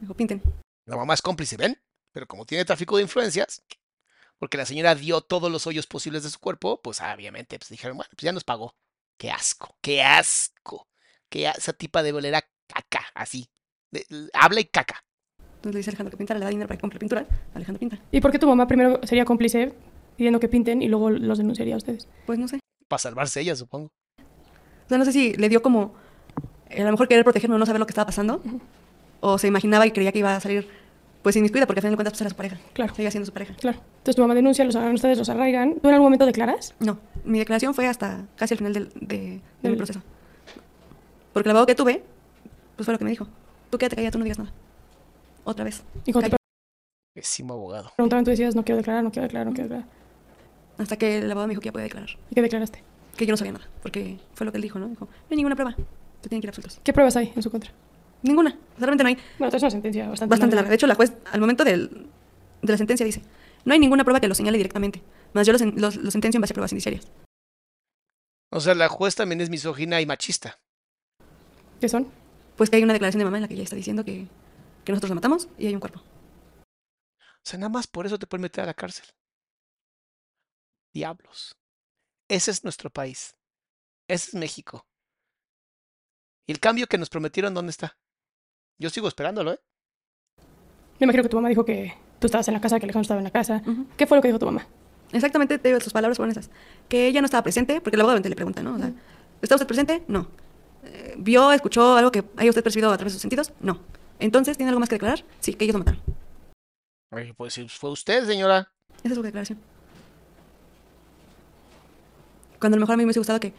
Speaker 2: Dijo, pinten.
Speaker 1: La mamá es cómplice, ¿ven? Pero como tiene tráfico de influencias, porque la señora dio todos los hoyos posibles de su cuerpo, pues obviamente pues dijeron, bueno, pues ya nos pagó. Qué asco, qué asco. Que esa tipa debe oler a caca, así. De- habla y caca.
Speaker 2: Entonces le dice a Alejandro que pintara, le da dinero para que compre pintura. Alejandro pinta.
Speaker 3: ¿Y por qué tu mamá primero sería cómplice pidiendo que pinten y luego los denunciaría a ustedes?
Speaker 2: Pues no sé.
Speaker 1: Para salvarse ella, supongo.
Speaker 2: O sea, no sé si le dio como, eh, a lo mejor querer protegerme o no saber lo que estaba pasando. O se imaginaba y creía que iba a salir, pues, inmiscuida, porque al final de cuentas pues, era su pareja.
Speaker 3: Claro.
Speaker 2: Seguía siendo su pareja.
Speaker 3: Claro. Entonces tu mamá denuncia, los agarran ustedes, los arraigan. ¿Tú en algún momento declaras?
Speaker 2: No, mi declaración fue hasta casi al final del, de, de mi
Speaker 3: Del-
Speaker 2: proceso. Porque el abogado que tuve, pues fue lo que me dijo. Tú quédate callada, tú no digas nada. Otra vez.
Speaker 3: Y cuando te.
Speaker 1: Pésimo abogado.
Speaker 3: preguntaban, tú decías, no quiero declarar, no quiero declarar, no quiero declarar.
Speaker 2: Hasta que el abogado me dijo que ya podía declarar.
Speaker 3: ¿Y qué declaraste?
Speaker 2: Que yo no sabía nada. Porque fue lo que él dijo, ¿no? Dijo, no hay ninguna prueba. Te tienen que ir absueltos.
Speaker 3: ¿Qué pruebas hay en su contra?
Speaker 2: Ninguna. Realmente no hay.
Speaker 3: Bueno, es una sentencia bastante,
Speaker 2: Bastante larga. De hecho, la juez, al momento del- de la sentencia, dice: No hay ninguna prueba que lo señale directamente. Más yo lo, sen- lo- lo sentencio en base a pruebas indiciarias.
Speaker 1: O sea, la juez también es misógina y machista.
Speaker 3: ¿Qué son?
Speaker 2: Pues que hay una declaración de mamá en la que ella está diciendo que que nosotros la matamos y hay un cuerpo.
Speaker 1: O sea, nada más por eso te pueden meter a la cárcel. Diablos. Ese es nuestro país. Ese es México. ¿Y el cambio que nos prometieron dónde está? Yo sigo esperándolo, ¿eh?
Speaker 3: Me imagino que tu mamá dijo que tú estabas en la casa, que Alejandro estaba en la casa. ¿Qué fue lo que dijo tu mamá?
Speaker 2: Exactamente, te digo, sus palabras fueron esas. Que ella no estaba presente, porque el abogado obviamente le pregunta, ¿no? O sea, ¿está usted presente? No. Eh, ¿Vio, escuchó algo que haya usted percibido a través de sus sentidos? No. Entonces, ¿tiene algo más que declarar? Sí, que ellos lo mataron.
Speaker 1: Ay, pues si fue usted, señora.
Speaker 2: Esa es su declaración. Cuando a lo mejor a mí me hubiese gustado que,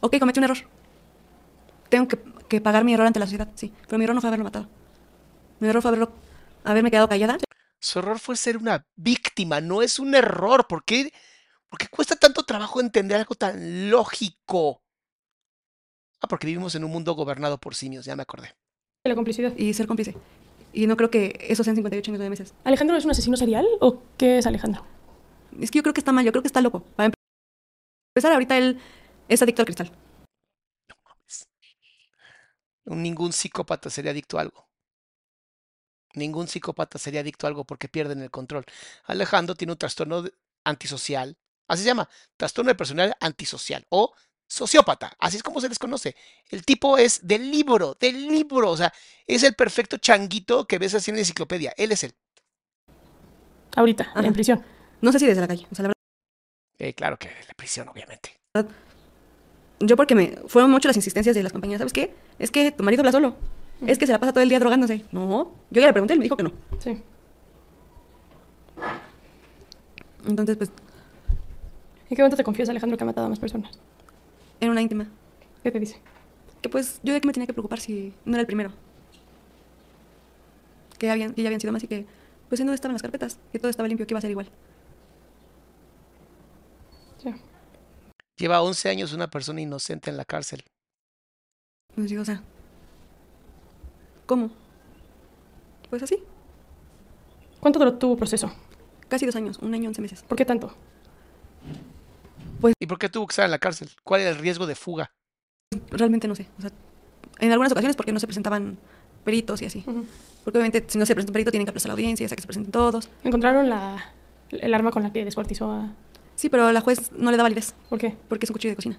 Speaker 2: ok, cometí un error. Tengo que, que pagar mi error ante la sociedad, sí. Pero mi error no fue haberlo matado. Mi error fue haberlo, haberme quedado callada.
Speaker 1: Su error fue ser una víctima, no es un error. ¿Por qué, por qué cuesta tanto trabajo entender algo tan lógico? Ah, porque vivimos en un mundo gobernado por simios, ya me acordé.
Speaker 3: De la complicidad.
Speaker 2: y ser cómplice. Y no creo que eso sean 58 años, 9 meses.
Speaker 3: ¿Alejandro es un asesino serial o qué es Alejandro?
Speaker 2: Es que yo creo que está mal, yo creo que está loco. Para empezar, ahorita él es adicto al cristal.
Speaker 1: Ningún psicópata sería adicto a algo. Ningún psicópata sería adicto a algo porque pierden el control. Alejandro tiene un trastorno de- antisocial. Así se llama. Trastorno de personalidad antisocial. O sociópata. Así es como se les conoce. El tipo es del libro, del libro. O sea, es el perfecto changuito que ves así en la enciclopedia. Él es él.
Speaker 3: Ahorita,
Speaker 2: Ajá.
Speaker 3: en prisión.
Speaker 2: No sé si desde la calle. O sea, la
Speaker 1: Eh, claro que la prisión, obviamente.
Speaker 2: Yo porque me fueron mucho las insistencias de las compañeras. ¿Sabes qué? Es que tu marido habla solo. Es que se la pasa todo el día drogándose. No. Yo ya le pregunté y me dijo que no.
Speaker 3: Sí.
Speaker 2: Entonces, pues,
Speaker 3: ¿En qué momento te confías, Alejandro, que ha matado a más personas?
Speaker 2: era una íntima.
Speaker 3: ¿Qué te dice?
Speaker 2: Que pues, yo de qué me tenía que preocupar si no era el primero. Que, habían, que ya habían sido más y que, pues, en dónde estaban las carpetas. Que todo estaba limpio, que iba a ser igual.
Speaker 3: Sí.
Speaker 1: Lleva 11 años una persona inocente en la cárcel.
Speaker 2: Pues digo, o sea, ¿cómo? Pues así,
Speaker 3: ¿Cuánto duró tu proceso?
Speaker 2: casi dos años, un año, once meses.
Speaker 3: ¿Por qué tanto?
Speaker 1: ¿Y por qué tuvo que estar en la cárcel? ¿Cuál era el riesgo de fuga?
Speaker 2: Realmente no sé. O sea, en algunas ocasiones porque no se presentaban peritos y así. Porque obviamente si no se presenta un perito tienen que aplazar la audiencia, o sea, que se presenten todos.
Speaker 3: ¿Encontraron la, el arma con la que descuartizó a...
Speaker 2: Sí, pero la juez no le da validez
Speaker 3: ¿Por qué?
Speaker 2: porque es un cuchillo de cocina.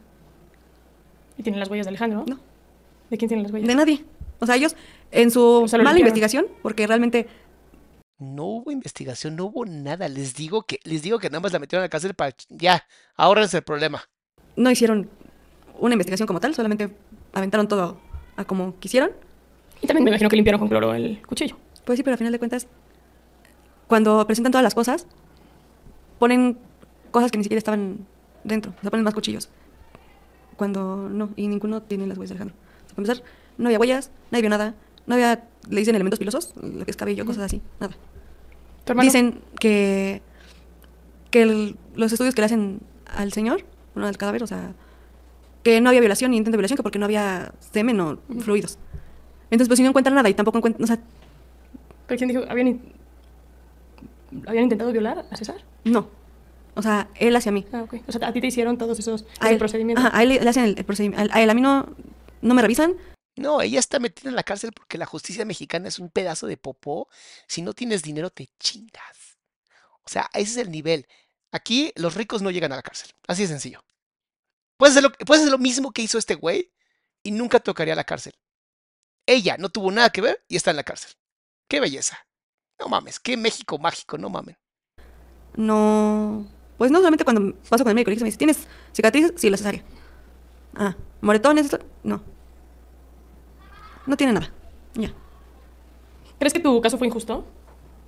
Speaker 3: Y tienen las huellas de Alejandro, ¿no?
Speaker 2: No.
Speaker 3: ¿De quién tienen las huellas?
Speaker 2: De nadie. O sea, ellos en su
Speaker 3: O sea, lo
Speaker 2: mala
Speaker 3: limpiaron.
Speaker 2: investigación, porque realmente
Speaker 1: No hubo investigación, no hubo nada. Les digo que, les digo que nada más la metieron a la cárcel para ya, ahórrense el problema.
Speaker 2: no hicieron una investigación como tal, solamente aventaron todo a como quisieron.
Speaker 3: Y también me imagino que limpiaron con cloro el cuchillo.
Speaker 2: Pues sí, pero al final de cuentas, cuando presentan todas las cosas, ponen cosas que ni siquiera estaban dentro. O sea, ponen más cuchillos. Cuando no, y ninguno tiene las huellas de Alejandro. O sea, para empezar, no había huellas, nadie vio nada, no había, le dicen elementos pilosos, lo que es cabello, cosas así, nada. Dicen que, que el- los estudios que le hacen al señor, bueno, al cadáver, o sea, que no había violación ni intento de violación, que porque no había semen o fluidos. Entonces, pues si no encuentran nada y tampoco encuentran, o sea,
Speaker 3: ¿Pero quién dijo? ¿Habían, in- ¿Habían intentado violar a César?
Speaker 2: no. O sea, él hacia mí.
Speaker 3: Ah, ok. O sea, a ti te hicieron todos esos
Speaker 2: A
Speaker 3: ese
Speaker 2: él,
Speaker 3: procedimientos.
Speaker 2: ajá, a él le hacen el, el procedimiento. A él, a mí no, no me revisan.
Speaker 1: No, ella está metida en la cárcel porque la justicia mexicana es un pedazo de popó. Si no tienes dinero, te chingas. O sea, ese es el nivel. Aquí los ricos no llegan a la cárcel. Así de sencillo. Puedes hacer lo, puedes hacer lo mismo que hizo este güey y nunca tocaría la cárcel. Ella no tuvo nada que ver y está en la cárcel. ¡Qué belleza! No mames, qué México mágico, no mames.
Speaker 2: No. Pues no solamente cuando paso con el médico, le me dice, ¿tienes cicatrices? Sí, la cesárea. Ah, moretones? No. No tiene nada. Ya.
Speaker 3: ¿Crees que tu caso fue injusto?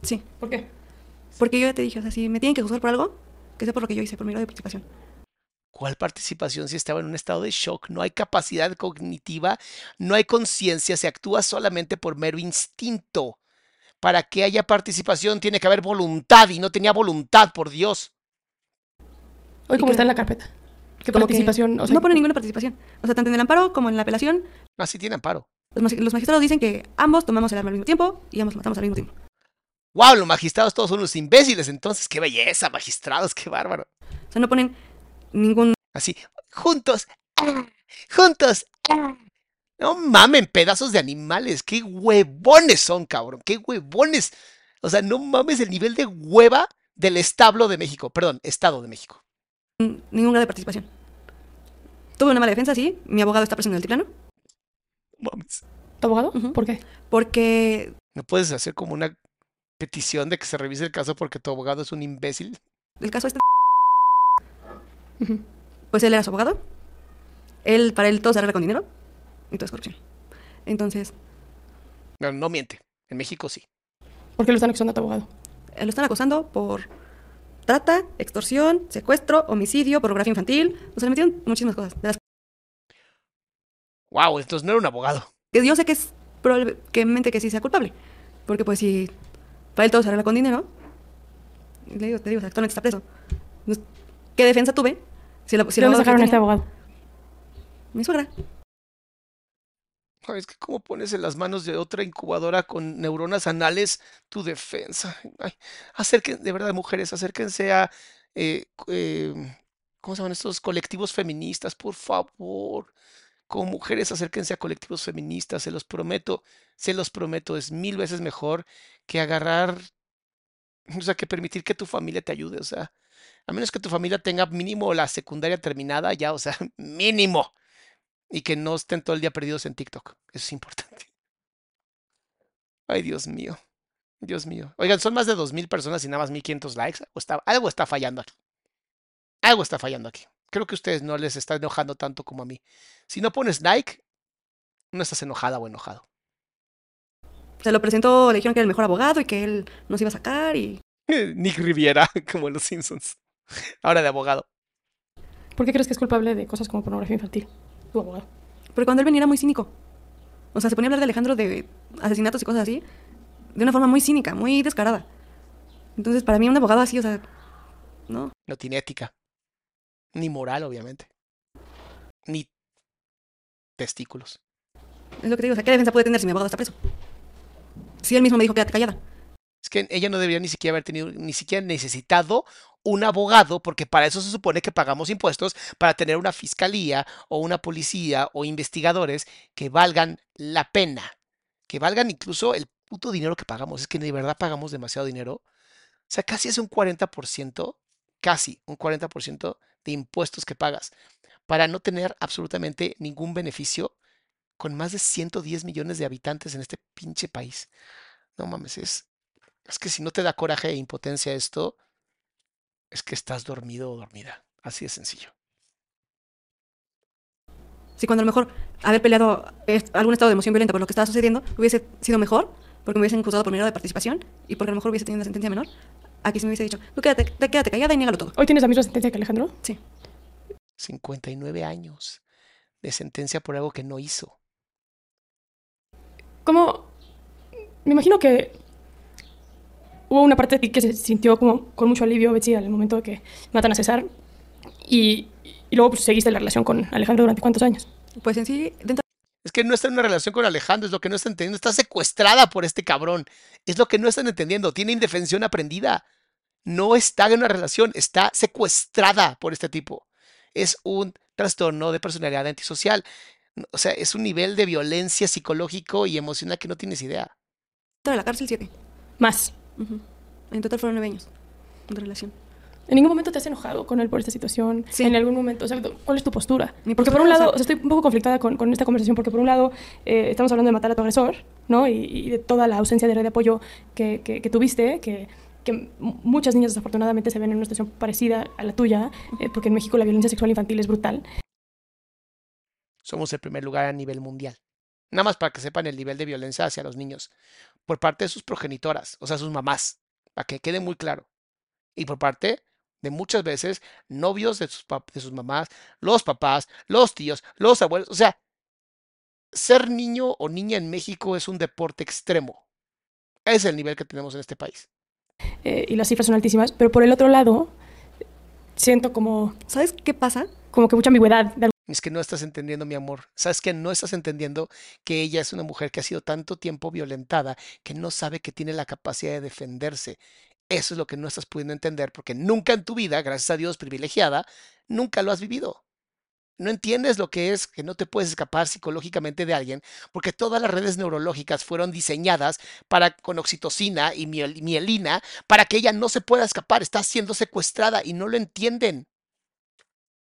Speaker 2: Sí.
Speaker 3: ¿Por qué?
Speaker 2: Porque yo ya te dije, o sea, si me tienen que juzgar por algo, que sea por lo que yo hice, por mi grado de participación.
Speaker 1: ¿Cuál participación si estaba en un estado de shock? No hay capacidad cognitiva, no hay conciencia, se actúa solamente por mero instinto. Para que haya participación tiene que haber voluntad y no tenía voluntad, por Dios.
Speaker 3: Hoy
Speaker 2: ¿Y
Speaker 3: como está en la carpeta. ¿Qué
Speaker 2: Como que
Speaker 3: participación? O sea,
Speaker 2: no pone ninguna participación. O sea, tanto en el amparo como en la apelación,
Speaker 1: Así tiene amparo.
Speaker 2: los magistrados dicen que ambos tomamos el arma al mismo tiempo y ambos matamos al mismo tiempo.
Speaker 1: ¡Wow! Los magistrados todos son unos imbéciles. Entonces, qué belleza, magistrados, qué bárbaro.
Speaker 2: O sea, no ponen ningún...
Speaker 1: Así, juntos, ¡ah! juntos. ¡ah! No mamen, pedazos de animales. Qué huevones son, cabrón. Qué huevones. O sea, no mames el nivel de hueva del establo de México. Perdón, Estado de México.
Speaker 2: Ningún grado de participación. Tuve una mala defensa, sí. Mi abogado está preso en el altiplano.
Speaker 1: Mames.
Speaker 3: ¿Tu abogado? ¿Por qué?
Speaker 2: Porque
Speaker 1: ¿No puedes hacer como una petición de que se revise el caso porque tu abogado es un imbécil?
Speaker 2: el caso este... Pues él era su abogado. Él, para él todo se arregla con dinero. Y todo es corrupción. Entonces,
Speaker 1: No, no miente. En México sí.
Speaker 3: ¿Por qué lo están acusando a tu abogado?
Speaker 2: eh, lo están acusando por trata, extorsión, secuestro, homicidio, pornografía infantil. O sea, le metieron muchísimas cosas. De las
Speaker 1: Wow, entonces no era un abogado.
Speaker 2: que yo sé que es probablemente que sí sea culpable. Porque pues si para él todo se arregla con dinero, le digo, te digo, actualmente está preso. ¿Qué defensa tuve? Si la, si
Speaker 3: ¿De
Speaker 2: el
Speaker 3: dónde
Speaker 2: abogado que
Speaker 3: sacaron a este abogado?
Speaker 2: Mi suegra.
Speaker 1: Es que cómo pones en las manos de otra incubadora con neuronas anales tu defensa. Ay, acerquen, de verdad, mujeres, acérquense a, eh, eh, ¿cómo se llaman estos colectivos feministas? Por favor. Como mujeres, acérquense a colectivos feministas, se los prometo, se los prometo, es mil veces mejor que agarrar, o sea, que permitir que tu familia te ayude, o sea, a menos que tu familia tenga mínimo la secundaria terminada, ya, o sea, mínimo y que no estén todo el día perdidos en TikTok. Eso es importante. Ay, Dios mío. Dios mío. Oigan, son más de 2.000 personas y nada más 1.500 likes. Algo está, algo está fallando aquí. Algo está fallando aquí. Creo que a ustedes no les está enojando tanto como a mí. Si no pones like, no estás enojada o enojado.
Speaker 2: Se lo presentó, le dijeron que era el mejor abogado y que él nos iba a sacar y
Speaker 1: Nick Riviera, como en los Simpsons. Ahora de abogado.
Speaker 3: ¿Por qué crees que es culpable de cosas como pornografía infantil? Tu abogado.
Speaker 2: Porque cuando él venía era muy cínico. O sea, se ponía a hablar de Alejandro de asesinatos y cosas así, de una forma muy cínica, muy descarada. Entonces, para mí, un abogado así, o sea, no.
Speaker 1: No tiene ética. Ni moral, obviamente. Ni testículos.
Speaker 2: Es lo que te digo, o sea, ¿qué defensa puede tener si mi abogado está preso? Si él mismo me dijo, quédate callada.
Speaker 1: Es que ella no debería ni siquiera haber tenido, ni siquiera necesitado un abogado, porque para eso se supone que pagamos impuestos, para tener una fiscalía o una policía o investigadores que valgan la pena, que valgan incluso el puto dinero que pagamos. Es que de verdad pagamos demasiado dinero. O sea, casi es un 40%, casi un 40% de impuestos que pagas para no tener absolutamente ningún beneficio con más de 110 millones de habitantes en este pinche país. No mames, es, es que si no te da coraje e impotencia esto, es que estás dormido o dormida. Así de sencillo.
Speaker 2: Si cuando a lo mejor haber peleado algún estado de emoción violenta por lo que estaba sucediendo hubiese sido mejor, porque me hubiesen acusado por mi grado de participación y porque a lo mejor hubiese tenido una sentencia menor, aquí se me hubiese dicho, tú quédate, te- quédate callada y niégalo todo.
Speaker 3: ¿Hoy tienes la misma sentencia que Alejandro?
Speaker 2: Sí.
Speaker 1: 59 años de sentencia por algo que no hizo.
Speaker 3: ¿Cómo? Me imagino que hubo una parte de ti que se sintió como con mucho alivio, Betsy, al momento de que matan a César. Y, y luego pues, seguiste la relación con Alejandro durante cuántos años.
Speaker 2: Pues en sí, dentro
Speaker 1: Es que no está en una relación con Alejandro, es lo que no está entendiendo. Está secuestrada por este cabrón. Es lo que no están entendiendo. Tiene indefensión aprendida. No está en una relación, está secuestrada por este tipo. Es un trastorno de personalidad antisocial. O sea, es un nivel de violencia psicológico y emocional que no tienes idea.
Speaker 2: de la cárcel, siete.
Speaker 3: Más.
Speaker 2: Ujú. En total fueron nueve años de relación.
Speaker 3: ¿En ningún momento te has enojado con él por esta situación?
Speaker 2: Sí.
Speaker 3: ¿En algún momento? O sea, ¿cuál es tu postura?
Speaker 2: Mi
Speaker 3: porque por un
Speaker 2: o
Speaker 3: lado,
Speaker 2: sea-
Speaker 3: o sea, estoy un poco conflictada con, con esta conversación, porque por un lado eh, estamos hablando de matar a tu agresor, ¿no? Y, y de toda la ausencia de red de apoyo que, que- que tuviste, que, que muchas niñas desafortunadamente se ven en una situación parecida a la tuya, eh, porque en México la violencia sexual infantil es brutal.
Speaker 1: Somos el primer lugar a nivel mundial. Nada más para que sepan el nivel de violencia hacia los niños. Por parte de sus progenitoras, o sea, sus mamás. Para que quede muy claro. Y por parte de muchas veces novios de sus, de sus mamás, los papás, los tíos, los abuelos. O sea, ser niño o niña en México es un deporte extremo. Es el nivel que tenemos en este país.
Speaker 3: eh, y las cifras son altísimas, pero por el otro lado, siento como,
Speaker 2: ¿Sabes qué pasa?
Speaker 3: como que mucha ambigüedad. de
Speaker 1: Es que no estás entendiendo, mi amor. ¿Sabes que No estás entendiendo que ella es una mujer que ha sido tanto tiempo violentada que no sabe que tiene la capacidad de defenderse. Eso es lo que no estás pudiendo entender porque nunca en tu vida, gracias a Dios privilegiada, nunca lo has vivido. No entiendes lo que es que no te puedes escapar psicológicamente de alguien, porque todas las redes neurológicas fueron diseñadas para con oxitocina y miel- mielina para que ella no se pueda escapar. Está siendo secuestrada y no lo entienden.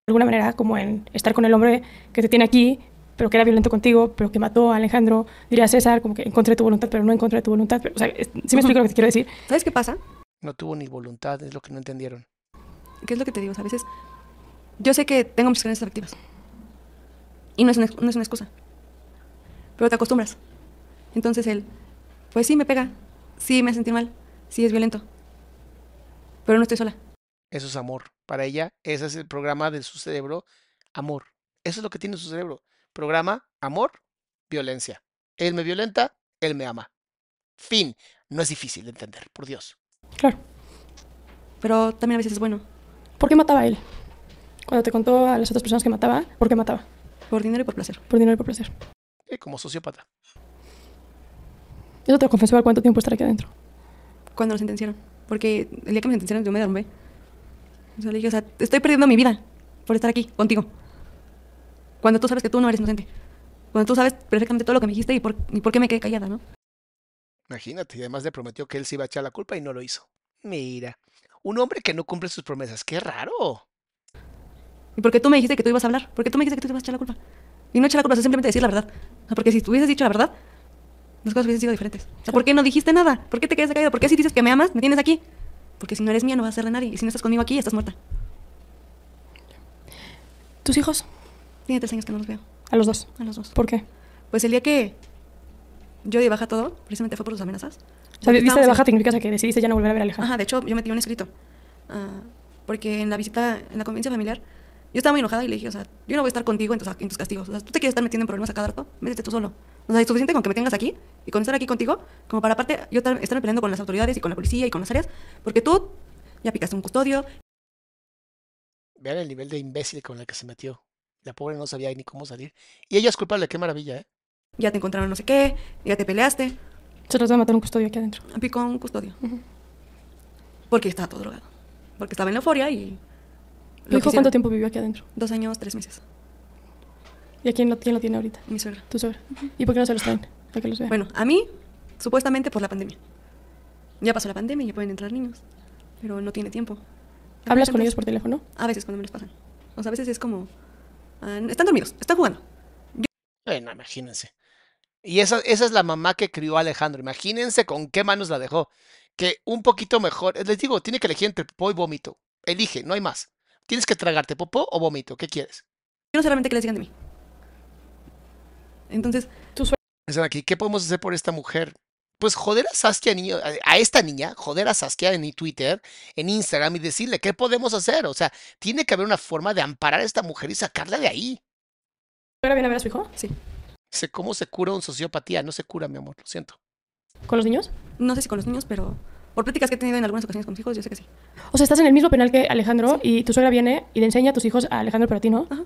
Speaker 3: De alguna manera, como en estar con el hombre que te tiene aquí, pero que era violento contigo, pero que mató a Alejandro, diría César, como que en contra de tu voluntad, pero no en contra de tu voluntad. Pero, o sea, es- sí me explico lo que te quiero decir.
Speaker 2: ¿Sabes qué pasa?
Speaker 1: No tuvo ni voluntad, es lo que no entendieron.
Speaker 2: ¿Qué es lo que te digo? A veces yo sé que tengo mis creencias afectivas. Y no es, una, no es una excusa. Pero te acostumbras. Entonces él, pues sí me pega, sí me hace sentir mal, sí es violento. Pero no estoy sola.
Speaker 1: Eso es amor. Para ella, ese es el programa de su cerebro, amor. Eso es lo que tiene su cerebro. Programa, amor, violencia. Él me violenta, él me ama. Fin. No es difícil de entender, por Dios.
Speaker 3: Claro.
Speaker 2: Pero también a veces es bueno.
Speaker 3: ¿Por qué mataba a él? Cuando te contó a las otras personas que mataba, ¿por qué mataba?
Speaker 2: Por dinero y por placer.
Speaker 3: Por dinero y por placer.
Speaker 1: Eh, como sociópata.
Speaker 3: Eso te lo confesó al cuánto tiempo estar aquí adentro.
Speaker 2: Cuando lo sentenciaron. Porque el día que me sentenciaron yo me derrumbé. O sea, le dije, o sea, estoy perdiendo mi vida por estar aquí contigo. Cuando tú sabes que tú no eres inocente. Cuando tú sabes perfectamente todo lo que me dijiste y por, y por qué me quedé callada, ¿no?
Speaker 1: Imagínate, y además le prometió que él se iba a echar la culpa y no lo hizo. Mira, un hombre que no cumple sus promesas, qué raro.
Speaker 2: Y porque tú me dijiste que tú ibas a hablar. Porque tú me dijiste que tú te ibas a echar la culpa. Y no echar la culpa, es simplemente decir la verdad. Porque si tú hubieses dicho la verdad, las cosas hubiesen sido diferentes. O sea, ¿por qué no dijiste nada? ¿Por qué te quedaste callado? ¿Por qué si dices que me amas, me tienes aquí? Porque si no eres mía, no vas a ser de nadie. Y si no estás conmigo aquí, estás muerta.
Speaker 3: ¿Tus hijos?
Speaker 2: Tiene tres años que no los veo.
Speaker 3: A los dos.
Speaker 2: A los dos.
Speaker 3: ¿Por qué?
Speaker 2: Pues el día que yo di baja todo, precisamente fue por sus amenazas.
Speaker 3: O sea, diste de baja
Speaker 2: en-
Speaker 3: significa que decidiste ya no volver a ver a Alejandro.
Speaker 2: Ajá, de hecho, yo metí un escrito. ah, porque en la visita, en la convivencia familiar, yo estaba muy enojada y le dije, o sea, yo no voy a estar contigo en tus, en tus castigos. O sea, tú te quieres estar metiendo en problemas a cada rato, métete tú solo. O sea, es suficiente con que me tengas aquí y con estar aquí contigo, como para aparte yo estar, estarme peleando con las autoridades y con la policía y con las áreas, porque tú ya picaste un custodio,
Speaker 1: Vean el nivel de imbécil con el que se metió. La pobre no sabía ni cómo salir. Y ella es culpable, qué maravilla, ¿eh?
Speaker 2: ya te encontraron no sé qué, ya te peleaste,
Speaker 3: Se trató de matar un custodio aquí adentro.
Speaker 2: picó un custodio.
Speaker 3: Ujú.
Speaker 2: Porque estaba todo drogado. Porque estaba en la euforia y...
Speaker 3: ¿Tu
Speaker 2: lo quisieron.
Speaker 3: cuánto tiempo vivió aquí adentro?
Speaker 2: Dos años, tres meses.
Speaker 3: ¿Y a quién lo, quién lo tiene ahorita?
Speaker 2: Mi suegra.
Speaker 3: Tu suegra. ¿Y por qué no se los traen? Para que los vea.
Speaker 2: Bueno, a mí, supuestamente por la pandemia. Ya pasó la pandemia y ya pueden entrar niños. Pero no tiene tiempo.
Speaker 3: ¿Hablas con ellos por teléfono?
Speaker 2: A veces cuando me los pasan. O sea, a veces es como... ah, están dormidos, están jugando.
Speaker 1: Bueno, imagínense. Y esa, esa es la mamá que crió a Alejandro. Imagínense con qué manos la dejó. Que un poquito mejor. Les digo, tiene que elegir entre popó y vómito. Elige, no hay más. Tienes que tragarte popó o vómito. ¿Qué quieres?
Speaker 2: Yo no sé realmente qué les digan de mí. Entonces,
Speaker 1: aquí, ¿qué podemos hacer por esta mujer? Pues joder a Saskia, niño, a- esta niña, joder a Saskia en Twitter, en Instagram y decirle, ¿qué podemos hacer? O sea, tiene que haber una forma de amparar a esta mujer y sacarla de ahí.
Speaker 3: ¿Ahora viene a ver a su hijo?
Speaker 2: sí.
Speaker 1: Sé cómo se cura un sociopatía. No se cura, mi amor, lo siento.
Speaker 3: ¿Con los niños?
Speaker 2: No sé si con los niños, pero por pláticas que he tenido en algunas ocasiones con mis hijos, yo sé que sí.
Speaker 3: O sea, estás en el mismo penal que Alejandro y tu suegra viene y le enseña a tus hijos a Alejandro, pero a ti no.
Speaker 2: Ajá.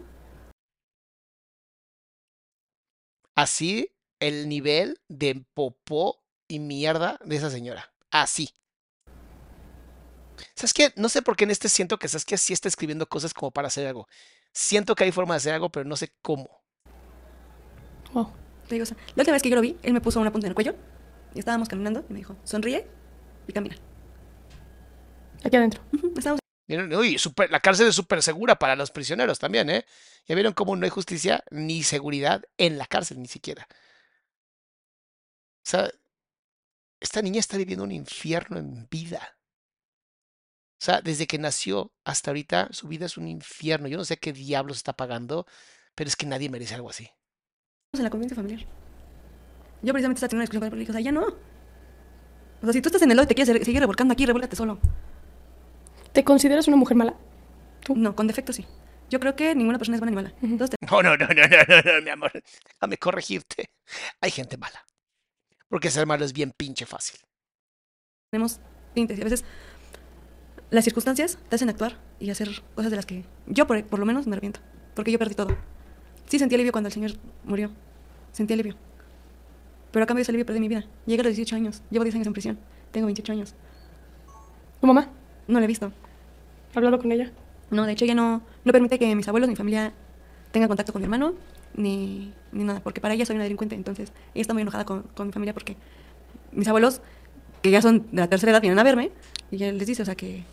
Speaker 1: Así el nivel de popó y mierda de esa señora. Así. ¿Sabes qué? No sé por qué en este siento que Saskia sí está escribiendo cosas como para hacer algo. Siento que hay forma de hacer algo, pero no sé cómo.
Speaker 3: Wow.
Speaker 2: Te digo, o sea, la última vez que yo lo vi, él me puso una punta en el cuello y estábamos caminando y me dijo, sonríe y camina.
Speaker 3: Aquí adentro.
Speaker 2: Ujú, estábamos
Speaker 1: Vieron, Uy, la cárcel es súper segura para los prisioneros también, ¿eh? Ya vieron cómo no hay justicia ni seguridad en la cárcel, ni siquiera. O sea, esta niña está viviendo un infierno en vida. O sea, desde que nació hasta ahorita, su vida es un infierno. Yo no sé qué diablos está pagando, pero es que nadie merece algo así.
Speaker 2: en la convivencia familiar. Yo precisamente estaba teniendo una discusión con dije, o sea, ya no. O sea, si tú estás en el lodo y te quieres seguir revolcando aquí, revólate solo.
Speaker 3: ¿Te consideras una mujer mala?
Speaker 2: No, con defectos sí. Yo creo que ninguna persona es buena ni mala. Entonces
Speaker 1: No, no, no, no, no, no, no, mi amor. Déjame corregirte. Hay gente mala. Porque ser malo es bien pinche fácil.
Speaker 2: tenemos tintes y a veces las circunstancias te hacen actuar y hacer cosas de las que yo por, por lo menos me arrepiento. Porque yo perdí todo. Sí sentí alivio cuando el señor murió. Sentí alivio. Pero a cambio de ese alivio perdí mi vida. Llegué a los 18 años. Llevo 10 años en prisión. Tengo 28 años.
Speaker 3: ¿Tu mamá?
Speaker 2: No la he visto.
Speaker 3: ¿Has hablado con ella?
Speaker 2: No, de hecho ella no, no permite que mis abuelos, mi familia, tenga contacto con mi hermano, ni, ni nada, porque para ella soy una delincuente. Entonces, ella está muy enojada con, con mi familia porque mis abuelos, que ya son de la tercera edad, vienen a verme y ella les dice, o sea, que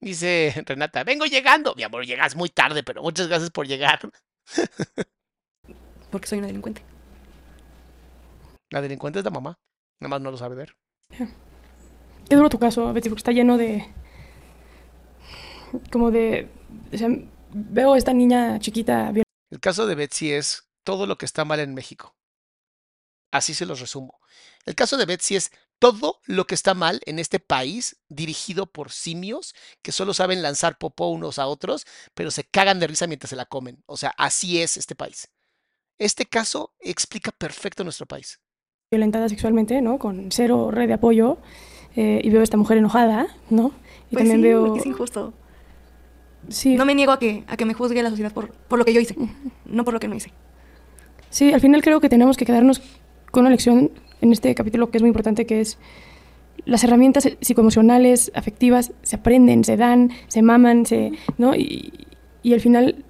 Speaker 1: Dice Renata, vengo llegando. Mi amor, llegas muy tarde, pero muchas gracias por llegar.
Speaker 2: porque soy una delincuente.
Speaker 1: La delincuente es la mamá. Nada más no lo sabe ver.
Speaker 3: Qué duro tu caso, Betsy, porque está lleno de. Como de. O sea, veo a esta niña chiquita. viol-
Speaker 1: El caso de Betsy es todo lo que está mal en México. Así se los resumo. El caso de Betsy es todo lo que está mal en este país dirigido por simios que solo saben lanzar popó unos a otros, pero se cagan de risa mientras se la comen. O sea, así es este país. Este caso explica perfecto nuestro país.
Speaker 3: violentada sexualmente, ¿no? Con cero red de apoyo. eh, y veo a esta mujer enojada, ¿no? Y
Speaker 2: Pues
Speaker 3: también
Speaker 2: sí,
Speaker 3: veo.
Speaker 2: es injusto.
Speaker 3: Sí,
Speaker 2: No me niego a que, a que me juzgue la sociedad por, por lo que yo hice, no por lo que no hice.
Speaker 3: Sí, al final creo que tenemos que quedarnos con una lección en este capítulo que es muy importante, que es las herramientas psicoemocionales, afectivas, se aprenden, se dan, se maman, se, ¿no? Y, y al final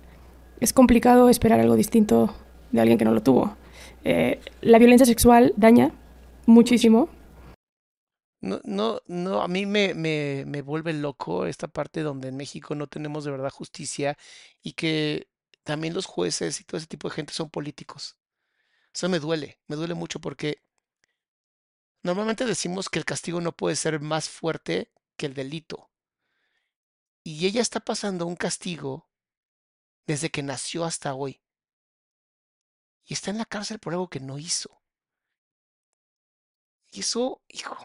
Speaker 3: es complicado esperar algo distinto de alguien que no lo tuvo. Eh, la violencia sexual daña muchísimo.
Speaker 1: No, no, no, a mí me, me, me vuelve loco esta parte donde en México no tenemos de verdad justicia y que también los jueces y todo ese tipo de gente son políticos. Eso me duele, me duele mucho porque normalmente decimos que el castigo no puede ser más fuerte que el delito. Y ella está pasando un castigo desde que nació hasta hoy. Y está en la cárcel por algo que no hizo. Y eso, hijo,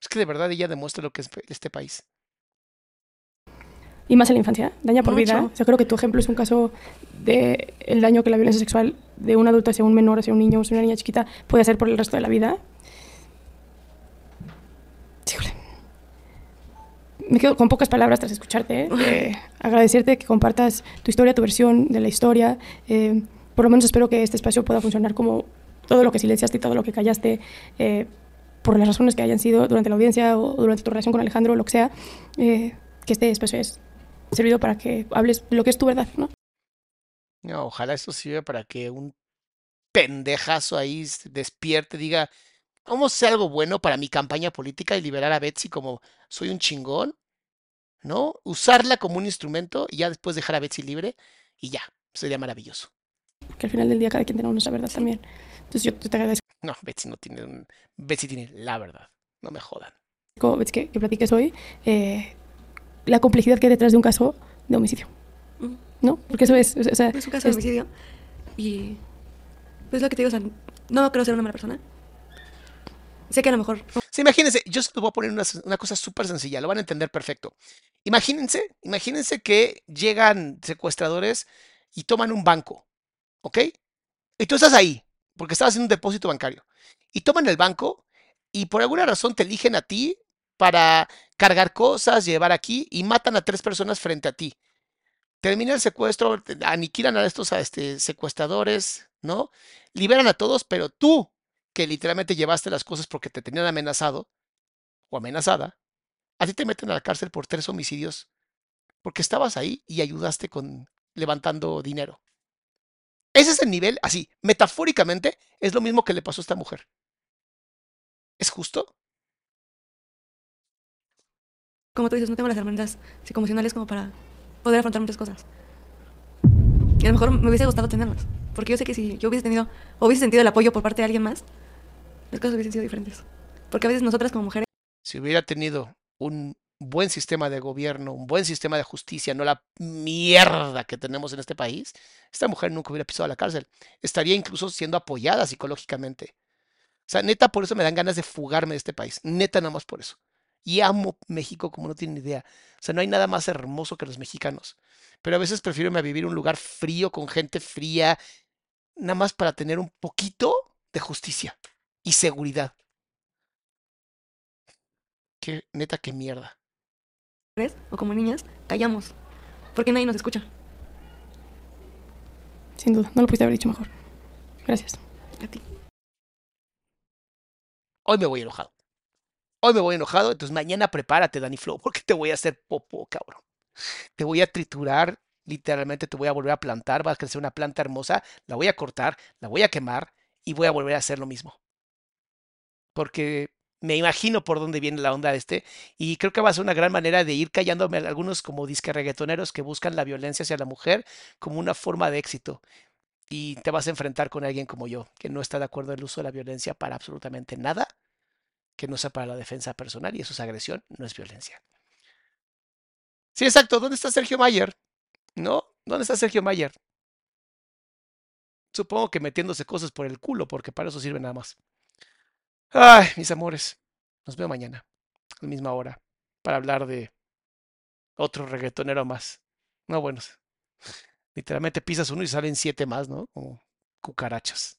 Speaker 1: es que de verdad ella demuestra lo que es este país.
Speaker 3: Y más en la infancia, daña por vida.
Speaker 2: Mucho.
Speaker 3: O sea, creo que tu ejemplo es un caso de el daño que la violencia sexual de un adulto hacia un menor, hacia un niño, hacia una niña chiquita, puede hacer por el resto de la vida. Híjole. Me quedo con pocas palabras tras escucharte. ¿eh? Eh, agradecerte que compartas tu historia, tu versión de la historia. Eh, por lo menos espero que este espacio pueda funcionar como todo lo que silenciaste y todo lo que callaste, eh, por las razones que hayan sido durante la audiencia o durante tu relación con Alejandro, o lo que sea, eh, que este espacio es servido para que hables lo que es tu verdad, ¿no?
Speaker 1: No, ojalá esto sirva para que un pendejazo ahí se despierte, diga, a hacer algo bueno para mi campaña política y liberar a Betsy como soy un chingón, ¿no? Usarla como un instrumento y ya después dejar a Betsy libre y ya, sería maravilloso.
Speaker 3: Que al final del día cada quien tenga nuestra verdad también. Entonces yo te agradezco,
Speaker 1: No, Betsy no tiene un... Betsy tiene la verdad, no me jodan.
Speaker 3: Betsy, que, que platiques hoy eh, la complejidad que hay detrás de un caso de homicidio. ¿no? Porque eso es, o sea,
Speaker 2: Es un caso de homicidio. Y pues lo que te digo, o sea, no creo ser una mala persona. Sé que a lo mejor
Speaker 1: Sí, imagínense, yo se los voy a poner una, una cosa súper sencilla, lo van a entender perfecto. Imagínense, imagínense que llegan secuestradores y toman un banco, ¿ok? Y tú estás ahí, porque estabas haciendo un depósito bancario. Y toman el banco y por alguna razón te eligen a ti para cargar cosas, llevar aquí y matan a tres personas frente a ti. Termina el secuestro, aniquilan a estos este, secuestradores, ¿no? Liberan a todos, pero tú, que literalmente llevaste las cosas porque te tenían amenazado o amenazada, a ti te meten a la cárcel por tres homicidios porque estabas ahí y ayudaste con levantando dinero. Ese es el nivel, así, metafóricamente, es lo mismo que le pasó a esta mujer. ¿Es justo?
Speaker 2: como tú dices, no tengo las herramientas psicoemocionales como para poder afrontar muchas cosas. Y a lo mejor me hubiese gustado tenerlas. Porque yo sé que si yo hubiese tenido, o hubiese sentido el apoyo por parte de alguien más, las cosas hubiesen sido diferentes. Porque a veces nosotras como mujeres,
Speaker 1: Si hubiera tenido un buen sistema de gobierno, un buen sistema de justicia, no la mierda que tenemos en este país, esta mujer nunca hubiera pisado la cárcel. Estaría incluso siendo apoyada psicológicamente. O sea, neta, por eso me dan ganas de fugarme de este país. Neta, nada más por eso. Y amo México como no tienen idea. O sea, no hay nada más hermoso que los mexicanos. Pero a veces prefiero irme a vivir un lugar frío, con gente fría, nada más para tener un poquito de justicia y seguridad. Qué neta, qué mierda.
Speaker 2: O como niñas, callamos. Porque nadie nos escucha.
Speaker 3: sin duda, no lo pudiste haber dicho mejor. Gracias.
Speaker 2: A ti.
Speaker 1: Hoy me voy enojado. Hoy me voy enojado, entonces mañana prepárate, Danny Flow, porque te voy a hacer popó, cabrón. Te voy a triturar literalmente te voy a volver a plantar, va a crecer una planta hermosa, la voy a cortar, la voy a quemar y voy a volver a hacer lo mismo. Porque me imagino por dónde viene la onda este y creo que va a ser una gran manera de ir callándome a algunos como disque reggaetoneros que buscan la violencia hacia la mujer como una forma de éxito. Y te vas a enfrentar con alguien como yo, que no está de acuerdo en el uso de la violencia para absolutamente nada, que no sea para la defensa personal y eso es agresión, no es violencia. Sí, exacto. ¿Dónde está Sergio Mayer? ¿No? ¿Dónde está Sergio Mayer? Supongo que metiéndose cosas por el culo, porque para eso sirve nada más. Ay, mis amores. Nos veo mañana, a la misma hora, para hablar de otro reggaetonero más. No, bueno. Literalmente pisas uno y salen siete más, ¿no? Como cucarachas.